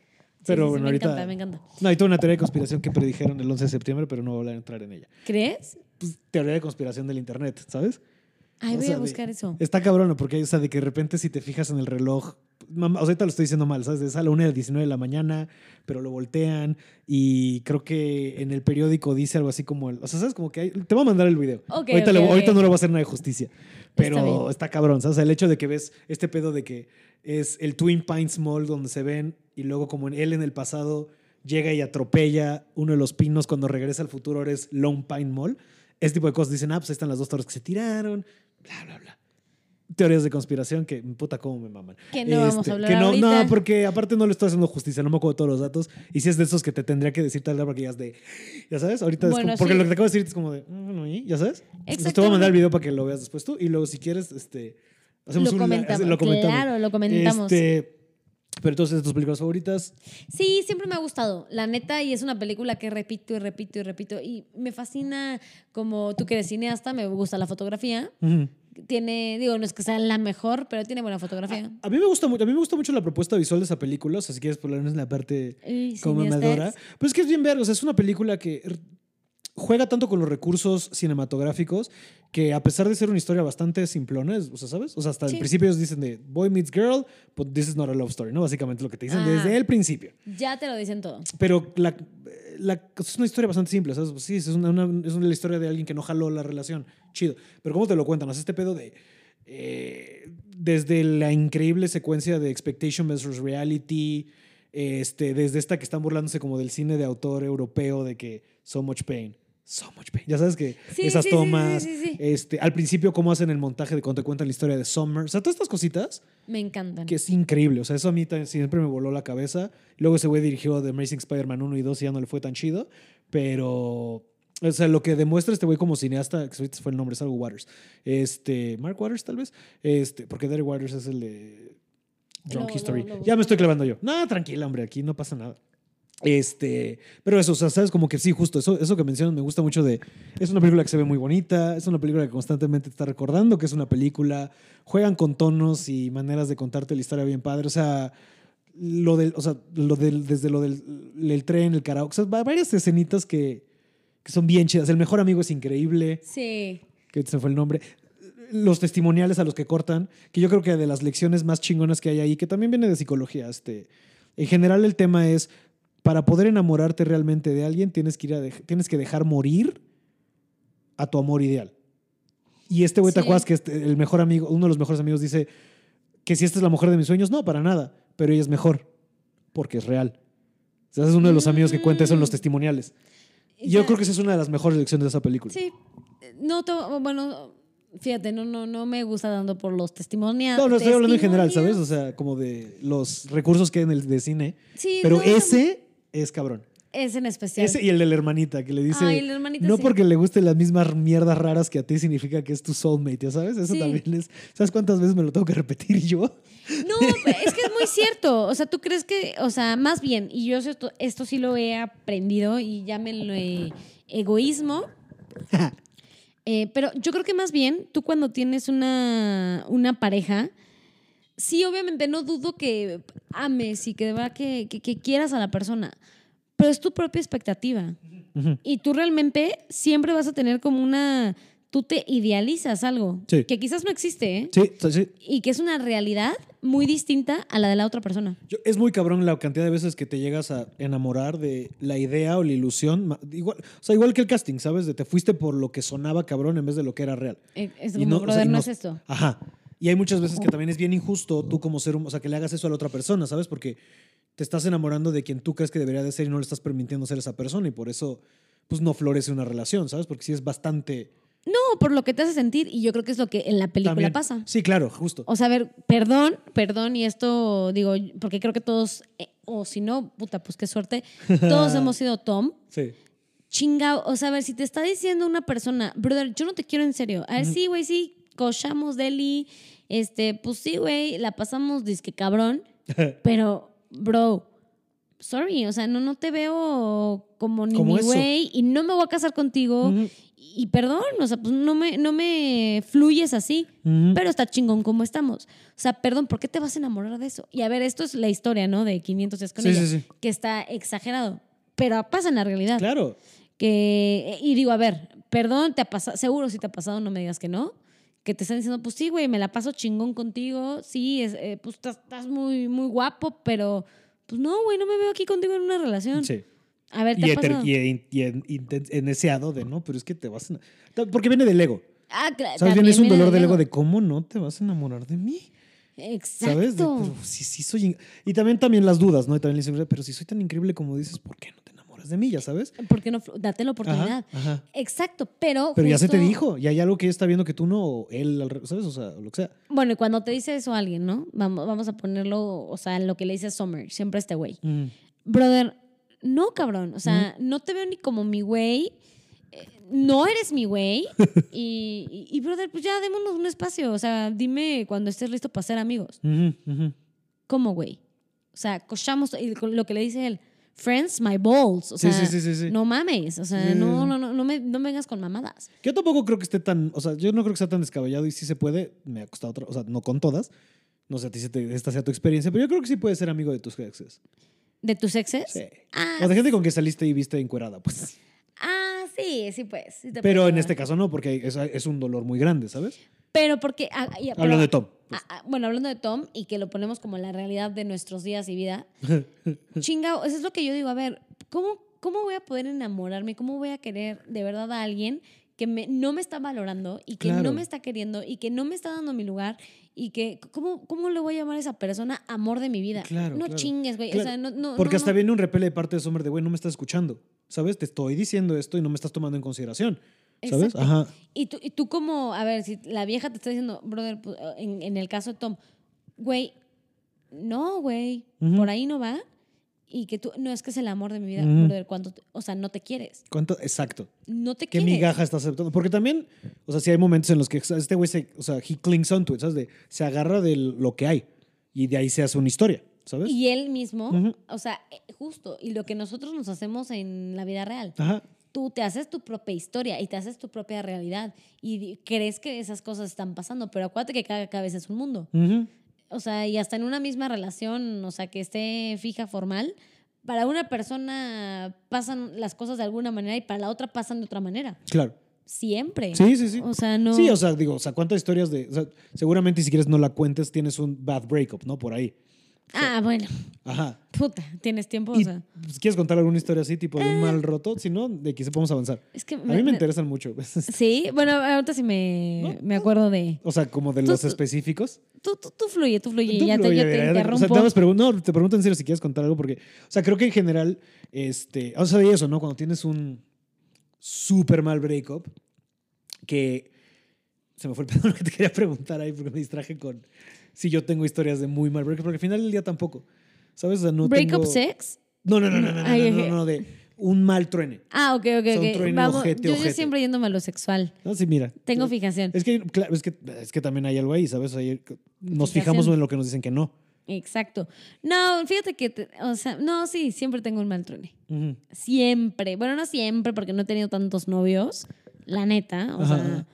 Speaker 1: Pero
Speaker 2: sí, sí,
Speaker 1: bueno,
Speaker 2: me
Speaker 1: ahorita-
Speaker 2: encanta, me encanta.
Speaker 1: No, hay toda una teoría de conspiración que predijeron el 11 de septiembre, pero no voy a entrar en ella.
Speaker 2: ¿Crees?
Speaker 1: Pues, teoría de conspiración del internet, ¿sabes?
Speaker 2: Ay,
Speaker 1: O
Speaker 2: voy
Speaker 1: sea,
Speaker 2: a
Speaker 1: de-
Speaker 2: buscar eso.
Speaker 1: Está cabrón, porque o sea, de que de repente si te fijas en el reloj mamá, ahorita lo estoy diciendo mal, ¿sabes? Es a la 1 de 19 de la mañana, pero lo voltean y creo que en el periódico dice algo así como, el, o sea, ¿sabes? Como que hay- te voy a mandar el video.
Speaker 2: Ok,
Speaker 1: ahorita,
Speaker 2: ok,
Speaker 1: le-
Speaker 2: ok.
Speaker 1: ahorita no le voy a hacer nada de justicia, pero
Speaker 2: bien.
Speaker 1: está, cabrón, ¿sabes? O sea, el hecho de que ves este pedo de que es el Twin Pines Mall donde se ven y luego como en él en el pasado llega y atropella uno de los pinos cuando regresa al futuro, ahora es Lone Pine Mall. Este tipo de cosas dicen, ah, pues ahí están las dos torres que se tiraron, bla, bla, bla. Teorías de conspiración que, puta, cómo me maman.
Speaker 2: Que no vamos
Speaker 1: Este,
Speaker 2: a hablar
Speaker 1: que no,
Speaker 2: ahorita.
Speaker 1: no, porque aparte no le estoy haciendo justicia, no me acuerdo de todos los datos. Y si es de esos que te tendría que decir tal vez porque ya es de, ya sabes, ahorita es
Speaker 2: Bueno,
Speaker 1: como- porque
Speaker 2: sí.
Speaker 1: lo que te acabo de decir es como de, "Mm, bueno, ¿y? ¿Ya sabes? Entonces te voy a mandar el video para que lo veas después tú y luego si quieres, este, hacemos
Speaker 2: Lo
Speaker 1: un-
Speaker 2: comentamos,
Speaker 1: lo comentamos.
Speaker 2: claro, lo comentamos.
Speaker 1: Este, pero entonces, tus películas favoritas,
Speaker 2: Sí, siempre me ha gustado, la neta, y es una película que repito y repito y repito. Y me fascina, como tú que eres cineasta, me gusta la fotografía. Tiene, digo, no es que sea la mejor, pero tiene buena fotografía.
Speaker 1: A mí me gusta mucho, a mí me gusta mucho la propuesta visual de esa película, o sea, si quieres ponernos en la parte
Speaker 2: Uy,
Speaker 1: como mamadora. Pero es que es bien verga, o sea, es una película que juega tanto con los recursos cinematográficos que a pesar de ser una historia bastante simplona, o sea, ¿sabes? O sea, hasta
Speaker 2: Sí.
Speaker 1: el principio ellos dicen de boy meets girl, but this is not a love story, ¿no? Básicamente lo que te dicen
Speaker 2: Ah.
Speaker 1: desde el principio.
Speaker 2: Ya te lo dicen todo.
Speaker 1: Pero la, la- es una historia bastante simple, ¿sabes? Sí, es una, una- es una historia de alguien que no jaló la relación. Chido. Pero ¿cómo te lo cuentan? Sea, este pedo de... eh, desde la increíble secuencia de Expectation versus Reality, este, desde esta que están burlándose como del cine de autor europeo, de que so much pain, so much pain. Ya sabes que
Speaker 2: Sí,
Speaker 1: esas
Speaker 2: sí,
Speaker 1: tomas,
Speaker 2: sí, sí, sí.
Speaker 1: Este, al principio cómo hacen el montaje de cuando te cuentan la historia de Summer, o sea, todas estas cositas
Speaker 2: Me encantan.
Speaker 1: que es increíble. O sea, eso a mí también siempre me voló la cabeza. Luego ese güey dirigió The Amazing Spider-Man 1 y 2 y ya no le fue tan chido. Pero, o sea, lo que demuestra este güey como cineasta, que ahorita fue el nombre, es algo Waters. Este, Mark Waters, tal vez. Este, porque Derek Waters es el de Drunk History. ya me estoy clavando yo. No, tranquila, hombre, aquí no pasa nada. Este, pero eso, o sea, sabes como que sí, justo eso, eso que mencionas me gusta mucho de, es una película que se ve muy bonita, es una película que constantemente te está recordando que es una película, juegan con tonos y maneras de contarte la historia bien padre, o sea, lo del, o sea, lo del, desde lo del el tren, el karaoke, o sea, va- varias escenitas que, que son bien chidas, el mejor amigo es increíble,
Speaker 2: Sí.
Speaker 1: que se fue el nombre. Los testimoniales a los que cortan, que yo creo que de las lecciones más chingonas que hay ahí, que también viene de psicología. Este, en general, el tema es: para poder enamorarte realmente de alguien, tienes que, ir a tienes que dejar morir a tu amor ideal. Y este güey, ¿te
Speaker 2: Sí.
Speaker 1: acuerdas que este- el mejor amigo, uno de los mejores amigos, dice que si esta es la mujer de mis sueños? No, para nada. Pero ella es mejor, porque es real. O sea, ese es uno de los amigos que cuenta eso en los
Speaker 2: Mm.
Speaker 1: testimoniales. Y yo
Speaker 2: Ya-
Speaker 1: creo que esa es una de las mejores lecciones de esa película.
Speaker 2: Sí. No, to- bueno, fíjate, no, no, no me gusta dando por los testimoniales.
Speaker 1: No, no estoy hablando en general, ¿sabes? O sea, como de los recursos que hay en el de cine.
Speaker 2: Sí,
Speaker 1: Pero
Speaker 2: no,
Speaker 1: ese es cabrón.
Speaker 2: Es en especial.
Speaker 1: Ese y el de la hermanita, que le dice.
Speaker 2: Ay, la hermanita,
Speaker 1: no
Speaker 2: sí.
Speaker 1: porque le gusten las mismas mierdas raras que a ti significa que es tu soulmate, ¿ya sabes? Eso
Speaker 2: Sí.
Speaker 1: también es. ¿Sabes cuántas veces me lo tengo que repetir yo?
Speaker 2: No, pero es que es muy cierto. O sea, tú crees que, o sea, más bien, y yo esto, esto sí lo he aprendido y llámenlo egoísmo. [LAUGHS] Eh, pero yo creo que más bien, tú cuando tienes una, una pareja, sí, obviamente no dudo que ames y que, verdad que, que- que quieras a la persona, pero es tu propia expectativa. Y tú realmente siempre vas a tener como una... Tú te idealizas algo
Speaker 1: Sí.
Speaker 2: que quizás no existe, ¿eh?
Speaker 1: Sí, sí,
Speaker 2: y que es una realidad muy distinta a la de la otra persona.
Speaker 1: Yo- es muy cabrón la cantidad de veces que te llegas a enamorar de la idea o la ilusión. Igual, o sea, igual que el casting, ¿sabes? De te fuiste por lo que sonaba cabrón en vez de lo que era real.
Speaker 2: Eh, Es
Speaker 1: Y
Speaker 2: como,
Speaker 1: no, o sea,
Speaker 2: brother,
Speaker 1: y
Speaker 2: no
Speaker 1: no-
Speaker 2: es esto.
Speaker 1: Ajá. Y hay muchas veces que también es bien injusto tú como ser humano, o sea, que le hagas eso a la otra persona, ¿sabes? Porque te estás enamorando de quien tú crees que debería de ser y no le estás permitiendo ser esa persona y por eso, pues no florece una relación, ¿sabes? Porque sí es bastante...
Speaker 2: No, por lo que te hace sentir, y yo creo que es lo que en la película
Speaker 1: también-
Speaker 2: pasa.
Speaker 1: Sí, claro, justo.
Speaker 2: O sea, a ver, perdón, perdón, y esto digo, porque creo que todos, eh, o si no, puta, pues qué suerte, todos [LAUGHS] hemos sido Tom.
Speaker 1: Sí.
Speaker 2: Chingao, o sea, a ver, si te está diciendo una persona, brother, yo no te quiero en serio. A ver, sí, güey, sí, cochamos Deli, este, pues sí, güey, la pasamos disque cabrón, [LAUGHS] pero, bro, sorry, o sea, no, no te veo como ni mi güey y no me voy a casar contigo.
Speaker 1: Ujú.
Speaker 2: Y perdón, o sea, pues no me, no me fluyes así, pero está chingón como estamos. O sea, perdón, ¿por qué te vas a enamorar de eso? Y a ver, esto es la historia, ¿no? De 500 días con
Speaker 1: Sí,
Speaker 2: ella,
Speaker 1: sí, sí.
Speaker 2: que está exagerado, pero pasa en la realidad.
Speaker 1: Claro.
Speaker 2: Que, y digo, a ver, perdón, te ha pasado, seguro si te ha pasado, no me digas que no, que te están diciendo, pues sí, güey, me la paso chingón contigo, sí, es, eh, pues estás, muy, muy guapo, pero pues no, güey, no me veo aquí contigo en una relación.
Speaker 1: Sí.
Speaker 2: A ver, ¿te
Speaker 1: Y,
Speaker 2: ha pasado?
Speaker 1: y, en- y en- en deseado de no, pero es que te vas a. Porque viene del ego.
Speaker 2: Ah, cla-
Speaker 1: ¿Sabes? Bien, es un dolor del
Speaker 2: ego.
Speaker 1: ego de cómo no te vas a enamorar de mí.
Speaker 2: Exacto.
Speaker 1: ¿Sabes? De, pero soy. Y también, también las dudas, ¿no? Y también la inseguridad, pero si soy tan increíble como dices, ¿por qué no te enamoras de mí? Ya sabes.
Speaker 2: ¿Por qué no? Date la oportunidad.
Speaker 1: Ajá, ajá.
Speaker 2: Exacto, pero.
Speaker 1: Pero ya se te dijo, y hay algo que ella está viendo que tú no, o él, ¿sabes? O sea, lo que sea.
Speaker 2: Bueno, y cuando te dice eso a alguien, ¿no? Vamos, vamos a ponerlo, o sea, lo que le dice Summer, siempre este güey.
Speaker 1: Mm.
Speaker 2: Brother, no, cabrón. O sea, no te veo ni como mi güey. eh, No eres mi güey. [LAUGHS] y, y, y, brother, pues ya démonos un espacio. O sea, dime cuando estés listo para ser amigos.
Speaker 1: Ujú.
Speaker 2: ¿Cómo, güey? O sea, cochamos. Lo que le dice él, friends, my balls. O
Speaker 1: Sí,
Speaker 2: sea,
Speaker 1: sí, sí, sí,
Speaker 2: no mames. O sea, no, no, no, no me, no me vengas con mamadas.
Speaker 1: Yo tampoco creo que esté tan, o sea, yo no creo que sea tan descabellado y sí se puede, me ha costado otra, o sea, no con todas, no sé a ti si te- esta sea tu experiencia, pero yo creo que sí puedes ser amigo de tus exes.
Speaker 2: ¿De tus exes?
Speaker 1: Sí.
Speaker 2: Ah,
Speaker 1: O de gente con que saliste y viste encuerada, pues.
Speaker 2: ah, sí, sí, pues. sí
Speaker 1: Pero en este caso no, porque es, es un dolor muy grande, ¿sabes?
Speaker 2: Pero porque. ah, ya, pero-
Speaker 1: Hablando de Tom. Pues.
Speaker 2: Ah, ah, bueno, hablando de Tom y que lo ponemos como la realidad de nuestros días y vida. [LAUGHS] Chingao, eso es lo que yo digo. A ver, ¿cómo, ¿cómo voy a poder enamorarme? ¿Cómo voy a querer de verdad a alguien que me, no me está valorando y que
Speaker 1: Claro.
Speaker 2: no me está queriendo y que no me está dando mi lugar? Y que, ¿cómo, ¿cómo le voy a llamar a esa persona amor de mi vida?
Speaker 1: Claro,
Speaker 2: no
Speaker 1: claro.
Speaker 2: chingues, güey. O sea, no, no,
Speaker 1: Porque
Speaker 2: no,
Speaker 1: hasta viene un repele de parte de Summer de, güey, no me estás escuchando, ¿sabes? Te estoy diciendo esto y no me estás tomando en consideración, ¿sabes?
Speaker 2: Exacto.
Speaker 1: Ajá.
Speaker 2: Y tú, y tú como, a ver, si la vieja te está diciendo, brother, pues, en, en el caso de Tom, güey, no, güey,
Speaker 1: Ujú.
Speaker 2: por ahí no va. Y que tú, no, es que es el amor de mi vida,
Speaker 1: Ujú.
Speaker 2: brother, cuando, te- o sea, no te quieres.
Speaker 1: ¿Cuánto? Exacto.
Speaker 2: No te
Speaker 1: ¿Qué
Speaker 2: quieres.
Speaker 1: migaja estás aceptando? Porque también, o sea, sí hay momentos en los que este güey se, o sea, he clings onto it, ¿sabes? De, se agarra de lo que hay y de ahí se hace una historia, ¿sabes?
Speaker 2: Y él mismo,
Speaker 1: Ujú.
Speaker 2: o sea, eh, justo, y lo que nosotros nos hacemos en la vida real.
Speaker 1: Ajá.
Speaker 2: Tú te haces tu propia historia y te haces tu propia realidad y crees que esas cosas están pasando, pero acuérdate que cada cabeza es un mundo. O sea, y hasta en una misma relación, o sea, que esté fija, formal, para una persona pasan las cosas de alguna manera y para la otra pasan de otra manera.
Speaker 1: Claro.
Speaker 2: Siempre.
Speaker 1: Sí, sí, sí.
Speaker 2: O sea, no.
Speaker 1: Sí, o sea, digo, o sea, ¿cuántas historias de. O sea, seguramente si quieres no la cuentes, tienes un bad breakup, ¿no? Por ahí.
Speaker 2: Ah, bueno,
Speaker 1: Ajá.
Speaker 2: puta, tienes tiempo. O sea,
Speaker 1: pues, ¿Quieres contar alguna historia así, tipo de un mal roto? Si no, de aquí se podemos avanzar.
Speaker 2: es que.
Speaker 1: A mí me interesan mucho. [LAUGHS]
Speaker 2: Sí, bueno, ahorita sí me, me acuerdo de.
Speaker 1: O sea, como de
Speaker 2: Tú-
Speaker 1: los específicos.
Speaker 2: Tú, tú, tú fluye, tú fluye.
Speaker 1: Tú
Speaker 2: ya te, yo te
Speaker 1: O sea, pregun- no, te pregunto en serio si quieres contar algo, porque, o sea, creo que en general, este, o sea, de eso, ¿no? Cuando tienes un súper mal breakup, que se me fue el pedo [LAUGHS] lo que te quería preguntar ahí, porque me distraje con si yo tengo historias de muy mal breakup, porque al final del día tampoco, ¿sabes? O sea, no
Speaker 2: ¿Breakup
Speaker 1: tengo-
Speaker 2: sex?
Speaker 1: No, no, no, no, no, no,
Speaker 2: Ay,
Speaker 1: no,
Speaker 2: ok.
Speaker 1: no, no, de un mal truene.
Speaker 2: Ah, ok, ok, ok.
Speaker 1: truene,
Speaker 2: Vamos,
Speaker 1: ojete,
Speaker 2: yo, yo
Speaker 1: ojete.
Speaker 2: siempre yéndome a lo sexual.
Speaker 1: No, sí, mira.
Speaker 2: Tengo fijación.
Speaker 1: Es que, claro, es que, es que también hay algo ahí, ¿sabes? Ahí nos
Speaker 2: Fijación.
Speaker 1: fijamos en lo que nos dicen que no.
Speaker 2: Exacto. No, fíjate que, te- o sea, no, sí, siempre tengo un mal truene. Siempre. Bueno, no siempre, porque no he tenido tantos novios, la neta. O
Speaker 1: Ajá,
Speaker 2: sea,
Speaker 1: ajá.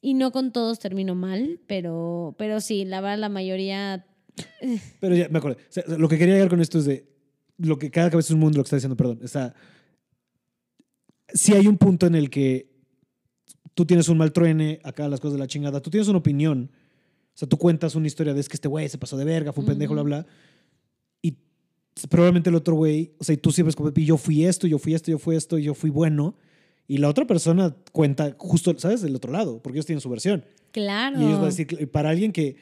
Speaker 2: Y no con todos termino mal, pero, pero sí, la verdad, la mayoría.
Speaker 1: Pero ya me acordé. O sea, lo que quería llegar con esto es de lo que cada cabeza es un mundo, lo que está diciendo, perdón. O sea, si hay un punto en el que tú tienes un mal truene, acá las cosas de la chingada, tú tienes una opinión. O sea, tú cuentas una historia de es que este güey se pasó de verga, fue un pendejo, bla, bla. Y probablemente el otro güey, o sea, y tú siempre es como, "Y yo fui esto, yo fui esto, yo fui esto, yo fui bueno. Y la otra persona cuenta justo, ¿sabes? Del otro lado, porque ellos tienen su versión.
Speaker 2: Claro.
Speaker 1: Y ellos van a decir, para alguien que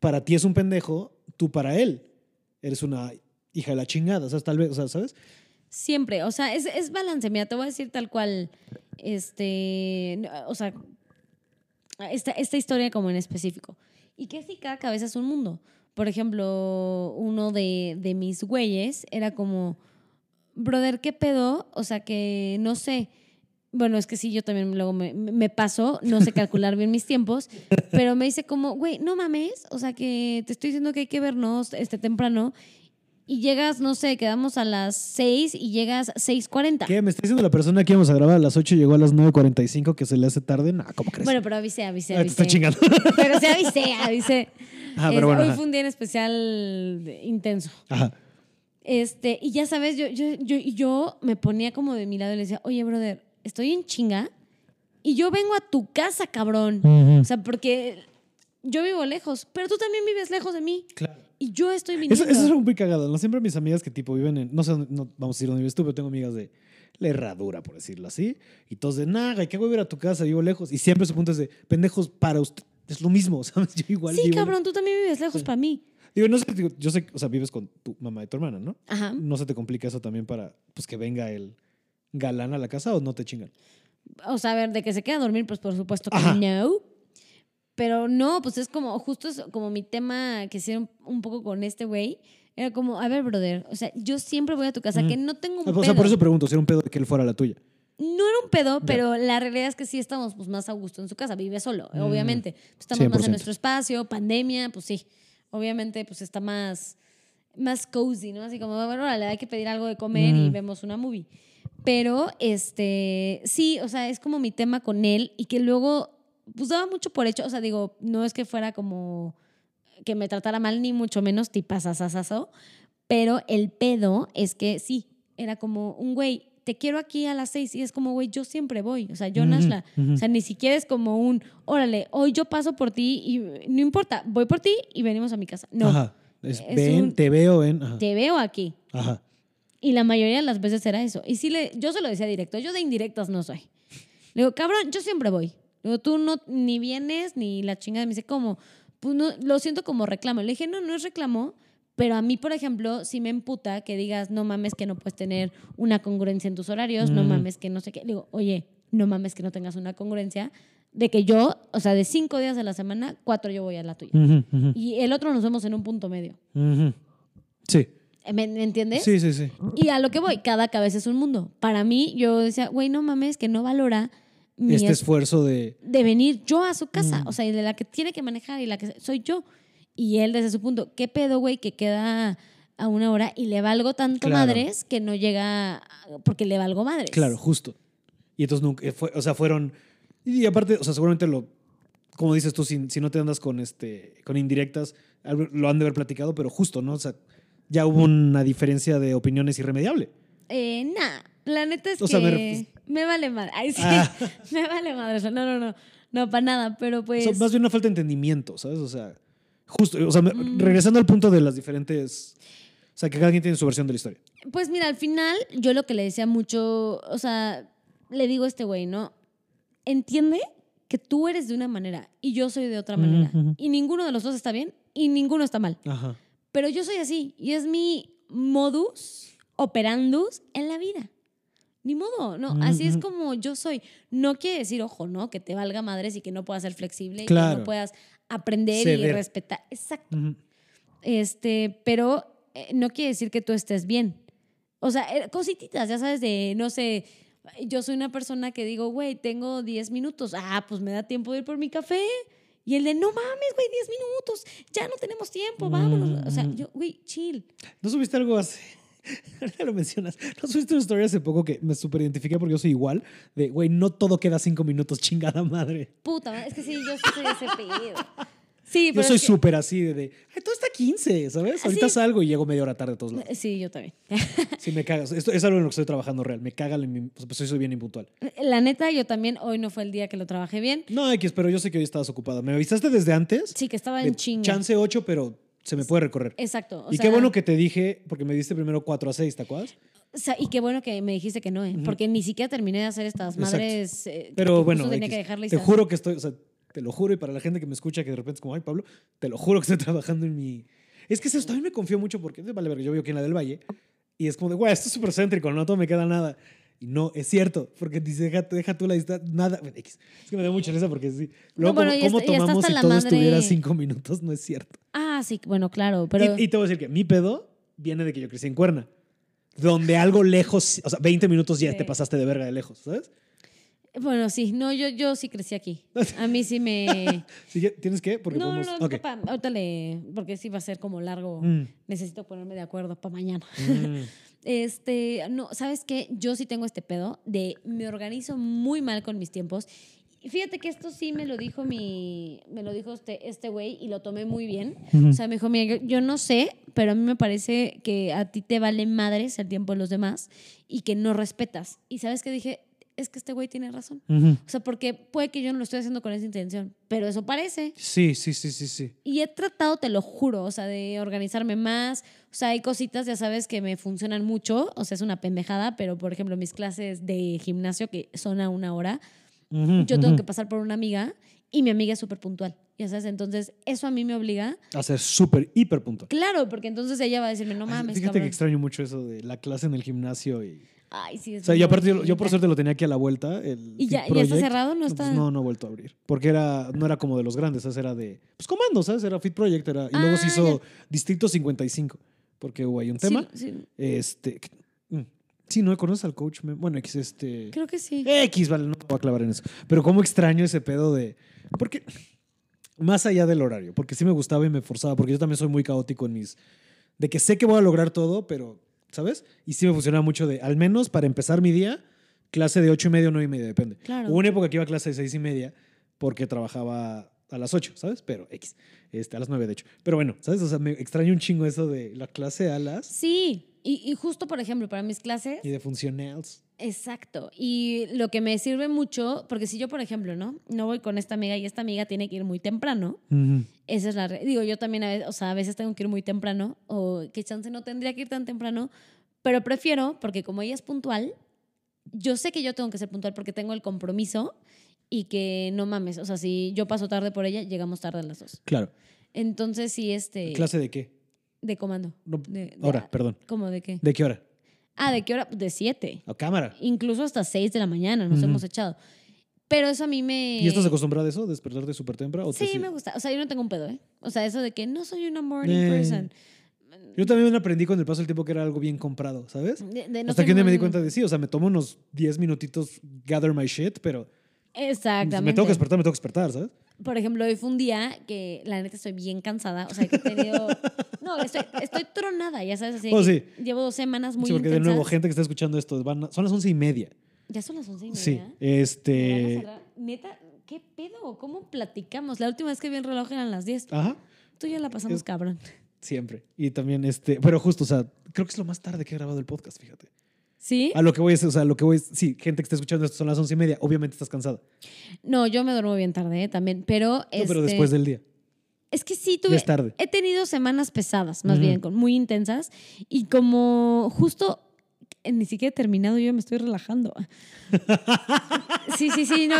Speaker 1: para ti es un pendejo, tú para él eres una hija de la chingada. O sea, tal vez, o sea, ¿sabes?
Speaker 2: Siempre, o sea, es, es balance. Mira, te voy a decir tal cual, este, o sea, esta, esta historia como en específico. Y que sí, cada cabeza es un mundo. Por ejemplo, uno de, de mis güeyes era como, brother, ¿qué pedo? O sea, que no sé. Bueno, es que sí, yo también luego me, me paso, no sé calcular bien mis tiempos, [LAUGHS] pero me dice como, güey, no mames, o sea, que te estoy diciendo que hay que vernos este temprano y llegas, no sé, quedamos a las 6 y llegas 6.40.
Speaker 1: ¿Qué? ¿Me está diciendo la persona que íbamos a grabar a las 8 y llegó a las 9.45 que se le hace tarde? No, ¿cómo crees?
Speaker 2: Bueno, pero avisé, avisé,
Speaker 1: Ah, te está chingando. [LAUGHS]
Speaker 2: Pero se avisé, avisé. Es-
Speaker 1: pero bueno,
Speaker 2: hoy
Speaker 1: ajá.
Speaker 2: fue un día en especial intenso.
Speaker 1: Ajá.
Speaker 2: Este, y ya sabes, yo, yo, yo, yo me ponía como de mi lado y le decía, oye, brother, estoy en chinga Y yo vengo a tu casa, cabrón. O sea, porque yo vivo lejos, pero tú también vives lejos de mí.
Speaker 1: Claro.
Speaker 2: Y yo estoy viniendo.
Speaker 1: Eso, eso es muy cagado. ¿no? Siempre mis amigas que tipo viven en, no sé, no, vamos a decir dónde vives tú, pero tengo amigas de la herradura, por decirlo así. Y todos de, nada, ¿qué hago ir a tu casa? Vivo lejos. Y siempre su punto es de, pendejos, para usted. Es lo mismo, [LAUGHS] ¿sabes? Yo igual
Speaker 2: sí,
Speaker 1: vivo
Speaker 2: cabrón, tú también vives lejos para mí.
Speaker 1: Digo, no sé, digo, yo sé, o sea, vives con tu mamá y tu hermana, ¿no?
Speaker 2: Ajá.
Speaker 1: ¿No se te complica eso también para, pues, que venga el galán a la casa o no te chingan?
Speaker 2: O sea, a ver, de que se queda a dormir, pues por supuesto que
Speaker 1: Ajá.
Speaker 2: no. Pero no, pues es como, justo es como mi tema que hicieron un poco con este güey. Era como, a ver, brother, o sea, yo siempre voy a tu casa, que no tengo un
Speaker 1: O
Speaker 2: pedo.
Speaker 1: sea, por eso pregunto, si era un pedo de que él fuera la tuya.
Speaker 2: No era un pedo, pero la realidad es que sí estamos pues, más a gusto en su casa. Vive solo,
Speaker 1: Mm.
Speaker 2: obviamente. Pues, estamos más
Speaker 1: 100%.
Speaker 2: en nuestro espacio, pandemia, pues sí. Obviamente, pues está más, más cozy, ¿no? Así como, bueno, órale, hay que pedir algo de comer y vemos una movie. Pero, este, sí, o sea, es como mi tema con él y que luego, pues daba mucho por hecho. O sea, digo, no es que fuera como que me tratara mal, ni mucho menos tipazazazazo. Pero el pedo es que sí, era como un güey, te quiero aquí a las seis. Y es como, güey, yo siempre voy. O sea, yo,
Speaker 1: Ujú,
Speaker 2: Nashla.
Speaker 1: ujú.
Speaker 2: O sea, ni siquiera es como un, órale, hoy yo paso por ti y no importa, voy por ti y venimos a mi casa. No,
Speaker 1: Ajá. Es,
Speaker 2: Es
Speaker 1: ven,
Speaker 2: un-
Speaker 1: te veo, ven. Ajá.
Speaker 2: te veo aquí.
Speaker 1: Ajá.
Speaker 2: Y la mayoría de las veces era eso. Y sí, le, yo se lo decía directo, yo de indirectas no soy. Le digo, cabrón, yo siempre voy. Le digo, tú no, ni vienes, ni la chingada. Me dice, ¿cómo? Pues no, lo siento como reclamo. Le dije, no, no es reclamo. Pero a mí, por ejemplo, sí me emputa que digas, no mames que no puedes tener una congruencia en tus horarios, no
Speaker 1: Mm.
Speaker 2: mames que no sé qué. Le digo, oye, no mames que no tengas una congruencia de que yo, o sea, de cinco días de la semana, cuatro yo voy a la tuya. Y el otro nos vemos en un punto medio.
Speaker 1: ujú. Sí.
Speaker 2: ¿Me, entiendes?
Speaker 1: Sí, sí, sí.
Speaker 2: Y a lo que voy, cada cabeza es un mundo. Para mí, yo decía, güey, no mames, que no valora mi
Speaker 1: Este
Speaker 2: es-
Speaker 1: esfuerzo de.
Speaker 2: de venir yo a su casa.
Speaker 1: Mm.
Speaker 2: O sea, y de la que tiene que manejar y la que soy yo. Y él desde su punto, ¿qué pedo, güey, que queda a una hora y le valgo tanto
Speaker 1: Claro.
Speaker 2: madres que no llega porque le valgo madres?
Speaker 1: Claro, justo. Y entonces nunca. eh, Fue, o sea, fueron. Y aparte, o sea, seguramente lo. Como dices tú, si, si no te andas con este con indirectas, lo han de haber platicado, pero justo, ¿no? O sea, ya hubo una diferencia de opiniones irremediable.
Speaker 2: Eh, nah, la neta es
Speaker 1: O
Speaker 2: que
Speaker 1: sea, me
Speaker 2: me, vale madre. Ay, sí,
Speaker 1: Ah. [LAUGHS]
Speaker 2: me vale madre. No, no, no. No, para nada. Pero
Speaker 1: O
Speaker 2: pues.
Speaker 1: sea, más bien una falta de entendimiento, ¿sabes? O sea, justo, o sea,
Speaker 2: Mm.
Speaker 1: regresando al punto de las diferentes. O sea, que cada quien tiene su versión de la historia.
Speaker 2: Pues mira, al final yo lo que le decía mucho, o sea, le digo a este güey, ¿no? Entiende que tú eres de una manera y yo soy de otra manera. Y ninguno de los dos está bien y ninguno está mal.
Speaker 1: Ajá.
Speaker 2: Pero yo soy así y es mi modus operandus en la vida. Ni modo, no, así es como yo soy. No quiere decir, ojo, ¿no? Que te valga madres y que no puedas ser flexible y que no puedas aprender y respetar. Exacto. Este, pero eh, no quiere decir que tú estés bien. O sea, eh, cosititas, ya sabes, de, no sé, yo soy una persona que digo, güey, tengo 10 minutos. Ah, pues me da tiempo de ir por mi café. Y el de, no mames, güey, 10 minutos. Ya no tenemos tiempo, vámonos. O sea,
Speaker 1: Mm.
Speaker 2: yo, güey, chill.
Speaker 1: ¿No subiste algo así? [LAUGHS] Ahorita lo mencionas. ¿No subiste una historia hace poco que me super identifiqué porque yo soy igual? De, güey, no todo queda cinco minutos, chingada madre.
Speaker 2: Puta, es que sí, yo soy ese pedo. Sí,
Speaker 1: Yo soy
Speaker 2: que-
Speaker 1: súper así de, de, ay, todo está 15, ¿sabes? Ahorita
Speaker 2: Así-
Speaker 1: salgo y llego media hora tarde a todos lados.
Speaker 2: Sí, yo también. [LAUGHS]
Speaker 1: Sí, me cagas. Esto es algo en lo que estoy trabajando real. Me caga, en mi- o sea, pues soy bien impuntual.
Speaker 2: La neta, yo también, hoy no fue el día que lo trabajé bien.
Speaker 1: No, X, pero yo sé que hoy estabas ocupada. ¿Me avisaste desde antes?
Speaker 2: Sí, que estaba en chinga.
Speaker 1: Chance 8, pero se me puede recorrer.
Speaker 2: Exacto. o
Speaker 1: y
Speaker 2: sea,
Speaker 1: qué bueno que te dije, porque me diste primero 4 a 6, ¿te acuerdas?
Speaker 2: O sea, y qué bueno que me dijiste que no, ¿eh? porque ni siquiera terminé de hacer estas madres. eh,
Speaker 1: Pero bueno,
Speaker 2: tenía que
Speaker 1: te juro que estoy, o sea, te lo juro, y para la gente que me escucha que de repente es como, ay, Pablo, te lo juro que estoy [LAUGHS] trabajando en mi... Es que eso también me confío mucho porque, vale, verga, yo vivo aquí en la del Valle, y es como de, güey, esto es súper céntrico, no todo me queda nada. Y no, es cierto, porque dice, deja, deja tú la distancia, nada. bueno, X. Es que me da mucha risa porque sí. Luego,
Speaker 2: bueno,
Speaker 1: ¿cómo,
Speaker 2: está-
Speaker 1: tomamos si todo
Speaker 2: madre-
Speaker 1: estuviera cinco minutos? No es cierto.
Speaker 2: Ah, sí, bueno, claro, pero.
Speaker 1: Y, y te voy a decir que mi pedo viene de que yo crecí en Cuerna, donde algo lejos, o sea, 20 minutos ya
Speaker 2: Sí.
Speaker 1: te pasaste de verga de lejos, ¿sabes?
Speaker 2: Bueno, sí, no, yo, yo sí crecí aquí. A mí sí me. [LAUGHS]
Speaker 1: Sí, ¿Tienes que? Porque
Speaker 2: no,
Speaker 1: podemos...
Speaker 2: no,
Speaker 1: ok.
Speaker 2: papá, ahorita le. Porque sí va a ser como largo.
Speaker 1: Mm,
Speaker 2: Necesito ponerme de acuerdo para mañana.
Speaker 1: mm. [LAUGHS]
Speaker 2: Este, no, ¿sabes qué? Yo sí tengo este pedo de me organizo muy mal con mis tiempos. Fíjate que esto sí me lo dijo mi, me lo dijo este este güey y lo tomé muy bien. O sea, me dijo, mira, yo, yo no sé, pero a mí me parece que a ti te vale madres el tiempo de los demás y que no respetas. Y ¿sabes qué dije? Es que este güey tiene razón. O sea, porque puede que yo no lo estoy haciendo con esa intención, pero eso parece.
Speaker 1: Sí, sí, sí, sí, sí.
Speaker 2: Y he tratado, te lo juro, o sea, de organizarme más. O sea, hay cositas, ya sabes, que me funcionan mucho. O sea, es una pendejada, pero por ejemplo, mis clases de gimnasio, que son a una hora, yo tengo que pasar por una amiga y mi amiga es súper puntual. Ya sabes, entonces eso a mí me obliga.
Speaker 1: A ser súper, hiper puntual.
Speaker 2: Claro, porque entonces ella va a decirme, no mames,
Speaker 1: Fíjate
Speaker 2: cabrón.
Speaker 1: que extraño mucho eso de la clase en el gimnasio y...
Speaker 2: Ay, sí, es
Speaker 1: O sea, y aparte yo, yo por suerte lo tenía aquí a la vuelta. El
Speaker 2: ¿Y ya, ya está
Speaker 1: Project.
Speaker 2: cerrado? No
Speaker 1: No,
Speaker 2: está.
Speaker 1: pues no, no ha vuelto a abrir. Porque era, no era como de los grandes, ¿sabes? Era de, pues comando, ¿sabes? Era Fit Project. Era, y luego se
Speaker 2: Ah,
Speaker 1: hizo Distrito 55, porque hubo ahí un
Speaker 2: Sí,
Speaker 1: tema.
Speaker 2: sí,
Speaker 1: Este, mm, sí, ¿no conoces al coach? Bueno, X, este...
Speaker 2: creo que sí.
Speaker 1: X, vale, no me voy a clavar en eso. Pero cómo extraño ese pedo de... Porque, más allá del horario, porque sí me gustaba y me forzaba, porque yo también soy muy caótico en mis... De que sé que voy a lograr todo, pero, ¿sabes? Y sí me funcionaba mucho de, al menos para empezar mi día, clase de ocho y media o nueve y media, depende.
Speaker 2: Claro.
Speaker 1: Hubo una época que iba a clase de seis y media porque trabajaba a las 8, ¿sabes? Pero X, este, a las 9 de hecho. Pero bueno, ¿sabes? O sea, me extraño un chingo eso de la clase a las
Speaker 2: Sí, y, y justo, por ejemplo, para mis clases,
Speaker 1: y de funcionals.
Speaker 2: exacto. Y lo que me sirve mucho, porque si yo, por ejemplo, ¿no? No voy con esta amiga y esta amiga tiene que ir muy temprano,
Speaker 1: Ujú.
Speaker 2: esa es la... Digo, yo también a veces, o sea, a veces tengo que ir muy temprano, o qué chance no tendría que ir tan temprano, pero prefiero, porque como ella es puntual, yo sé que yo tengo que ser puntual porque tengo el compromiso y que no mames, o sea, si yo paso tarde por ella, llegamos tarde a las dos.
Speaker 1: Claro.
Speaker 2: Entonces, sí, este...
Speaker 1: ¿Clase de qué?
Speaker 2: De comando.
Speaker 1: No,
Speaker 2: De- de-
Speaker 1: hora, perdón.
Speaker 2: ¿Cómo de qué?
Speaker 1: ¿De qué hora?
Speaker 2: Ah, ¿de qué hora? De siete.
Speaker 1: A cámara.
Speaker 2: Incluso hasta seis de la mañana nos hemos echado. Pero eso a mí me...
Speaker 1: ¿Y estás acostumbrada a eso? ¿Despertarte súper temprano? te
Speaker 2: Sí, me gusta. O sea, yo no tengo un pedo, ¿eh? O sea, eso de que no soy una morning
Speaker 1: Eh,
Speaker 2: person.
Speaker 1: Yo también aprendí con el paso del tiempo que era algo bien comprado, ¿sabes?
Speaker 2: De- de no
Speaker 1: Hasta que un día me di cuenta de sí, o sea, me tomo unos 10 minutitos gather my shit, pero
Speaker 2: Exactamente.
Speaker 1: me tengo que despertar, me tengo que despertar, ¿sabes?
Speaker 2: Por ejemplo, hoy fue un día que la neta estoy bien cansada. O sea, que he tenido... [LAUGHS] No, estoy, estoy tronada, ya sabes. Así
Speaker 1: Oh, sí.
Speaker 2: Llevo dos semanas muy
Speaker 1: sí, porque
Speaker 2: intensas.
Speaker 1: de nuevo, gente que está escuchando esto, van a- son las once y media.
Speaker 2: Ya son las once y media.
Speaker 1: Sí,
Speaker 2: ¿Me van a
Speaker 1: este...
Speaker 2: Neta, ¿qué pedo? ¿Cómo platicamos? La última vez que vi el reloj eran las 10.
Speaker 1: Ajá,
Speaker 2: Tú ya la pasamos
Speaker 1: Es-
Speaker 2: cabrón.
Speaker 1: siempre. Y también, este, pero justo, o sea, creo que es lo más tarde que he grabado el podcast, fíjate.
Speaker 2: ¿Sí?
Speaker 1: A lo que voy es, o sea, lo que voy es, sí, gente que está escuchando esto son las once y media, obviamente estás cansada.
Speaker 2: No, yo me duermo bien tarde ¿eh? también, pero...
Speaker 1: No, pero
Speaker 2: este,
Speaker 1: después del día.
Speaker 2: Es que sí, tuve...
Speaker 1: es tarde.
Speaker 2: He tenido semanas pesadas, más
Speaker 1: Ujú.
Speaker 2: bien, con, muy intensas. Y como justo eh, ni siquiera he terminado, yo me estoy relajando. [LAUGHS] Sí, sí, sí, no,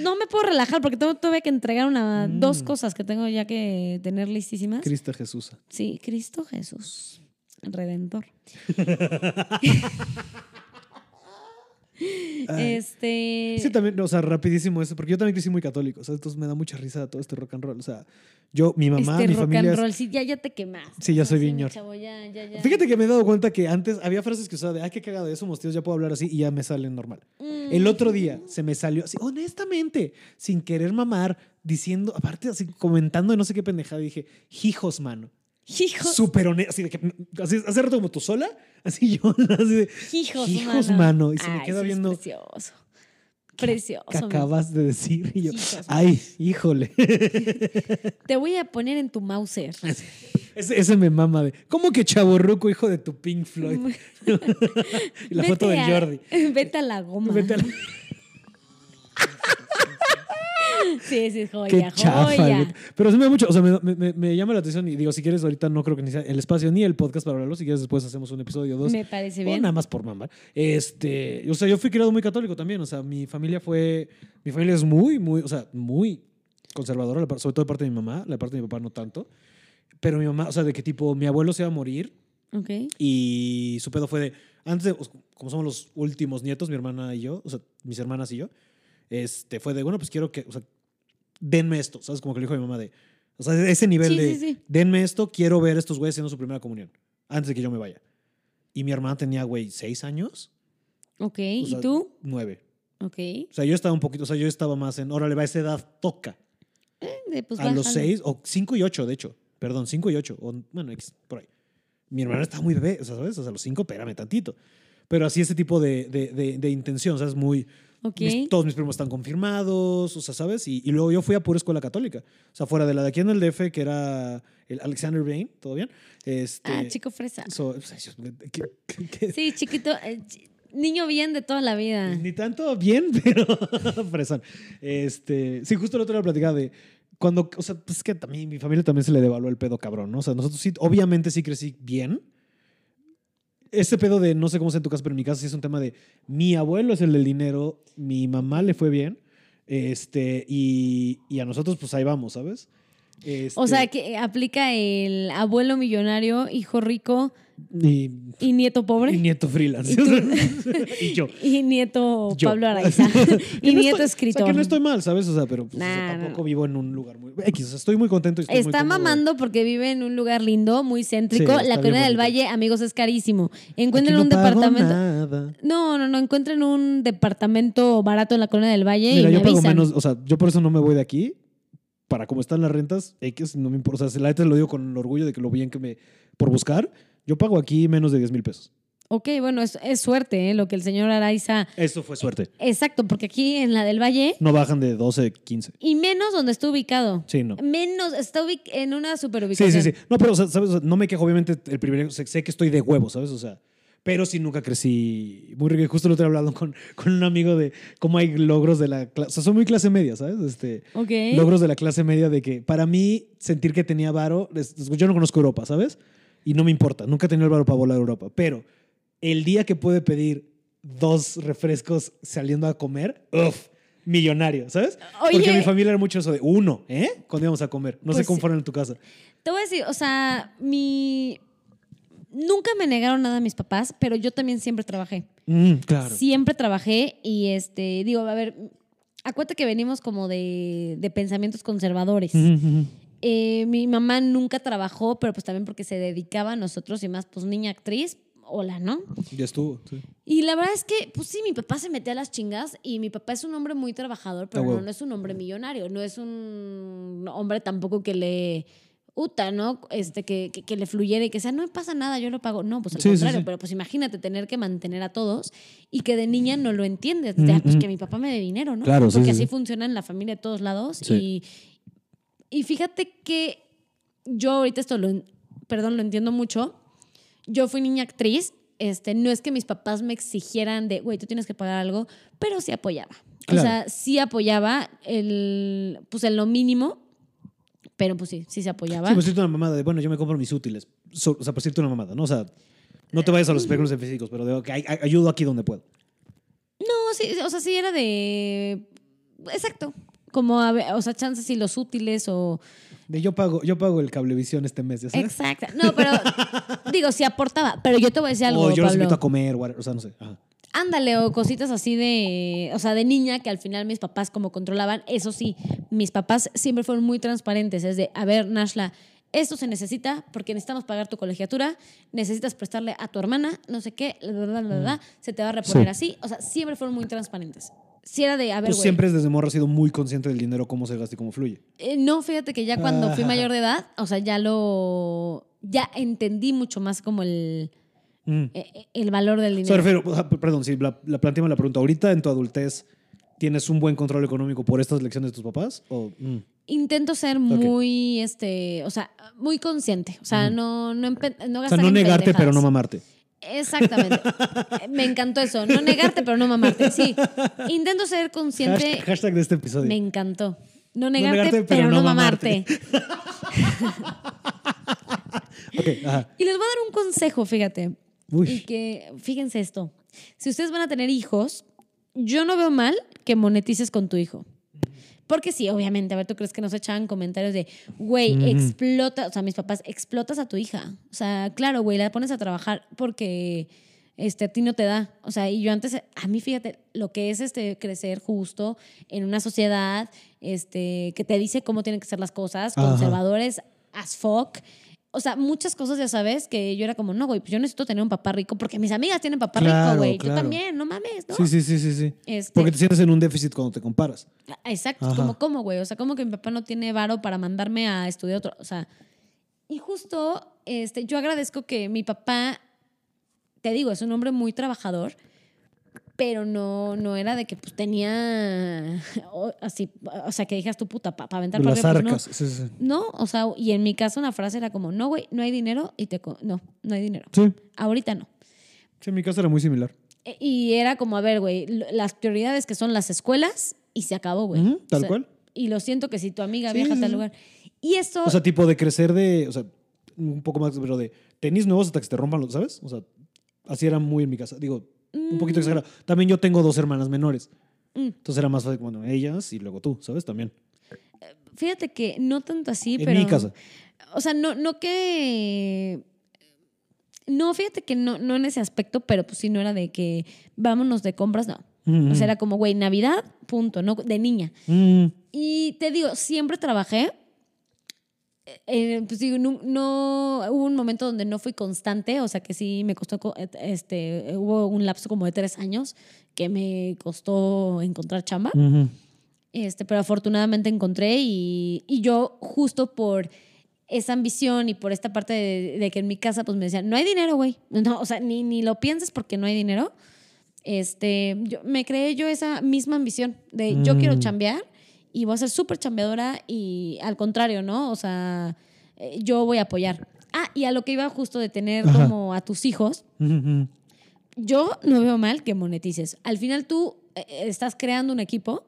Speaker 2: no me puedo relajar porque tengo, tuve que entregar una, dos
Speaker 1: Mm.
Speaker 2: cosas que tengo ya que tener listísimas.
Speaker 1: Cristo Jesús.
Speaker 2: Sí, Cristo Jesús, Redentor. [LAUGHS] Este...
Speaker 1: Sí, también, o sea, rapidísimo eso, porque yo también crecí muy católico, o sea, entonces me da mucha risa todo este rock and roll. O sea, yo, mi mamá,
Speaker 2: este
Speaker 1: mi
Speaker 2: rock
Speaker 1: familia.
Speaker 2: and
Speaker 1: es-
Speaker 2: roll, sí, ya, ya te quemaste.
Speaker 1: Sí, ya soy
Speaker 2: Sí,
Speaker 1: bien
Speaker 2: mi
Speaker 1: ñor.
Speaker 2: chavo, ya, ya, ya.
Speaker 1: Fíjate que me he dado cuenta que antes había frases que usaba de, ay, qué cagado, ya somos tíos, ya puedo hablar así y ya me salen normal.
Speaker 2: Mm.
Speaker 1: El otro día se me salió así, honestamente, sin querer mamar, diciendo, aparte así, comentando de no sé qué pendejada, dije, hijos, mano.
Speaker 2: Hijos,
Speaker 1: Súper honesto, así de que, así, hace rato como tú sola, así yo, [LAUGHS] así de,
Speaker 2: hijos,
Speaker 1: hijos,
Speaker 2: mano.
Speaker 1: mano. Y se me queda
Speaker 2: es
Speaker 1: viendo,
Speaker 2: precioso. Precioso.
Speaker 1: ¿qué acabas de decir? Y yo,
Speaker 2: Hijos,
Speaker 1: ay, híjole. [LAUGHS]
Speaker 2: Te voy a poner en tu Mauser.
Speaker 1: Ese, ese me mama de, ¿cómo que chaborruco, hijo de tu Pink Floyd? [LAUGHS] y la foto de Jordi.
Speaker 2: Vete a la goma.
Speaker 1: Vete a la-
Speaker 2: Sí, sí, joya,
Speaker 1: Qué chafa,
Speaker 2: joya.
Speaker 1: güey. Pero sí me da mucho, o sea, me, me- me- me llama la atención y digo, si quieres, ahorita no creo que ni sea el espacio ni el podcast para hablarlo. Si quieres, después hacemos un episodio o dos.
Speaker 2: Me parece
Speaker 1: O
Speaker 2: bien.
Speaker 1: nada más por mamar. Este, o sea, yo fui criado muy católico también. O sea, mi familia fue, mi familia es muy, muy, o sea, muy conservadora, sobre todo de parte de mi mamá, la parte de mi papá no tanto. Pero mi mamá, o sea, de que tipo, mi abuelo se iba a morir
Speaker 2: Ok.
Speaker 1: y su pedo fue de, antes de, como somos los últimos nietos, mi hermana y yo, o sea, mis hermanas y yo, este, fue de, bueno, pues quiero que, o sea, denme esto, ¿sabes? Como que le dijo a mi mamá de, o sea, ese nivel
Speaker 2: Sí,
Speaker 1: de,
Speaker 2: sí, sí.
Speaker 1: denme esto, quiero ver a estos güeyes haciendo su primera comunión, antes de que yo me vaya. Y mi hermana tenía, güey, seis años.
Speaker 2: Ok.
Speaker 1: o
Speaker 2: ¿Y
Speaker 1: sea,
Speaker 2: tú?
Speaker 1: Nueve.
Speaker 2: Ok.
Speaker 1: O sea, yo estaba un poquito, o sea, yo estaba más en, órale, va, a esa edad toca.
Speaker 2: De, pues,
Speaker 1: a los
Speaker 2: bájale.
Speaker 1: seis, o cinco y ocho, de hecho. Perdón, cinco y ocho. O, bueno, por ahí. Mi hermana estaba muy bebé, o sea, ¿sabes? O sea, a los cinco, espérame tantito. Pero así ese tipo de, de, de, de intención, o sea, es muy... Mis- todos mis primos están confirmados, o sea, ¿sabes? Y, y luego yo fui a pura escuela católica. O sea, fuera de la de aquí en el DF, que era el Alexander Bain, ¿todo bien? Este,
Speaker 2: Ah, chico fresa.
Speaker 1: so- ay, Dios mío, ¿qué- qué- qué-
Speaker 2: Sí, chiquito. eh, Niño bien de toda la vida.
Speaker 1: Ni tanto bien, [LAUGHS] pero fresón. Este, sí, justo el otro día platicaba de cuando, o sea, pues es que también mi familia también se le devaluó el pedo cabrón, ¿no? O sea, nosotros sí, obviamente sí crecí bien. Ese pedo de, no sé cómo es en tu casa, pero en mi casa sí es un tema de, mi abuelo es el del dinero, mi mamá le fue bien, este, y, y a nosotros pues ahí vamos, ¿sabes?
Speaker 2: O sea,
Speaker 1: Este,
Speaker 2: que aplica el abuelo millonario, hijo rico
Speaker 1: y,
Speaker 2: y nieto pobre.
Speaker 1: y nieto freelance.
Speaker 2: ¿Y [LAUGHS]
Speaker 1: yo. [LAUGHS]
Speaker 2: Y nieto
Speaker 1: Yo.
Speaker 2: Pablo Araiza. [LAUGHS] Y
Speaker 1: no
Speaker 2: nieto
Speaker 1: estoy-
Speaker 2: escritor.
Speaker 1: O sea, que no estoy mal, ¿sabes? O sea, pero pues, o sea,
Speaker 2: Nah,
Speaker 1: tampoco
Speaker 2: no.
Speaker 1: vivo en un lugar muy... X, o sea, estoy muy contento y estoy
Speaker 2: Está mamando porque vive en un lugar lindo, muy céntrico.
Speaker 1: Sí,
Speaker 2: la Colonia del. Valle, amigos, es carísimo. Encuentren
Speaker 1: no
Speaker 2: un departamento.
Speaker 1: nada.
Speaker 2: No, no, no. Encuentren un departamento barato en la Colonia del Valle
Speaker 1: Mira,
Speaker 2: y me
Speaker 1: yo pago
Speaker 2: avisan.
Speaker 1: menos, o sea, yo por eso no me voy de aquí. Para cómo están las rentas, X, no me importa. O sea, la neta lo digo con el orgullo de que lo bien que me. Por buscar, yo pago aquí menos de 10 mil pesos.
Speaker 2: Ok, bueno, es, es suerte ¿eh? lo que el señor Araiza.
Speaker 1: Eso fue suerte.
Speaker 2: Exacto, porque aquí en la del Valle,
Speaker 1: No bajan de 12, 15.
Speaker 2: y menos donde está ubicado.
Speaker 1: Sí, no.
Speaker 2: Menos, está en una super
Speaker 1: Sí,
Speaker 2: ubicación.
Speaker 1: sí, sí. No, pero, o sea, ¿sabes? O sea, no me quejo, obviamente, el privilegio. Sé, sé que estoy de huevo, ¿sabes? O sea, pero sí nunca crecí muy rico. Justo lo otro día hablando con, con un amigo de cómo hay logros de la clase. O sea, soy muy clase media, ¿sabes? Este,
Speaker 2: Ok.
Speaker 1: logros de la clase media de que para mí sentir que tenía varo, yo no conozco Europa, ¿sabes? Y no me importa, nunca he tenido el varo para volar a Europa, pero el día que puede pedir dos refrescos saliendo a comer, uff, millonario, ¿sabes? Porque mi familia era mucho eso de uno, ¿eh? Cuando íbamos a comer. No sé
Speaker 2: Pues
Speaker 1: cómo
Speaker 2: sí.
Speaker 1: fueron en tu casa.
Speaker 2: Te voy a decir, o sea, mi. Nunca me negaron nada a mis papás, pero yo también siempre trabajé.
Speaker 1: Mm, claro.
Speaker 2: Siempre trabajé y este, digo, a ver, acuérdate que venimos como de, de pensamientos conservadores. Eh, mi mamá nunca trabajó, pero pues también porque se dedicaba a nosotros y más, pues niña actriz, hola, ¿no?
Speaker 1: Ya estuvo. sí.
Speaker 2: Y la verdad es que, pues sí, mi papá se metía a las chingas y mi papá es un hombre muy trabajador, pero
Speaker 1: Ah,
Speaker 2: no, no es un hombre millonario, no es un hombre tampoco que le uta, ¿no? Este, que, que, que le fluyera y que sea, no me pasa nada, yo lo pago. No, pues al
Speaker 1: Sí,
Speaker 2: contrario,
Speaker 1: sí.
Speaker 2: pero pues imagínate tener que mantener a todos y que de niña no lo entiendes. Pues que mi papá me dé dinero, ¿no?
Speaker 1: Claro,
Speaker 2: Porque
Speaker 1: sí,
Speaker 2: así
Speaker 1: sí.
Speaker 2: funciona en la familia de todos lados. Y, y fíjate que yo ahorita esto lo, perdón, lo entiendo mucho. Yo fui niña actriz. Este, no es que mis papás me exigieran de, güey, tú tienes que pagar algo, pero sí apoyaba.
Speaker 1: Claro.
Speaker 2: O sea, sí apoyaba el, pues en lo mínimo, pero pues sí, sí se apoyaba.
Speaker 1: Sí, pues decirte una mamada de, bueno, yo me compro mis útiles. So- o sea, por decirte una mamada, ¿no? O sea, no te vayas a los de físicos, pero de, que ay- ay- ayudo aquí donde puedo.
Speaker 2: No, sí, o sea, sí era de, exacto, como, a o sea, chances y los útiles o...
Speaker 1: De yo pago, yo pago el cablevisión este mes, ¿ya sabes?
Speaker 2: Exacto. No, pero digo, sí aportaba. Pero yo te voy a decir algo,
Speaker 1: o yo los
Speaker 2: Pablo.
Speaker 1: invito a comer, o sea, no sé. Ajá.
Speaker 2: Ándale, o cositas así de, o sea, de niña que al final mis papás como controlaban. Eso sí, mis papás siempre fueron muy transparentes. Es de, a ver, Nashla, esto se necesita porque necesitamos pagar tu colegiatura, necesitas prestarle a tu hermana, no sé qué, bla, bla, bla, bla, se te va a reponer
Speaker 1: Mm. Sí.
Speaker 2: así. O sea, siempre fueron muy transparentes. Si era de, a ver,
Speaker 1: Tú siempre desde morro has sido muy consciente del dinero, cómo se gasta y cómo fluye.
Speaker 2: Eh, no, fíjate que ya cuando fui mayor de edad, o sea, ya lo, ya entendí mucho más como el,
Speaker 1: Mm.
Speaker 2: eh, el valor del
Speaker 1: O
Speaker 2: dinero.
Speaker 1: o sea, perdón, si la, la planteamos la pregunta, ¿ahorita en tu adultez tienes un buen control económico por estas lecciones de tus papás? O, mm,
Speaker 2: Intento ser muy, este, o sea, muy consciente. O sea, no, no, no
Speaker 1: O
Speaker 2: gastar
Speaker 1: sea, no negarte, pero no mamarte.
Speaker 2: Exactamente. [LAUGHS] Me encantó eso. No negarte, pero no mamarte. Sí. [LAUGHS] Intento ser consciente.
Speaker 1: Hashtag, hashtag de este episodio.
Speaker 2: Me encantó. No negarte,
Speaker 1: negarte,
Speaker 2: pero, no mamarte. [LAUGHS]
Speaker 1: Ajá.
Speaker 2: Y les voy a dar un consejo, fíjate.
Speaker 1: Uy.
Speaker 2: Y que, fíjense esto. Si ustedes van a tener hijos, yo no veo mal que monetices con tu hijo. Porque sí, obviamente, a ver, ¿tú crees que nos echaban comentarios de, güey, explota, o sea, mis papás, explotas a tu hija? O sea, claro, güey, la pones a trabajar porque este, a ti no te da. O sea, y yo antes, a mí, fíjate, lo que es este, crecer justo en una sociedad este, que te dice cómo tienen que ser las cosas,
Speaker 1: Ajá.
Speaker 2: conservadores as fuck. O sea, muchas cosas ya sabes que yo era como, no, güey, pues yo necesito tener un papá rico porque mis amigas tienen papá rico, güey.
Speaker 1: claro.
Speaker 2: Yo también, no mames, ¿no?
Speaker 1: Sí, sí, sí, sí, sí.
Speaker 2: Este,
Speaker 1: Porque te sientes en un déficit cuando te comparas.
Speaker 2: Exacto,
Speaker 1: Ajá.
Speaker 2: como, ¿cómo, güey? O sea, como que mi papá no tiene varo para mandarme a estudiar otro. O sea, y justo este, yo agradezco que mi papá, te digo, es un hombre muy trabajador, pero no, no era de que pues tenía o- así, o sea, que dijeras tu puta para aventar para
Speaker 1: Las
Speaker 2: pues, no.
Speaker 1: arcas. Sí, sí, sí.
Speaker 2: No, o sea, y en mi caso una frase era como, no, güey, no hay dinero y te... No, no hay dinero.
Speaker 1: Sí.
Speaker 2: Ahorita no.
Speaker 1: Sí, en mi caso era muy similar.
Speaker 2: E- Y era como, a ver, güey, las prioridades que son las escuelas y se acabó, güey.
Speaker 1: Tal
Speaker 2: sea,
Speaker 1: cual.
Speaker 2: Y lo siento que si tu amiga
Speaker 1: Sí,
Speaker 2: viaja a tal lugar. Y esto,
Speaker 1: O sea, tipo de crecer de, o sea, un poco más, pero de tenis nuevos hasta que se te rompan los, ¿sabes? O sea, así era muy en mi casa. Digo, un poquito
Speaker 2: Mm.
Speaker 1: exagerado. También yo tengo dos hermanas menores.
Speaker 2: Mm.
Speaker 1: Entonces era más fácil, bueno, ellas y luego tú, ¿sabes? También.
Speaker 2: fíjate que no tanto así,
Speaker 1: en
Speaker 2: pero...
Speaker 1: mi casa.
Speaker 2: O sea, no, no que... No, fíjate que no, no en ese aspecto, pero pues sí no era de que vámonos de compras, no. O sea, era como, güey, Navidad, punto, ¿no? De niña.
Speaker 1: Mm,
Speaker 2: Y te digo, siempre trabajé. Eh, pues digo, no, no- hubo un momento donde no fui constante, o sea que sí me costó, co- este, hubo un lapso como de tres años que me costó encontrar chamba, este, pero afortunadamente encontré y, y yo justo por esa ambición y por esta parte de, de que en mi casa pues me decían, no hay dinero, güey, no, o sea, ni, ni lo pienses porque no hay dinero, este, yo, me creé yo esa misma ambición de yo quiero
Speaker 1: Mm.
Speaker 2: chambear y voy a ser súper chambeadora y al contrario, ¿no? O sea, eh, yo voy a apoyar. Ah, y a lo que iba justo de tener
Speaker 1: Ajá.
Speaker 2: como a tus hijos, yo no veo mal que monetices. Al final tú eh, estás creando un equipo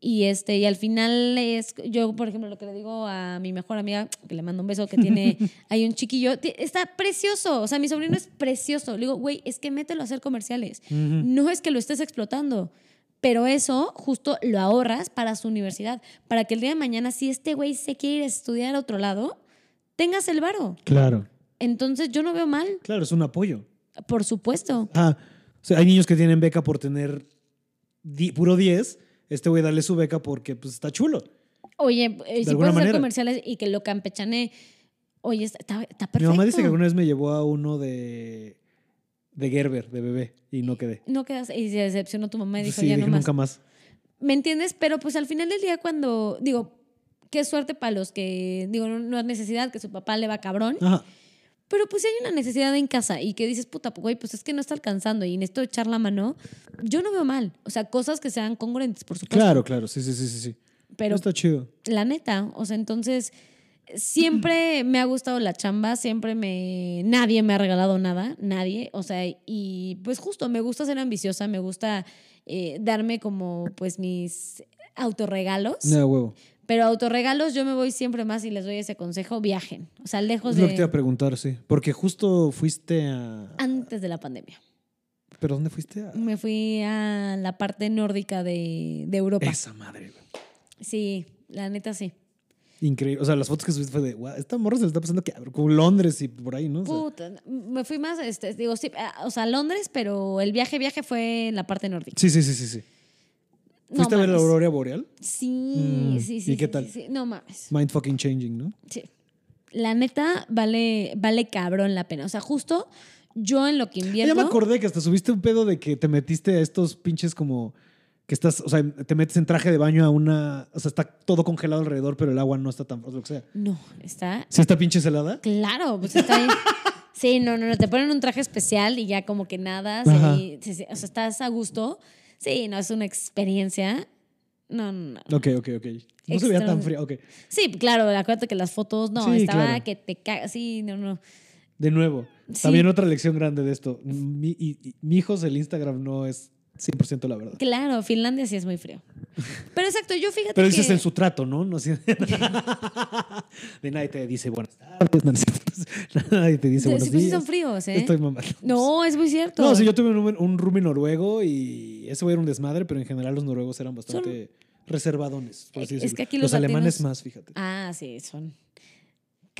Speaker 2: y este y al final es yo por ejemplo lo que le digo a mi mejor amiga que le mando un beso que tiene [LAUGHS] hay un chiquillo está precioso o sea mi sobrino es precioso le digo güey es que mételo a hacer comerciales no es que lo estés explotando pero eso justo lo ahorras para su universidad para que el día de mañana si este güey se quiere ir a estudiar a otro lado tengas el varo
Speaker 1: Claro,
Speaker 2: entonces yo no veo mal
Speaker 1: claro, es un apoyo.
Speaker 2: por supuesto
Speaker 1: Ah, o sea, hay niños que tienen beca por tener puro 10. Este güey darle su beca porque pues está chulo.
Speaker 2: Oye, eh, si puedes hacer
Speaker 1: manera.
Speaker 2: comerciales y que lo campechane, oye, está, está, está
Speaker 1: Mi
Speaker 2: perfecto.
Speaker 1: mamá dice que alguna vez me llevó a uno de, de Gerber, de bebé, y no quedé.
Speaker 2: No quedas, y se decepcionó tu mamá y dijo,
Speaker 1: sí,
Speaker 2: ya
Speaker 1: dije
Speaker 2: no más.
Speaker 1: nunca más.
Speaker 2: ¿Me entiendes? Pero pues al final del día cuando, digo, qué suerte para los que, digo, no, no es necesidad que su papá le va cabrón,
Speaker 1: Ajá.
Speaker 2: pero pues si hay una necesidad en casa y que dices, puta, pues, güey, pues es que no está alcanzando y necesito echar la mano, yo no veo mal. O sea, cosas que sean congruentes, por supuesto.
Speaker 1: Claro, claro, sí, sí, sí, sí. sí.
Speaker 2: Pero
Speaker 1: está chido.
Speaker 2: la neta, o sea, entonces siempre me ha gustado la chamba, siempre me nadie me ha regalado nada, nadie, o sea, y pues justo me gusta ser ambiciosa, me gusta eh, darme como pues mis autorregalos,
Speaker 1: Nada, huevo.
Speaker 2: pero autorregalos yo me voy siempre más y les doy ese consejo, viajen, o sea, lejos
Speaker 1: Es lo que te iba a
Speaker 2: de
Speaker 1: preguntar, sí. Porque justo fuiste a...
Speaker 2: antes de la pandemia.
Speaker 1: ¿Pero dónde fuiste? A...
Speaker 2: Me fui a la parte nórdica de, de Europa.
Speaker 1: Esa madre, güey.
Speaker 2: Sí, la neta sí.
Speaker 1: Increíble. O sea, las fotos que subiste fue de, "Guau, esta morra se le está pasando que como Londres y por ahí, ¿no? O sea,
Speaker 2: Puta, me fui más, este, digo, sí, ah, o sea, Londres, pero el viaje, viaje fue en la parte nórdica.
Speaker 1: sí, sí, sí, sí, sí.
Speaker 2: No
Speaker 1: ¿Fuiste a ver la aurora boreal?
Speaker 2: Sí,
Speaker 1: Mm,
Speaker 2: sí, sí.
Speaker 1: ¿y qué
Speaker 2: sí,
Speaker 1: tal?
Speaker 2: sí, sí. No mames.
Speaker 1: Mind fucking changing, ¿no?
Speaker 2: Sí. La neta vale, vale cabrón la pena. O sea, justo yo en lo que invierto.
Speaker 1: ya me acordé que hasta subiste un pedo de que te metiste a estos pinches como que estás, o sea, te metes en traje de baño a una, o sea, está todo congelado alrededor, pero el agua no está tan, o lo que sea.
Speaker 2: No, está.
Speaker 1: ¿Sí está pinche helada?
Speaker 2: Claro, pues está ahí. [LAUGHS] Sí, no, no, no. Te ponen un traje especial y ya como que nada.
Speaker 1: Ajá.
Speaker 2: sí, sí, sí, o sea, estás a gusto. Sí, no, es una experiencia. No, no, no.
Speaker 1: Ok, ok, ok. No se veía tan fría, ok.
Speaker 2: Sí, claro, acuérdate que las fotos, no,
Speaker 1: Sí,
Speaker 2: estaba
Speaker 1: claro.
Speaker 2: que te cagas. Sí, no, no.
Speaker 1: De nuevo,
Speaker 2: Sí.
Speaker 1: también otra lección grande de esto. Mi, y- y- mi hijos, el Instagram no es 100% la verdad.
Speaker 2: Claro, Finlandia sí es muy frío. Pero exacto, yo fíjate
Speaker 1: Pero
Speaker 2: que...
Speaker 1: dices en su trato, ¿no? no así- de nadie te dice buenas tardes, nadie te dice buenos
Speaker 2: sí, pues sí son fríos, ¿eh?
Speaker 1: Estoy mamando.
Speaker 2: No, es muy cierto.
Speaker 1: No, sí, yo tuve un, un roomie noruego y ese güey era un desmadre, pero en general los noruegos eran bastante reservadones, por así
Speaker 2: Es
Speaker 1: decirlo.
Speaker 2: que aquí los
Speaker 1: alemanes
Speaker 2: latinos-
Speaker 1: más, fíjate.
Speaker 2: Ah, sí, son...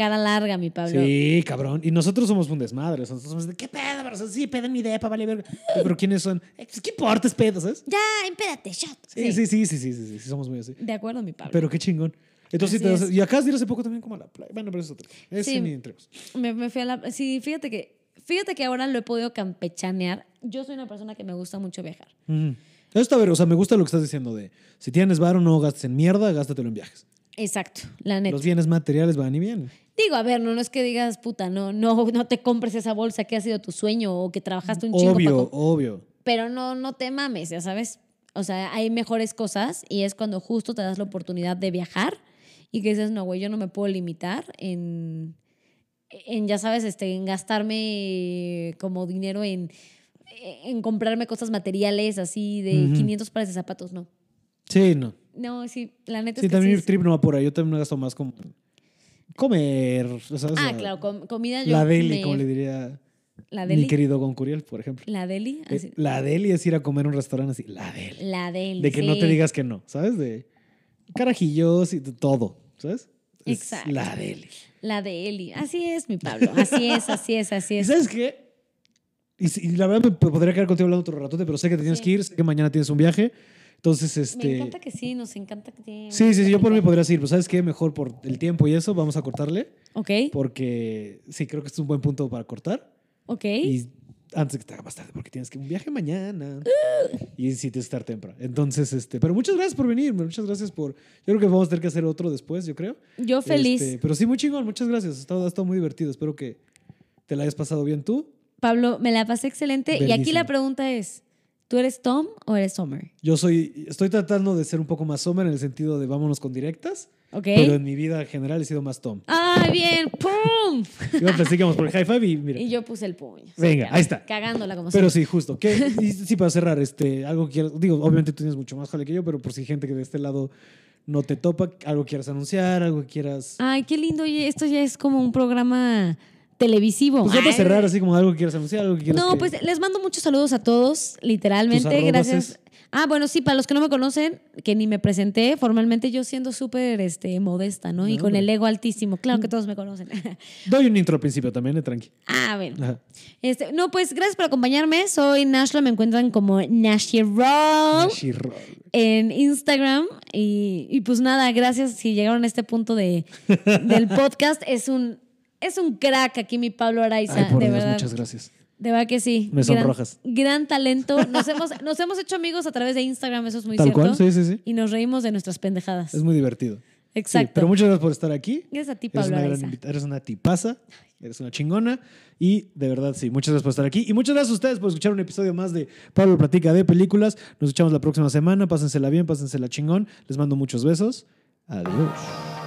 Speaker 2: Cara larga, mi Pablo.
Speaker 1: Sí, cabrón. Y nosotros somos un desmadre. o Nosotros somos de, ¿qué pedo? bro? O sí, pedo en mi depa, vale verga. [GASPS] Pero ¿quiénes son? Eh, pues, ¿Qué importa? Es pedo, ¿sabes?
Speaker 2: Ya, empédate, shot.
Speaker 1: Sí, sí, sí, sí, sí, sí, sí, sí, somos muy así.
Speaker 2: De acuerdo, mi Pablo.
Speaker 1: Pero qué chingón. Entonces, te das-
Speaker 2: es.
Speaker 1: y acá has de ir hace poco también como a la playa. Bueno, pero eso es otro. Ese
Speaker 2: Sí.
Speaker 1: ni entremos.
Speaker 2: Me, me fui a la... Sí, fíjate que... Fíjate que ahora lo he podido campechanear. Yo soy una persona que me gusta mucho viajar.
Speaker 1: Ujú. Eso está ver, o sea, me gusta lo que estás diciendo de si tienes varo, no gastes en mierda, gástatelo en viajes.
Speaker 2: Exacto, la neta.
Speaker 1: Los bienes materiales van y vienen.
Speaker 2: Digo, a ver, no, no es que digas, puta, no, no, no te compres esa bolsa que ha sido tu sueño o que trabajaste un chingo
Speaker 1: Obvio, obvio.
Speaker 2: pero no, no te mames, ya sabes. O sea, hay mejores cosas y es cuando justo te das la oportunidad de viajar y que dices, no, güey, yo no me puedo limitar en, en ya sabes, este, en gastarme como dinero en, en comprarme cosas materiales así de
Speaker 1: Ujú.
Speaker 2: 500 pares de zapatos, no.
Speaker 1: Sí, no.
Speaker 2: No, sí, la neta
Speaker 1: Sí,
Speaker 2: es que
Speaker 1: también
Speaker 2: sí es-
Speaker 1: trip no va por ahí. Yo también me gasto más como comer. o sea,
Speaker 2: Ah, claro, com- comida yo
Speaker 1: La deli,
Speaker 2: me-
Speaker 1: como le diría
Speaker 2: La
Speaker 1: mi querido Goncuriel, por ejemplo.
Speaker 2: La deli.
Speaker 1: Eh. La deli es ir a comer a un restaurante así. La deli.
Speaker 2: La deli.
Speaker 1: De que no te digas que no, ¿sabes? De carajillos y de todo, ¿sabes? Es
Speaker 2: Exacto.
Speaker 1: La deli.
Speaker 2: La deli. Así es, mi Pablo. Así es, así es, así [LAUGHS]
Speaker 1: ¿Y
Speaker 2: es.
Speaker 1: sabes qué? Y, y la verdad me podría quedar contigo hablando otro ratote, pero sé que te tienes
Speaker 2: Sí.
Speaker 1: que ir, sé que mañana tienes un viaje. Entonces,
Speaker 2: Me
Speaker 1: este...
Speaker 2: encanta que sí, nos encanta que te-
Speaker 1: Sí, sí, sí, yo por mí podría ir, pero ¿sabes qué? Mejor por el tiempo y eso, vamos a cortarle,
Speaker 2: Ok,
Speaker 1: porque sí, creo que este es un buen punto para cortar.
Speaker 2: ok.
Speaker 1: Y antes de que te haga más tarde, porque tienes que un viaje mañana. Y sí, tienes que estar temprano. Entonces, este, pero muchas gracias por venir, muchas gracias por... Yo creo que vamos a tener que hacer otro después, yo creo.
Speaker 2: Yo feliz.
Speaker 1: Este, pero sí, muy chingón, muchas gracias. Ha estado, ha estado muy divertido. Espero que te la hayas pasado bien tú.
Speaker 2: Pablo, me la pasé excelente. Y aquí la pregunta es, ¿tú eres Tom o eres Summer?
Speaker 1: Yo soy, estoy tratando de ser un poco más Sommer en el sentido de vámonos con directas,
Speaker 2: ¿Ok?
Speaker 1: pero en mi vida general he sido más Tom.
Speaker 2: ¡Ay, bien! ¡Pum!
Speaker 1: A pensar que íbamos por el high five y mira.
Speaker 2: Y yo puse el puño.
Speaker 1: Venga, ahí está.
Speaker 2: Cagándola como
Speaker 1: Pero sí, justo. ¿Qué? Y sí, para cerrar, este, algo que quieras. Digo, obviamente tú tienes mucho más jale que yo, pero por si gente que de este lado no te topa, algo quieras anunciar, algo que quieras.
Speaker 2: Ay, qué lindo. Oye, esto ya es como un programa televisivo.
Speaker 1: Pues ya para
Speaker 2: Ay,
Speaker 1: cerrar, así como algo que quieras anunciar, algo que quieras.
Speaker 2: No,
Speaker 1: que-
Speaker 2: pues les mando muchos saludos a todos, literalmente.
Speaker 1: ¿Tus arrobas
Speaker 2: Gracias.
Speaker 1: es?
Speaker 2: Ah, bueno, sí, para los que no me conocen, que ni me presenté formalmente, yo siendo súper este, modesta, ¿no? Y con el ego altísimo. Claro que todos me conocen. [LAUGHS]
Speaker 1: Doy un intro al principio también, eh, tranqui.
Speaker 2: ah, bueno.
Speaker 1: Ajá.
Speaker 2: Este, no, pues gracias por acompañarme. Soy Nashla, me encuentran como Nashiroll
Speaker 1: Nashi Roll.
Speaker 2: en Instagram. Y, y pues nada, gracias si llegaron a este punto de, del [LAUGHS] podcast. Es un, es un crack aquí mi Pablo Araiza,
Speaker 1: Ay, por
Speaker 2: de
Speaker 1: Dios,
Speaker 2: verdad.
Speaker 1: muchas gracias.
Speaker 2: De verdad que sí.
Speaker 1: Me sonrojas.
Speaker 2: Gran, talento. Nos [LAUGHS] hemos, nos hemos hecho amigos a través de Instagram, eso es muy
Speaker 1: Tal
Speaker 2: cierto.
Speaker 1: cual, sí, sí, sí.
Speaker 2: Y nos reímos de nuestras pendejadas.
Speaker 1: Es muy divertido. Sí,
Speaker 2: Exacto.
Speaker 1: pero muchas gracias por estar aquí.
Speaker 2: Gracias a ti,
Speaker 1: Eres
Speaker 2: Pablo
Speaker 1: una, gran invita- eres una tipaza, eres una chingona y de verdad sí, muchas gracias por estar aquí y muchas gracias a ustedes por escuchar un episodio más de Pablo Platica de Películas. Nos escuchamos la próxima semana, pásensela bien, pásensela chingón. Les mando muchos besos. Adiós.